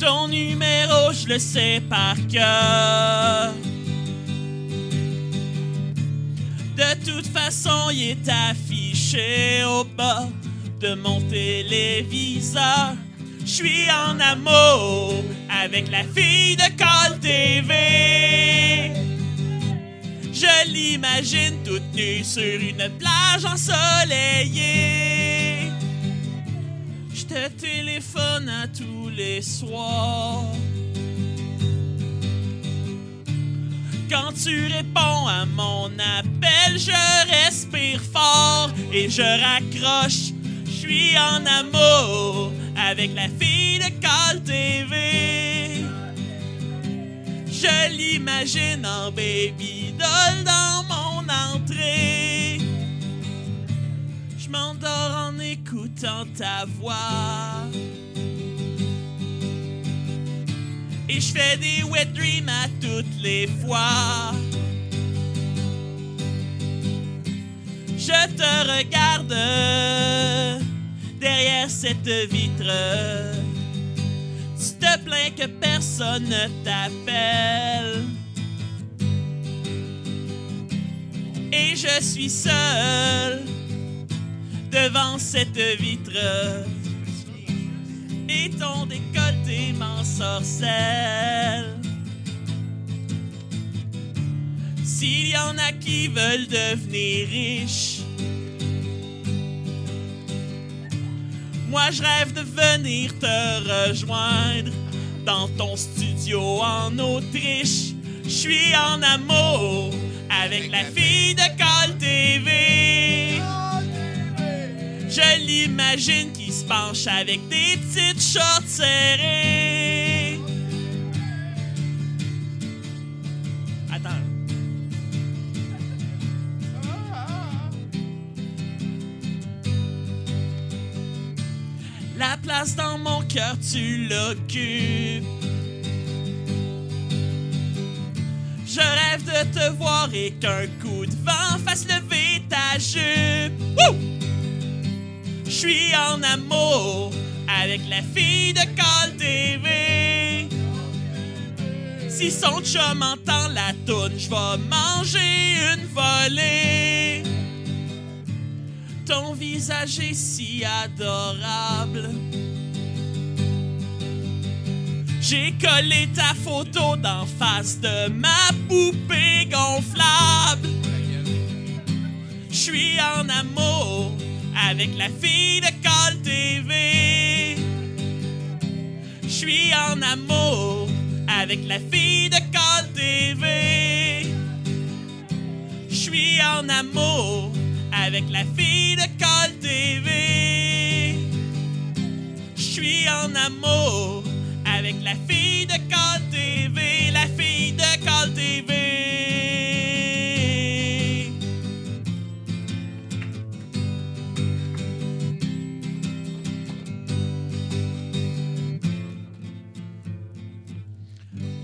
Ton numéro, je le sais par cœur. De toute façon, il est affiché au bas de mon téléviseur. Je suis en amour avec la fille de Call TV. Je l'imagine toute nue sur une plage ensoleillée. Je te téléphone à tous les soirs. Quand tu réponds à mon appel, je respire fort et je raccroche. Je suis en amour avec la fille de Call TV. Je l'imagine en baby dans mon entrée. Je m'endors en écoutant ta voix. Et je fais des wet dreams à toutes les fois. Je te regarde derrière cette vitre. Tu te plains que personne ne t'appelle. Et je suis seul devant cette vitre. Et ton décolleté m'ensorcelle. S'il y en a qui veulent devenir riches, moi je rêve de venir te rejoindre dans ton studio en Autriche. Je suis en amour avec la fille de Call TV. Je l'imagine qui se penche avec des petites shorts serrées. Attends. La place dans mon cœur, tu l'occupes. Je rêve de te voir et qu'un coup de vent fasse lever ta jupe. Je suis en amour avec la fille de Call TV. Si son chum entend la toune, je vais manger une volée. Ton visage est si adorable. J'ai collé ta photo d'en face de ma poupée gonflable. Je suis en amour avec la fille de Call TV. Je suis en amour avec la fille de Call TV. Je suis en amour avec la fille de Call TV. Je suis en amour avec la fille de Call TV, la fille de Call TV.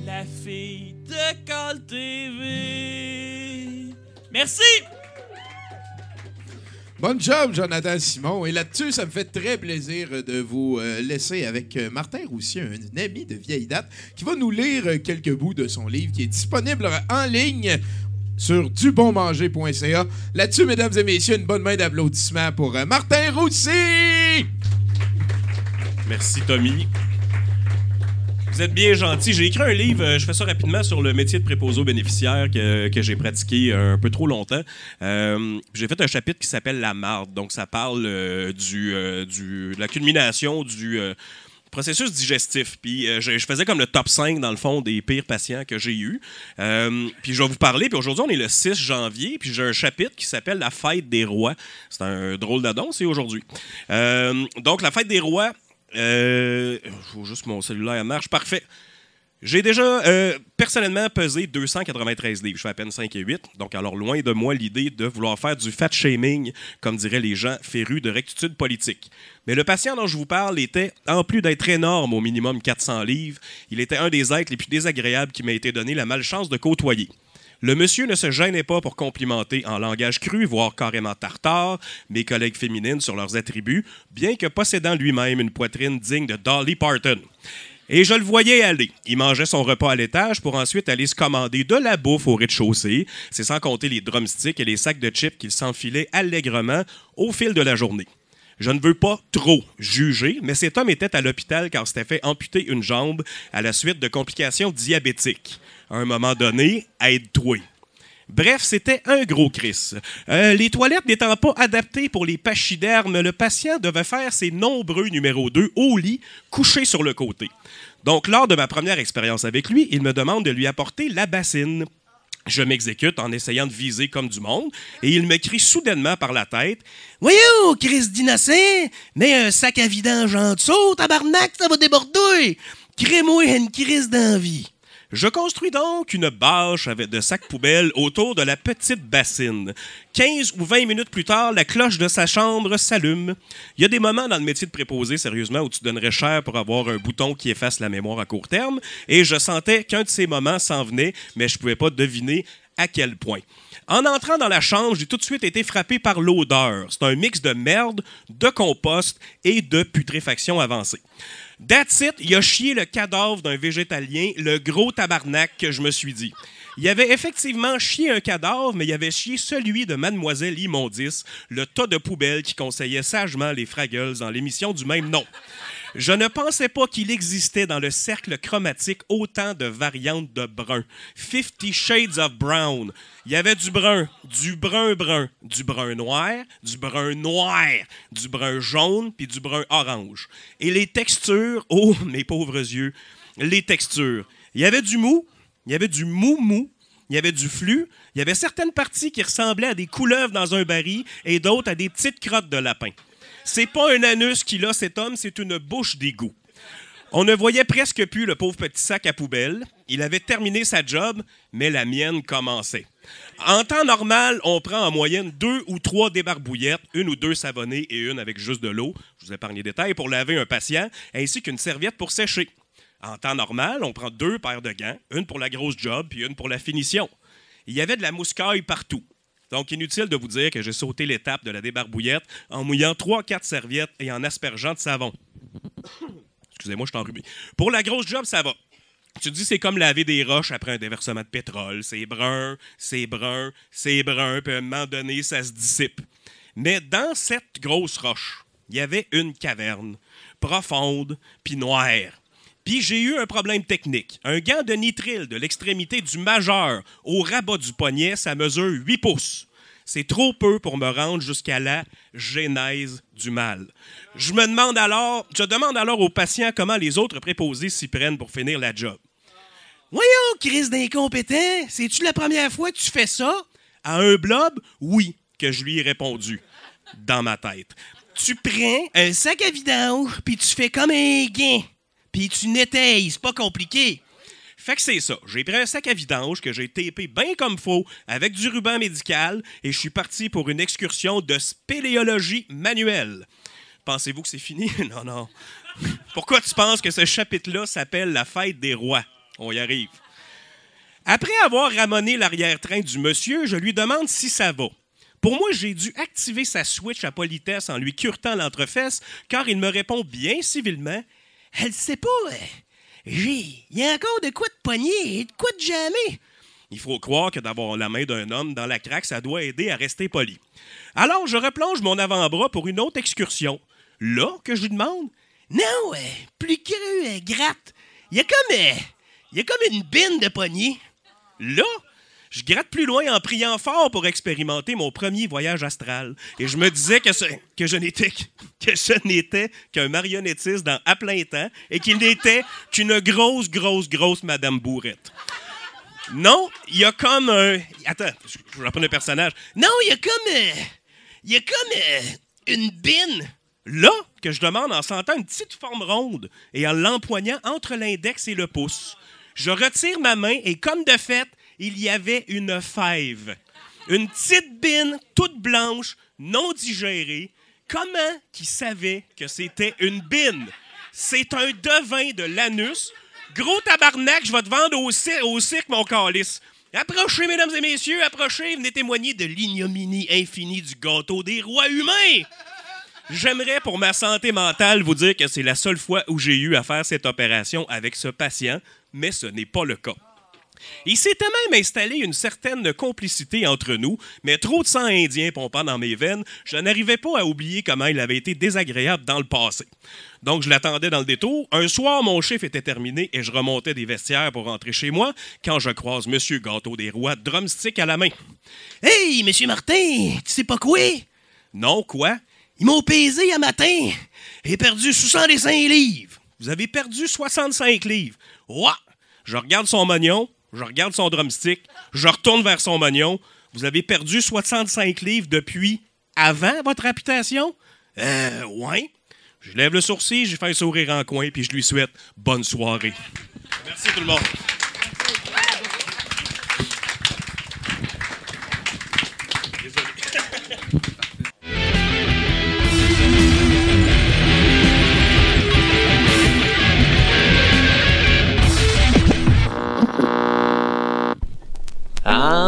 La fille de Call TV. Merci! Bonne job, Jonathan Simon. Et là-dessus, ça me fait très plaisir de vous euh, laisser avec euh, Martin Roussier, un ami de vieille date, qui va nous lire euh, quelques bouts de son livre qui est disponible en ligne sur dubonmanger.ca. Là-dessus, mesdames et messieurs, une bonne main d'applaudissements pour Martin Roussier! Merci, Tommy. Vous êtes bien gentil. J'ai écrit un livre, euh, je fais ça rapidement, sur le métier de préposé aux bénéficiaires que, que j'ai pratiqué un peu trop longtemps. Euh, j'ai fait un chapitre qui s'appelle La marde. Donc, ça parle euh, du, euh, du, de la culmination du euh, processus digestif. Puis, euh, je, faisais comme le top 5, dans le fond, des pires patients que j'ai eus. Euh, puis, je vais vous parler. Puis, aujourd'hui, on est le 6 janvier. Puis, j'ai un chapitre qui s'appelle La fête des rois. C'est un drôle d'adon, c'est aujourd'hui. Euh, donc, la fête des rois. Euh, faut juste mon cellulaire marche. Parfait. J'ai déjà euh, personnellement pesé 293 livres. Je fais à peine 5 et 8. Donc, alors, loin de moi l'idée de vouloir faire du fat shaming, comme diraient les gens férus de rectitude politique. Mais le patient dont je vous parle était, en plus d'être énorme, au minimum 400 livres, il était un des êtres les plus désagréables qui m'a été donné la malchance de côtoyer. Le monsieur ne se gênait pas pour complimenter en langage cru, voire carrément tartare, mes collègues féminines sur leurs attributs, bien que possédant lui-même une poitrine digne de Dolly Parton. Et je le voyais aller. Il mangeait son repas à l'étage pour ensuite aller se commander de la bouffe au rez-de-chaussée. C'est sans compter les drumsticks et les sacs de chips qu'il s'enfilait allègrement au fil de la journée. Je ne veux pas trop juger, mais cet homme était à l'hôpital car s'était fait amputer une jambe à la suite de complications diabétiques. À un moment donné, aide-toi. Bref, c'était un gros Chris. Euh, les toilettes n'étant pas adaptées pour les pachydermes, le patient devait faire ses nombreux numéro 2 au lit, couché sur le côté. Donc, lors de ma première expérience avec lui, il me demande de lui apporter la bassine. Je m'exécute en essayant de viser comme du monde, et il me crie soudainement par la tête Voyons, Chris d'innocent, mets un sac à vidange en dessous, tabarnak, ça va déborder Crée-moi une crise d'envie. Je construis donc une bâche avec de sacs poubelles autour de la petite bassine. 15 ou 20 minutes plus tard, la cloche de sa chambre s'allume. Il y a des moments dans le métier de préposé, sérieusement, où tu donnerais cher pour avoir un bouton qui efface la mémoire à court terme, et je sentais qu'un de ces moments s'en venait, mais je pouvais pas deviner à quel point. En entrant dans la chambre, j'ai tout de suite été frappé par l'odeur. C'est un mix de merde, de compost et de putréfaction avancée. That's it, il a chié le cadavre d'un végétalien, le gros tabarnak que je me suis dit. Il avait effectivement chié un cadavre, mais il avait chié celui de Mademoiselle Immondice, le tas de poubelles qui conseillait sagement les Fraggles dans l'émission du même nom. Je ne pensais pas qu'il existait dans le cercle chromatique autant de variantes de brun. Fifty Shades of Brown. Il y avait du brun, du brun brun, du brun noir, du brun noir, du brun jaune, puis du brun orange. Et les textures, oh mes pauvres yeux, les textures. Il y avait du mou, il y avait du mou mou, il y avait du flux, il y avait certaines parties qui ressemblaient à des couleuvres dans un baril et d'autres à des petites crottes de lapin. C'est pas un anus qu'il a, cet homme, c'est une bouche d'égout. On ne voyait presque plus le pauvre petit sac à poubelle. Il avait terminé sa job, mais la mienne commençait. En temps normal, on prend en moyenne deux ou trois débarbouillettes, une ou deux savonnées et une avec juste de l'eau, je vous épargne les détails, pour laver un patient, ainsi qu'une serviette pour sécher. En temps normal, on prend deux paires de gants, une pour la grosse job puis une pour la finition. Il y avait de la mouscaille partout. Donc, inutile de vous dire que j'ai sauté l'étape de la débarbouillette en mouillant trois, quatre serviettes et en aspergeant de savon. Excusez-moi, je suis enrhumé. Pour la grosse job, ça va. Tu te dis, c'est comme laver des roches après un déversement de pétrole. C'est brun, c'est brun, c'est brun, puis à un moment donné, ça se dissipe. Mais dans cette grosse roche, il y avait une caverne, profonde, puis noire. Puis j'ai eu un problème technique. Un gant de nitrile de l'extrémité du majeur au rabat du poignet, ça mesure 8 pouces. C'est trop peu pour me rendre jusqu'à la genèse du mal. Je me demande alors, je demande alors aux patients comment les autres préposés s'y prennent pour finir la job. Voyons, crise d'incompétent, c'est-tu la première fois que tu fais ça? À un blob? Oui, que je lui ai répondu, dans ma tête. Tu prends un sac à vidange, puis tu fais comme un gain, puis tu nettoies, c'est pas compliqué. Fait que c'est ça. J'ai pris un sac à vidange que j'ai tapé bien comme faux avec du ruban médical et je suis parti pour une excursion de spéléologie manuelle. Pensez-vous que c'est fini? non, non. Pourquoi tu penses que ce chapitre-là s'appelle La fête des rois? On y arrive. Après avoir ramoné l'arrière-train du monsieur, je lui demande si ça va. Pour moi, j'ai dû activer sa switch à politesse en lui curtant l'entrefesse, car il me répond bien civilement Elle sait pas, euh, j'ai. Il y a encore de quoi de pogner et de quoi de jamais. Il faut croire que d'avoir la main d'un homme dans la craque, ça doit aider à rester poli. Alors, je replonge mon avant-bras pour une autre excursion. Là, que je lui demande Non, euh, plus creux, euh, gratte. Il y a comme. il y a comme une bine de poignée. Là, je gratte plus loin en priant fort pour expérimenter mon premier voyage astral. Et je me disais que, je n'étais qu'un marionnettiste dans à plein temps et qu'il n'était qu'une grosse, grosse, grosse Madame Bourrette. Non, il y a comme un. Attends, je je reprends le personnage. Non, il y a comme. euh, Il y a comme euh, une bine. Là, que je demande en sentant une petite forme ronde et en l'empoignant entre l'index et le pouce. Je retire ma main et, comme de fait, il y avait une fève. Une petite bine toute blanche, non digérée. Comment qui savait que c'était une bine? C'est un devin de l'anus. Gros tabarnak, je vais te vendre au, cir- au cirque, mon calice. Approchez, mesdames et messieurs, approchez, venez témoigner de l'ignominie infinie du gâteau des rois humains. J'aimerais, pour ma santé mentale, vous dire que c'est la seule fois où j'ai eu à faire cette opération avec ce patient, mais ce n'est pas le cas. Il s'était même installé une certaine complicité entre nous, mais trop de sang indien pompant dans mes veines, je n'arrivais pas à oublier comment il avait été désagréable dans le passé. Donc je l'attendais dans le détour. Un soir, mon chiffre était terminé et je remontais des vestiaires pour rentrer chez moi quand je croise Monsieur Gâteau des Rois, drumstick à la main. Hey, Monsieur Martin, tu sais pas quoi? Non, quoi? Ils m'ont pesé un matin. J'ai perdu 65 livres. Vous avez perdu 65 livres. Ouais. Je regarde son mognon, je regarde son drumstick, je retourne vers son mognon. Vous avez perdu 65 livres depuis avant votre réputation? Euh, ouais. Je lève le sourcil, j'ai fait un sourire en coin, puis je lui souhaite bonne soirée. Merci tout le monde.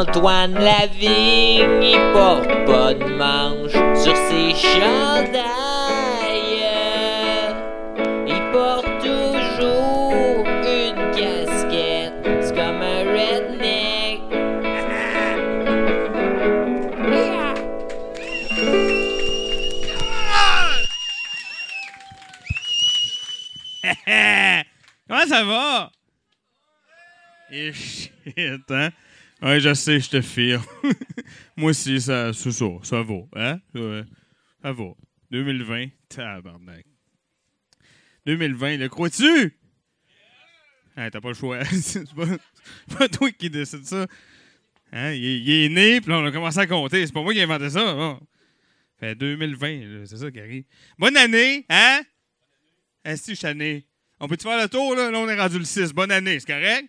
Antoine Lavigne, il porte pas de manche sur ses chandails. Il porte toujours une casquette, c'est comme un redneck. Comment ça va? Et shit, hein? Ouais, je sais, je te file. Moi aussi, ça, c'est ça, ça va, hein? Ça va. 2020, tabarnak. 2020, le crois-tu? Hein, t'as pas le choix. c'est pas, pas toi qui décide ça. Hein? Il, est- né, puis on a commencé à compter. C'est pas moi qui ai inventé ça. Fait 2020, là, c'est ça qui arrive. Bonne année, hein? Est-ce que je suis? On peut-tu faire le tour, là? Là, on est rendu le 6. Bonne année, c'est correct?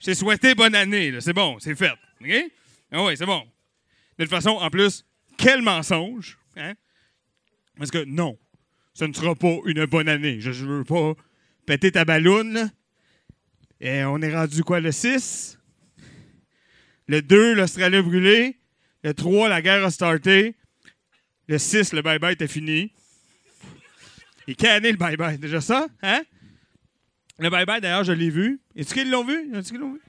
Je t'ai souhaité bonne année. C'est bon, c'est fait. OK? Ah ouais, c'est bon. De toute façon, en plus, quel mensonge, hein? Parce que non, ce ne sera pas une bonne année. Je, je veux pas péter ta balloune. Et on est rendu quoi, le 6? Le 2, l'Australie a brûlé. Le 3, la guerre a starté. Le 6, le bye-bye était fini. Et quelle année le bye-bye? Déjà ça? Hein? Le bye-bye, d'ailleurs, je l'ai vu. Est-ce qu'ils l'ont vu? Est-ce qu'ils l'ont vu?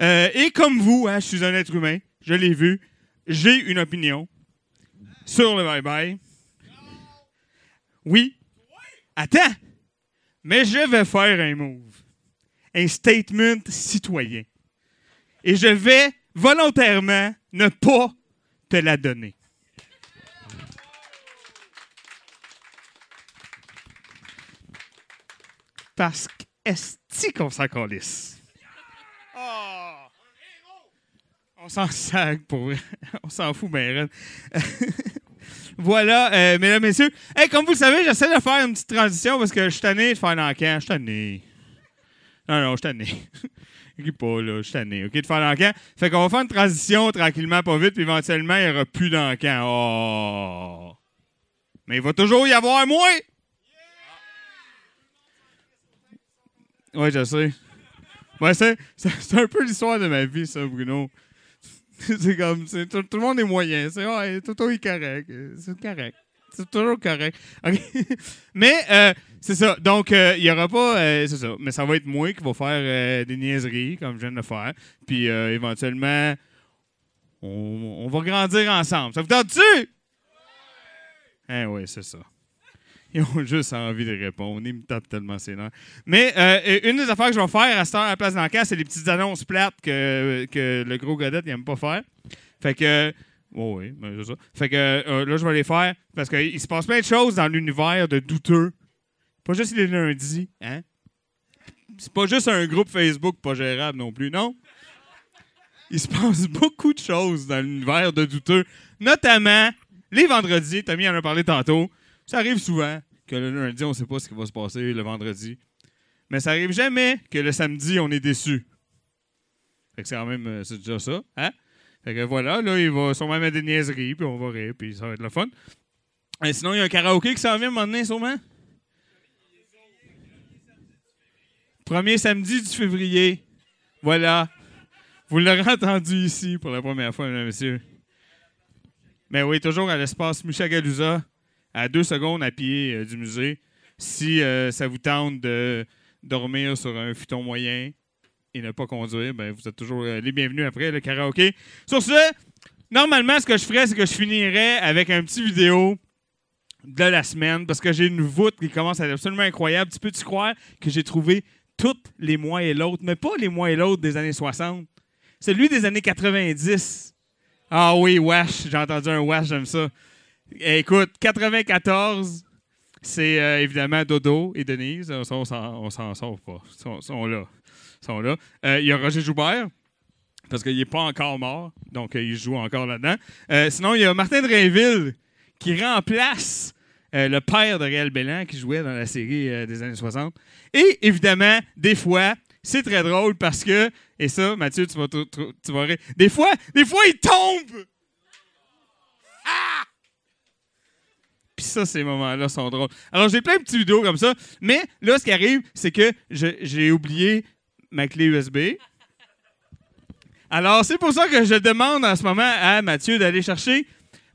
Euh, et comme vous, hein, je suis un être humain, je l'ai vu, j'ai une opinion sur le bye-bye. Oui. Attends. Mais je vais faire un move. Un statement citoyen. Et je vais volontairement ne pas te la donner. Parce qu'est-ce qu'on s'en calisse? On s'en sac pour. On s'en fout, ben raide. Voilà, euh, mesdames, messieurs. Hey, comme vous le savez, j'essaie de faire une petite transition parce que je suis tanné de faire l'encan. Je suis tanné. Non, non, je suis tanné. Pas, là. Je suis tanné, OK, de faire l'encan. Fait qu'on va faire une transition tranquillement, pas vite, puis éventuellement, il n'y aura plus d'encan. Oh! Mais il va toujours y avoir moins! Oui, je sais. Ouais, c'est, c'est, un peu l'histoire de ma vie, ça, Bruno. c'est comme, c'est, tout, tout le monde est moyen. C'est, ouais, tout est correct. euh, C'est correct. C'est toujours correct. Mais, euh, c'est ça. Donc, euh, il y aura pas. euh, c'est ça. Mais ça va être moi qui va faire euh, des niaiseries, comme je viens de le faire. Puis, euh, éventuellement, on, on va grandir ensemble. Ça vous tente-tu? Eh oui, c'est ça. Ils ont juste envie de répondre. Ils me tapent tellement ses nerfs. Mais euh, une des affaires que je vais faire à cette heure à la place c'est les petites annonces plates que, que le gros Godette n'aime pas faire. Fait que. Oh oui, ben, c'est ça. Fait que euh, là, je vais les faire parce qu'il se passe plein de choses dans l'univers de douteux. Pas juste les lundis, hein? C'est pas juste un groupe Facebook pas gérable non plus, non? Il se passe beaucoup de choses dans l'univers de douteux, notamment les vendredis. Tommy en a parlé tantôt. Ça arrive souvent que le lundi, on ne sait pas ce qui va se passer le vendredi. Mais ça arrive jamais que le samedi, on est déçu. Fait que c'est quand même euh, déjà ça. Hein? Fait que voilà, là, il va sûrement mettre des niaiseries, puis on va rire, puis ça va être le fun. Sinon, il y a un karaoké qui s'en vient donné, sûrement? Premier samedi du février. Voilà. Vous l'aurez entendu ici pour la première fois, mesdames et messieurs. Mais oui, toujours à l'espace Mushagalusa, à deux secondes à pied euh, du musée. Si euh, ça vous tente de dormir sur un futon moyen et ne pas conduire, ben, vous êtes toujours euh, les bienvenus après le karaoké. Sur ce, normalement, ce que je ferais, c'est que je finirais avec un petit vidéo de la semaine parce que j'ai une voûte qui commence à être absolument incroyable. Tu peux-tu croire que j'ai trouvé toutes les mois et l'autre, mais pas les mois et l'autre des années 60, celui des années 90. Ah oui, wash, j'ai entendu un wash, j'aime ça. Écoute, 94, c'est euh, évidemment Dodo et Denise. On s'en- on s'en sort pas. Ils sont, là. Ils sont là. Euh, Il y a Roger Joubert, parce qu'il n'est pas encore mort, donc euh, il joue encore là-dedans. Euh, sinon, il y a Martin Drainville, qui remplace euh, le père de Réal Bellan, qui jouait dans la série euh, des années 60. Et évidemment, des fois, c'est très drôle parce que, et ça, Mathieu, tu vas, des fois, des fois, il tombe! Puis ça, ces moments-là sont drôles. Alors, j'ai plein de petites vidéos comme ça. Mais là, ce qui arrive, c'est que je- j'ai oublié ma clé USB. Alors, c'est pour ça que je demande en ce moment à Mathieu d'aller chercher.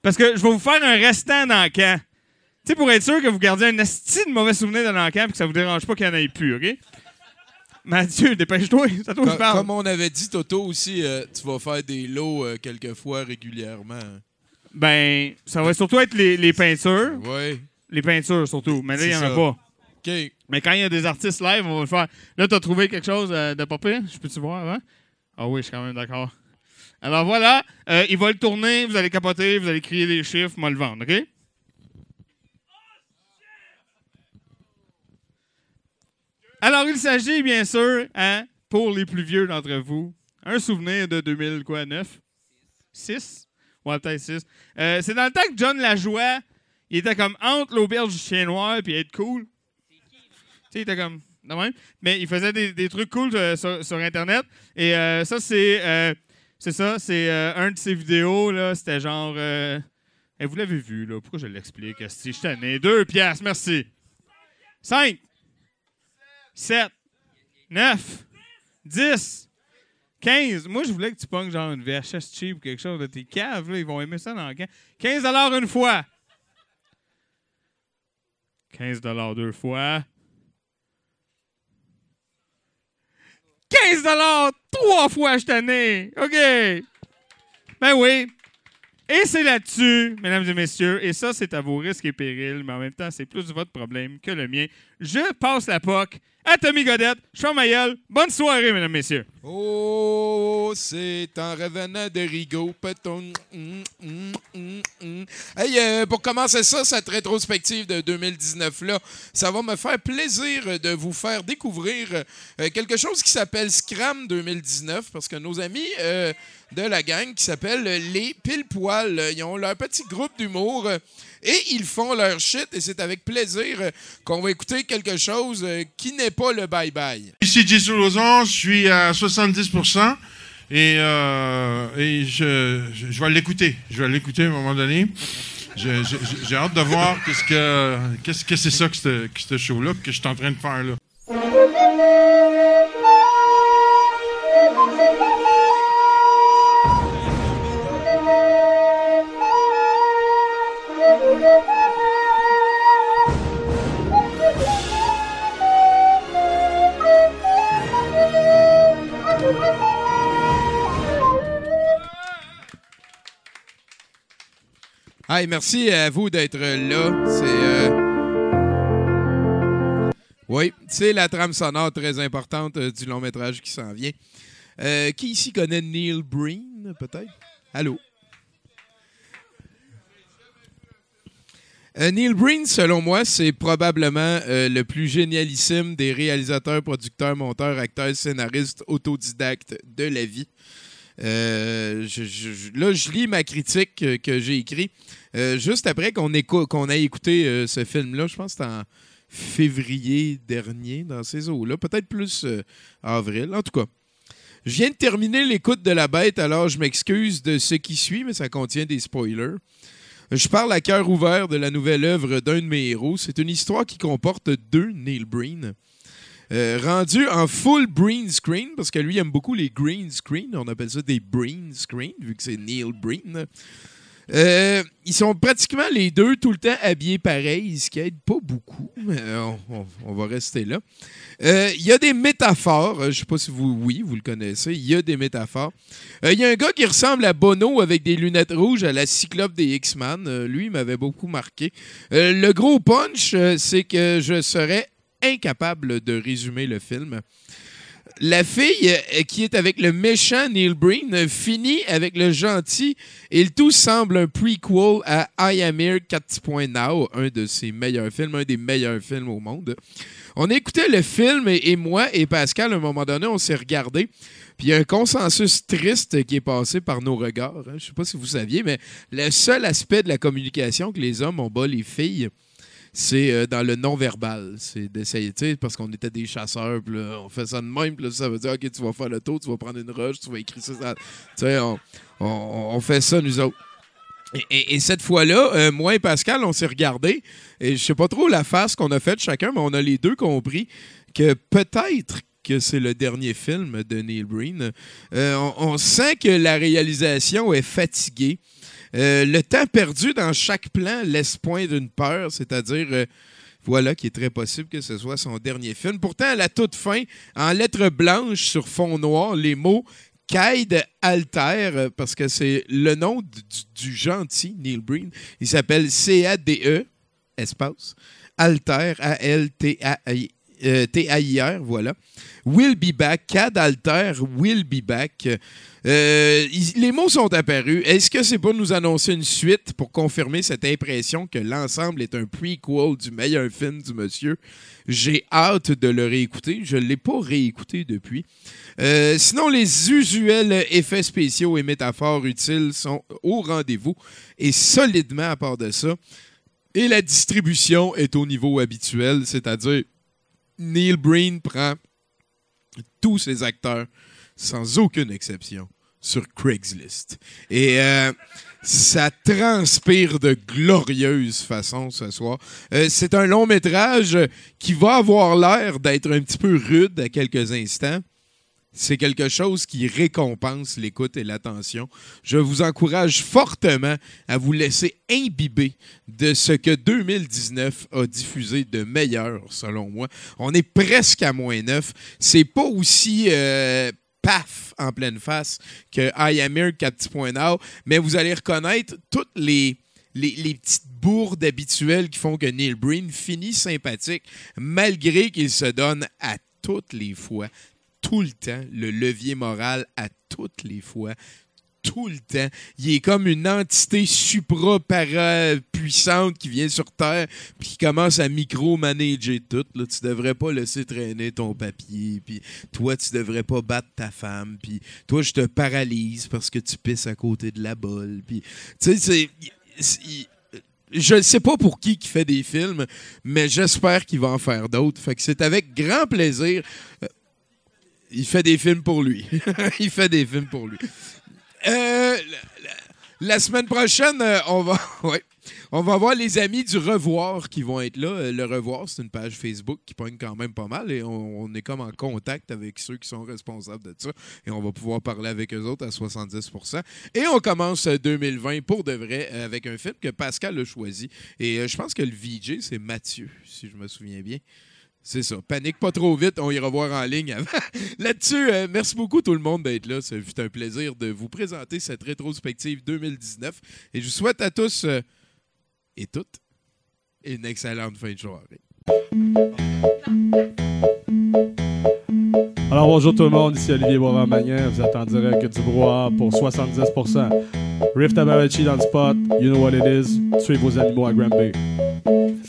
Parce que je vais vous faire un restant dans le camp. Tu sais, pour être sûr que vous gardiez un esti de mauvais souvenir dans le camp et que ça vous dérange pas qu'il n'y en ait plus, OK? Mathieu, dépêche-toi. C'est à toi. Comme on avait dit, Toto aussi, euh, tu vas faire des lots euh, quelques fois régulièrement. Ben, ça va surtout être les, les peintures. Oui. Les peintures, surtout. Mais là, il n'y en a ça. pas. OK. Mais quand il y a des artistes live, on va le faire. Là, tu as trouvé quelque chose euh, de pas pire? Je peux-tu voir avant? Ah oui, je suis quand même d'accord. Alors voilà, euh, il va le tourner, vous allez capoter, vous allez crier les chiffres, moi le vendre, OK? Alors, il s'agit, bien sûr, hein, pour les plus vieux d'entre vous, un souvenir de 2000, quoi, 9? 6? Ouais, peut-être 6. Euh, c'est dans le temps que John Lajoie, il était comme entre l'auberge du chien noir puis être cool. Tu sais, il était comme de même. Mais il faisait des, trucs cool euh, sur, Internet. Et euh, ça, c'est. c'est ça, c'est un de ses vidéos, là. C'était genre. eh, vous l'avez vu, là. Pourquoi je l'explique? Si je tenais. Deux piastres, merci. Cinq. Sept. Neuf. Dix. 15. Moi, je voulais que tu pognes genre une VHS cheap ou quelque chose de tes caves. Là, ils vont aimer ça dans le camp. 15 une fois. 15 deux fois. 15 trois fois cette année. OK. Ben oui. Et c'est là-dessus, mesdames et messieurs, et ça, c'est à vos risques et périls, mais en même temps, c'est plus votre problème que le mien. Je passe la POC à Tommy Godette. Je suis en ma gueule. Bonne soirée, mesdames et messieurs. Oh, c'est en revenant de Rigaud. Péton. Hum. Hey, euh, pour commencer ça, cette rétrospective de 2019-là, ça va me faire plaisir de vous faire découvrir euh, quelque chose qui s'appelle Scram 2019, parce que nos amis euh, de la gang qui s'appellent les Pile Poil, ils ont leur petit groupe d'humour. euh, et ils font leur shit, et c'est avec plaisir euh, qu'on va écouter quelque chose euh, qui n'est pas le bye-bye. Ici Jesse Lozon, je suis à 70% et, je, vais l'écouter. Je vais l'écouter à un moment donné. J'ai hâte de voir qu'est-ce que c'est ça que ce que ce show-là que je suis en train de faire là. Hey, merci à vous d'être là. C'est. euh, Oui, c'est la trame sonore très importante euh, du long métrage qui s'en vient. Euh, qui ici connaît Neil Breen, peut-être? Allô? Neil Breen, selon moi, c'est probablement le plus génialissime des réalisateurs, producteurs, monteurs, acteurs, scénaristes autodidactes de la vie. Euh, là, je lis ma critique que j'ai écrite euh, juste après qu'on ait écouté euh, ce film-là. Je pense que c'était en février dernier, dans ces eaux-là. Peut-être plus avril. En tout cas, je viens de terminer l'écoute de la bête, alors je m'excuse de ce qui suit, mais ça contient des spoilers. Je parle à cœur ouvert de la nouvelle œuvre d'un de mes héros. C'est une histoire qui comporte deux Neil Breen. Euh, rendu en full green screen, parce que lui aime beaucoup les green screen. On appelle ça des green screen, vu que c'est Neil Breen. Euh, ils sont pratiquement les deux tout le temps habillés pareil, ce qui pas beaucoup, mais on, va rester là. Euh, Il y a des métaphores, je sais pas si vous, oui, vous le connaissez, il y a des métaphores. Il y a un gars qui ressemble à Bono avec des lunettes rouges à la cyclope des X-Men. Lui, m'avait beaucoup marqué. Le gros punch, c'est que je serais incapable de résumer le film. La fille euh, qui est avec le méchant Neil Breen finit avec le gentil et le tout semble un prequel à I Am Here 4.0, un de ses meilleurs films, un des meilleurs films au monde. On écoutait le film et, moi et Pascal, à un moment donné, on s'est regardé. Puis il y a un consensus triste qui est passé par nos regards. hein. Je sais pas si vous saviez, mais le seul aspect de la communication que les hommes ont bas les filles, c'est euh, dans le non-verbal. C'est d'essayer, tu sais, parce qu'on était des chasseurs, puis on fait ça de même, puis ça veut dire, OK, tu vas faire le tour, tu vas prendre une roche, tu vas écrire ça. ça- Tu sais, on, fait ça, nous autres. Et, et- et cette fois-là, euh, moi et Pascal, on s'est regardés, et je sais pas trop la face qu'on a faite chacun, mais on a les deux compris que peut-être que c'est le dernier film de Neil Breen. Euh, on sent que la réalisation est fatiguée. Euh, le temps perdu dans chaque plan laisse point d'une peur, c'est-à-dire, euh, voilà, qu'il est très possible que ce soit son dernier film. Pourtant, à la toute fin, en lettres blanches sur fond noir, les mots Kaid Alter, parce que c'est le nom du, gentil Neil Breen. Il s'appelle C-A-D-E, espace, Alter, A-L-T-A-I. Euh, T-A-I-R, voilà. Will be back, Cad Alter, will be back. Euh, les mots sont apparus. Est-ce que c'est pour nous annoncer une suite pour confirmer cette impression que l'ensemble est un prequel du meilleur film du monsieur? J'ai hâte de le réécouter. Je ne l'ai pas réécouté depuis. Euh, sinon, les usuels effets spéciaux et métaphores utiles sont au rendez-vous et solidement à part de ça. Et la distribution est au niveau habituel, c'est-à-dire Neil Breen prend tous ses acteurs, sans aucune exception, sur Craigslist. Et euh, ça transpire de glorieuse façon ce soir. Euh, c'est un long métrage qui va avoir l'air d'être un petit peu rude à quelques instants. C'est quelque chose qui récompense l'écoute et l'attention. Je vous encourage fortement à vous laisser imbiber de ce que 2019 a diffusé de meilleur, selon moi. On est presque à moins 9. C'est pas aussi euh, paf en pleine face que I Am Here 4.0, mais vous allez reconnaître toutes les les, les petites bourdes habituelles qui font que Neil Breen finit sympathique, malgré qu'il se donne à toutes les fois, tout le temps, le levier moral à toutes les fois, tout le temps. Il est comme une entité supra-para-puissante qui vient sur Terre puis qui commence à micro-manager tout. Là. Tu devrais pas laisser traîner ton papier, puis toi, tu devrais pas battre ta femme, puis toi, je te paralyse parce que tu pisses à côté de la bolle. Puis, tu sais, c'est... je ne sais pas pour qui qui fait des films, mais j'espère qu'il va en faire d'autres. Fait que c'est avec grand plaisir. Il fait des films pour lui. Il fait des films pour lui. Euh, la, semaine prochaine, euh, on va, ouais, on va voir les amis du Revoir qui vont être là. Euh, Le Revoir, c'est une page Facebook qui pogne quand même pas mal et on, est comme en contact avec ceux qui sont responsables de ça et on va pouvoir parler avec eux autres à 70% Et on commence euh, 2020 pour de vrai avec un film que Pascal a choisi. Et je pense que le VJ, c'est Mathieu, si je me souviens bien. C'est ça. Panique pas trop vite, on ira voir en ligne avant. Là-dessus, euh, merci beaucoup tout le monde d'être là. Ça fut un plaisir de vous présenter cette rétrospective 2019. Et je vous souhaite à tous euh, et toutes une excellente fin de soirée. Alors bonjour tout le monde, ici Olivier Boivin-Magnin, vous êtes en direct du brouhaha pour 70%. Rift Abarachi dans le spot, you know what it is, tuez vos animaux à Granby.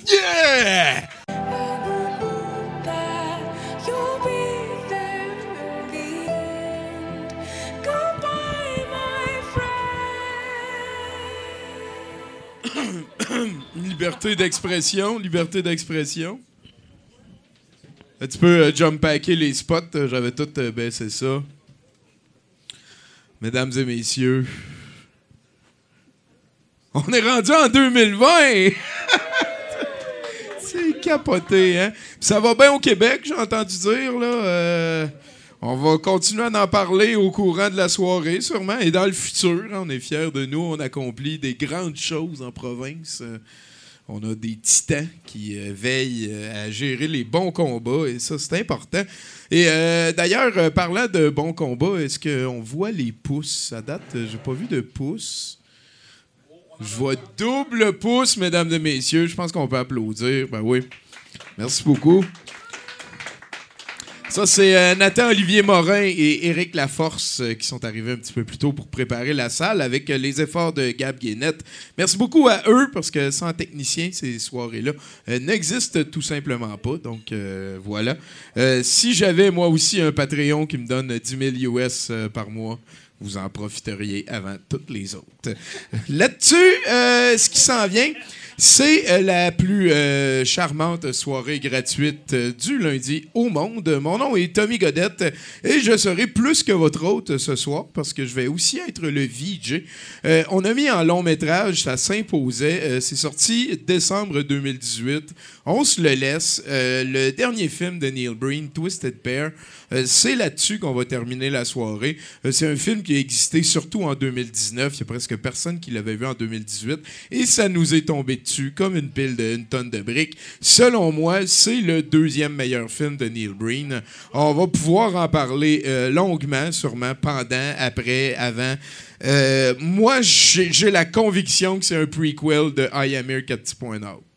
Yeah! Liberté d'expression, liberté d'expression. Tu peux euh, jump packer les spots, euh, j'avais tout euh, baissé ça. Mesdames et messieurs, on est rendu en 2020! C'est capoté, hein? Ça va bien au Québec, j'ai entendu dire, là. euh, on va continuer à en parler au courant de la soirée, sûrement. Et dans le futur, hein, on est fiers de nous. On accomplit des grandes choses en province. On a des titans qui euh, veillent euh, à gérer les bons combats. Et ça, c'est important. Et euh, d'ailleurs, parlant de bons combats, est-ce qu'on voit les pouces? À date, j'ai pas vu de pouces. Je vois double pouce, mesdames et messieurs. Je pense qu'on peut applaudir. Ben oui. Merci beaucoup. Ça, c'est euh, Nathan Olivier Morin et Éric Laforce euh, qui sont arrivés un petit peu plus tôt pour préparer la salle avec euh, les efforts de Gab Guénette. Merci beaucoup à eux parce que sans technicien, ces soirées-là n'existent tout simplement pas. Donc voilà. Si j'avais moi aussi un Patreon qui me donne 10 000 US par mois, vous en profiteriez avant toutes les autres. Là-dessus, euh, ce qui s'en vient, c'est euh, la plus euh, charmante soirée gratuite du lundi au monde. Mon nom est Tommy Godette et je serai plus que votre hôte ce soir parce que je vais aussi être le VJ. On a mis en long métrage, ça s'imposait. C'est sorti décembre 2018. On se le laisse. Le dernier film de Neil Breen, Twisted Pair, c'est là-dessus qu'on va terminer la soirée. C'est un film qui a existé surtout en 2019. Il y a presque personne qui l'avait vu en 2018. Et ça nous est tombé dessus comme une pile de une tonne de briques. Selon moi, c'est le deuxième meilleur film de Neil Breen. On va pouvoir en parler euh, longuement, sûrement, pendant, après, avant. Euh, moi, j'ai j'ai la conviction que c'est un prequel de I Am Here 4.0.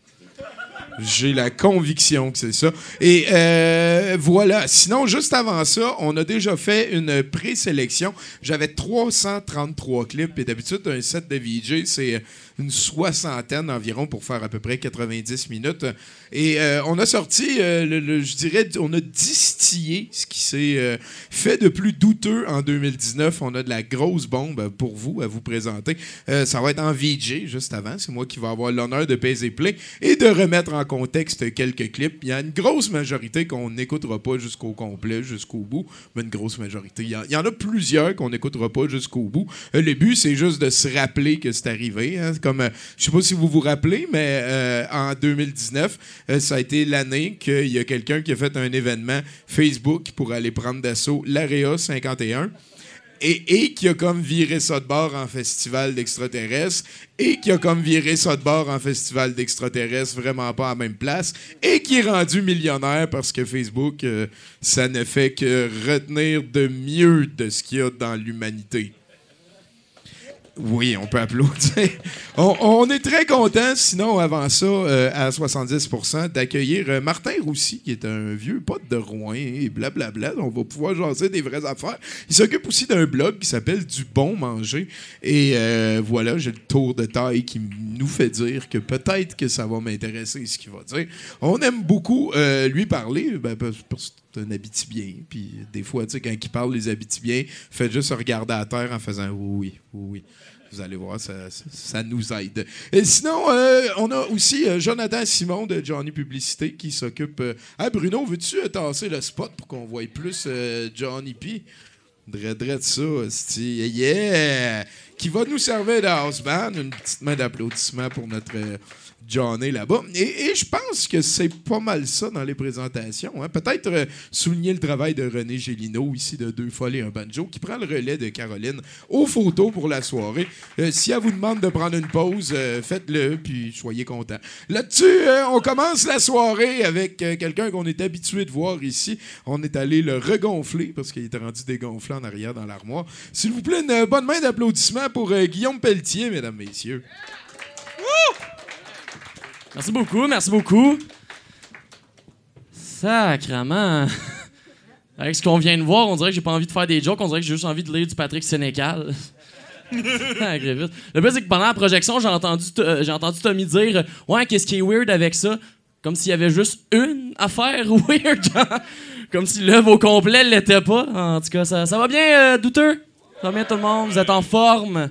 J'ai la conviction que c'est ça. Et euh, voilà. Sinon, juste avant ça, on a déjà fait une présélection. J'avais 333 clips. Et d'habitude, un set de VJ, c'est une soixantaine environ pour faire à peu près 90 minutes. Et euh, on a sorti, euh, je dirais, on a distillé ce qui s'est euh, fait de plus douteux en 2019. On a de la grosse bombe pour vous à vous présenter. Ça va être en VJ juste avant. C'est moi qui vais avoir l'honneur de peser play et de remettre en contexte quelques clips. Il y a une grosse majorité qu'on n'écoutera pas jusqu'au complet, jusqu'au bout, mais une grosse majorité. Il y, en- a plusieurs qu'on n'écoutera pas jusqu'au bout. Le but, c'est juste de se rappeler que c'est arrivé. hein. Euh, je sais pas si vous vous rappelez, mais euh, en 2019, euh, ça a été l'année qu'il y a quelqu'un qui a fait un événement Facebook pour aller prendre d'assaut l'Area 51 et, qui a comme viré ça de bord en festival d'extraterrestres, et qui a comme viré ça de bord en festival d'extraterrestres, vraiment pas à la même place, et qui est rendu millionnaire parce que Facebook, ça ne fait que retenir de mieux de ce qu'il y a dans l'humanité. Oui, on peut applaudir. On, est très content, sinon, avant ça, euh, à 70% d'accueillir euh, Martin Roussy, qui est un vieux pote de Rouen, et blablabla. On va pouvoir jaser des vraies affaires. Il s'occupe aussi d'un blog qui s'appelle Du Bon Manger. Et euh, voilà, j'ai le tour de taille qui nous fait dire que peut-être que ça va m'intéresser, ce qu'il va dire. On aime beaucoup lui parler, ben, c'est un habitibien. Puis des fois, tu sais, quand il parle les habitibiens, faites juste regarder à terre en faisant oui, oui, oui. Vous allez voir, ça, ça, nous aide. Et sinon, euh, on a aussi euh, Jonathan Simon de Johnny Publicité qui s'occupe. euh, Ah, Bruno, veux-tu tasser le spot pour qu'on voie plus Johnny P? Dred ça, esti. yeah! Qui va nous servir de house band. Une petite main d'applaudissement pour notre Johnny là-bas. Et, je pense que c'est pas mal ça dans les présentations. hein. Peut-être euh, souligner le travail de René Gélineau, ici de Deux Folles et un Banjo, qui prend le relais de Caroline aux photos pour la soirée. Euh, si elle vous demande de prendre une pause, euh, faites-le, puis soyez contents. Là-dessus, on commence la soirée avec quelqu'un qu'on est habitué de voir ici. On est allé le regonfler parce qu'il était rendu dégonflé en arrière dans l'armoire. S'il vous plaît, une bonne main d'applaudissement pour Guillaume Pelletier, mesdames, messieurs. Merci beaucoup, merci beaucoup. Sacrement. Avec ce qu'on vient de voir, on dirait que j'ai pas envie de faire des jokes, on dirait que j'ai juste envie de lire du Patrick Sénécal. Le plus, c'est que pendant la projection, j'ai entendu, euh, j'ai entendu Tommy dire euh, Ouais, qu'est-ce qui est weird avec ça Comme s'il y avait juste une affaire weird. Comme si l'œuvre au complet l'était pas. En tout cas, ça, ça va bien, euh, douteux? Ça va bien tout le monde? Vous êtes en forme?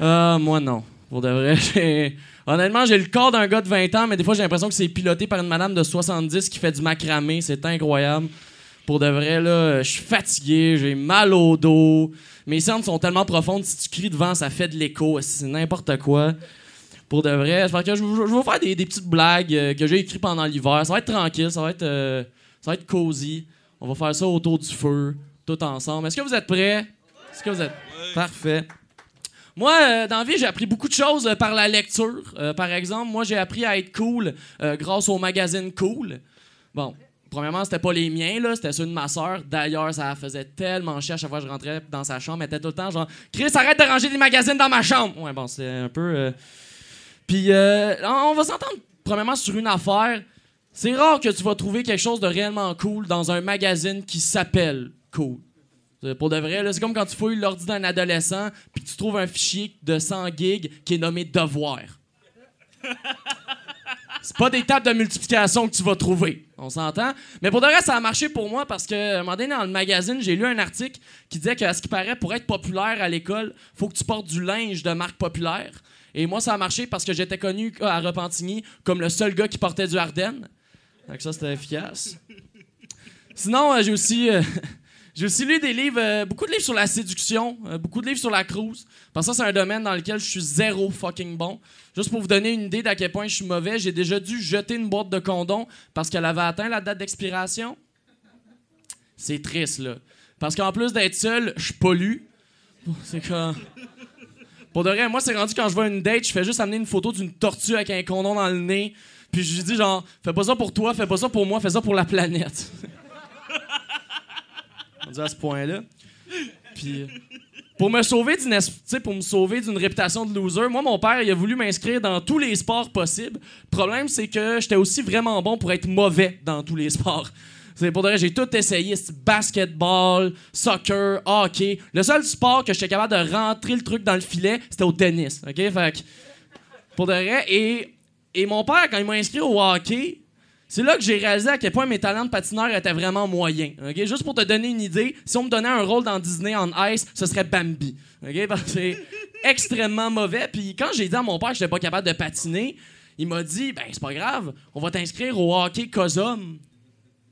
Ah, moi non. Pour de vrai, j'ai. Honnêtement, j'ai le corps d'un gars de 20 ans, mais des fois, j'ai l'impression que c'est piloté par une madame de 70 qui fait du macramé. C'est incroyable. Pour de vrai, là, je suis fatigué, j'ai mal au dos. Mes cernes sont tellement profondes, si tu cries devant, ça fait de l'écho. C'est n'importe quoi. Pour de vrai, j'espère que je, je- je vais vous faire des, des petites blagues euh, que j'ai écrites pendant l'hiver. Ça va être tranquille, ça va être, euh, ça va être cosy. On va faire ça autour du feu, tout ensemble. Est-ce que vous êtes prêts? Est-ce que vous êtes... Parfait? Moi, euh, dans la vie, j'ai appris beaucoup de choses euh, par la lecture. Euh, par exemple, moi, j'ai appris à être cool grâce au magazine Cool. Bon, premièrement, c'était pas les miens, là, c'était ceux de ma soeur. D'ailleurs, ça faisait tellement chier à chaque fois que je rentrais dans sa chambre. Elle était tout le temps genre Chris, arrête de ranger des magazines dans ma chambre. Ouais, bon, c'est un peu. Puis, on va s'entendre, premièrement, sur une affaire. C'est rare que tu vas trouver quelque chose de réellement cool dans un magazine qui s'appelle Cool. Euh, Pour de vrai, c'est comme quand tu fouilles l'ordi d'un adolescent puis que tu trouves un fichier de 100 gigs qui est nommé Devoir. C'est pas des tables de multiplication que tu vas trouver. On s'entend? Mais pour de vrai, ça a marché pour moi parce que, un moment donné, dans le magazine, j'ai lu un article qui disait qu'à ce qui paraît, pour être populaire à l'école, faut que tu portes du linge de marque populaire. Et moi, ça a marché parce que j'étais connu à Repentigny comme le seul gars qui portait du Ardennes. Donc ça, c'était efficace. Sinon, euh, j'ai aussi, euh, j'ai aussi lu des livres, euh, beaucoup de livres sur la séduction, euh, beaucoup de livres sur la cruise. Parce que ça, c'est un domaine dans lequel je suis zéro fucking bon. Juste pour vous donner une idée d'à quel point je suis mauvais, j'ai déjà dû jeter une boîte de condoms parce qu'elle avait atteint la date d'expiration. C'est triste, là. Parce qu'en plus d'être seul, je pollue. C'est comme... Pour de vrai, moi, c'est rendu quand je vois une date, je fais juste amener une photo d'une tortue avec un condom dans le nez. Puis je lui dis genre, fais pas ça pour toi, fais pas ça pour moi, fais ça pour la planète. On dit à ce point-là. Puis pour me sauver d'une pour me sauver d'une réputation de loser, moi mon père il a voulu m'inscrire dans tous les sports possibles. Le problème c'est que j'étais aussi vraiment bon pour être mauvais dans tous les sports. C'est pour vrai, j'ai tout essayé, basketball, soccer, hockey. Le seul sport que j'étais capable de rentrer le truc dans le filet, c'était au tennis. OK? Fait que pour de vrai et et mon père quand il m'a inscrit au hockey, c'est là que j'ai réalisé à quel point mes talents de patineur étaient vraiment moyens. ok? Juste pour te donner une idée, si on me donnait un rôle dans Disney on Ice, ce serait Bambi. c'est extrêmement mauvais. Puis quand j'ai dit à mon père que j'étais pas capable de patiner, il m'a dit Ben, c'est pas grave, on va t'inscrire au hockey Cosum.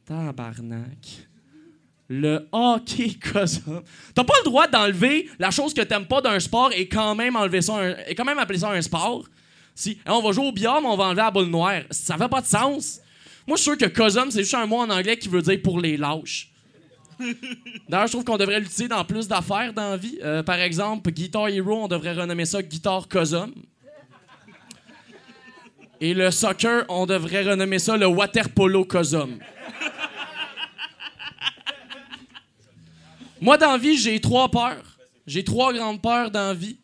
Tabarnak. Le hockey Cosum. T'as pas le droit d'enlever la chose que t'aimes pas d'un sport et quand même enlever ça et quand même appeler ça un sport. Si hein, on va jouer au billard, mais on va enlever la boule noire. Ça fait pas de sens. Moi, je suis sûr que Cosum, c'est juste un mot en anglais qui veut dire pour les lâches. D'ailleurs, je trouve qu'on devrait l'utiliser dans plus d'affaires dans vie. Euh, par exemple, Guitar Hero, on devrait renommer ça Guitar Cosum. Et le soccer, on devrait renommer ça le Water Polo Cosum. Moi, dans vie, j'ai trois peurs. J'ai trois grandes peurs dans vie.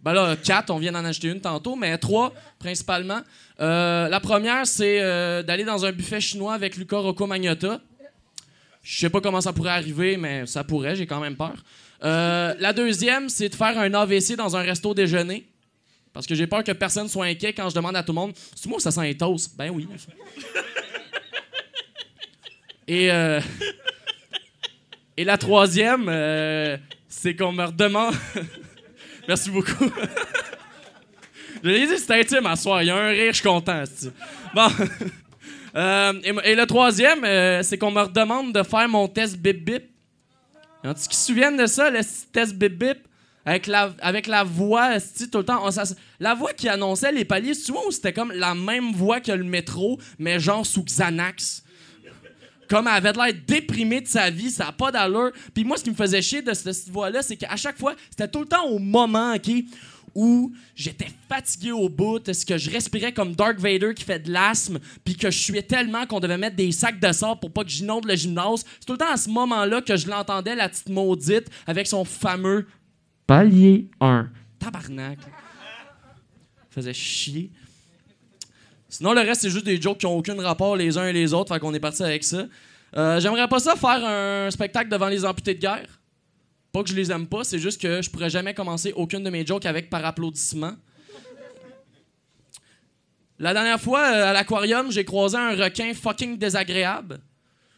Ben là, quatre, on vient d'en acheter une tantôt, mais trois principalement. Euh, la première, c'est euh, d'aller dans un buffet chinois avec Luca Rocco Magnotta. Je sais pas comment ça pourrait arriver, mais ça pourrait, j'ai quand même peur. Euh, la deuxième, c'est de faire un AVC dans un resto déjeuner. Parce que j'ai peur que personne soit inquiet quand je demande à tout le monde C'est moi ça sent les toasts Ben oui. Et, la troisième, c'est qu'on me redemande. Merci beaucoup. Je l'ai dit, c'était intime à soir. Il y a un rire, je suis content. Bon. Euh, et, le troisième, euh, c'est qu'on me redemande de faire mon test bip bip. Y en a-tu qui se souviennent de ça, le test bip bip? Avec la, avec la voix, tout le temps. la voix qui annonçait les paliers, tu vois, c'était comme la même voix que le métro, mais genre sous Xanax? Comme elle avait l'air déprimée de sa vie, ça n'a pas d'allure. Puis moi, ce qui me faisait chier de cette, cette voix-là, c'est qu'à chaque fois, c'était tout le temps au moment, OK, où j'étais fatigué au bout, est-ce que je respirais comme Dark Vader qui fait de l'asthme, puis que je suais tellement qu'on devait mettre des sacs de sable pour pas que j'inonde le gymnase. C'est tout le temps à ce moment-là que je l'entendais, la petite maudite, avec son fameux palier 1. Tabarnak. Faisait chier. Sinon, le reste, c'est juste des jokes qui ont aucun rapport les uns et les autres. Fait qu'on est parti avec ça. Euh, J'aimerais pas ça faire un spectacle devant les amputés de guerre. Pas que je les aime pas, c'est juste que je pourrais jamais commencer aucune de mes jokes avec par applaudissement. La dernière fois, euh, à l'aquarium, j'ai croisé un requin fucking désagréable.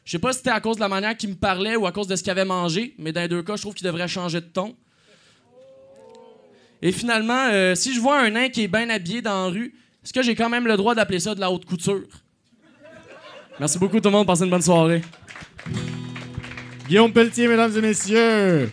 Je sais pas si c'était à cause de la manière qu'il me parlait ou à cause de ce qu'il avait mangé, mais dans les deux cas, je trouve qu'il devrait changer de ton. Et finalement, euh, si je vois un nain qui est bien habillé dans la rue, est-ce que j'ai quand même le droit d'appeler ça de la haute couture? Merci beaucoup tout le monde, passez une bonne soirée. Guillaume Pelletier, mesdames et messieurs.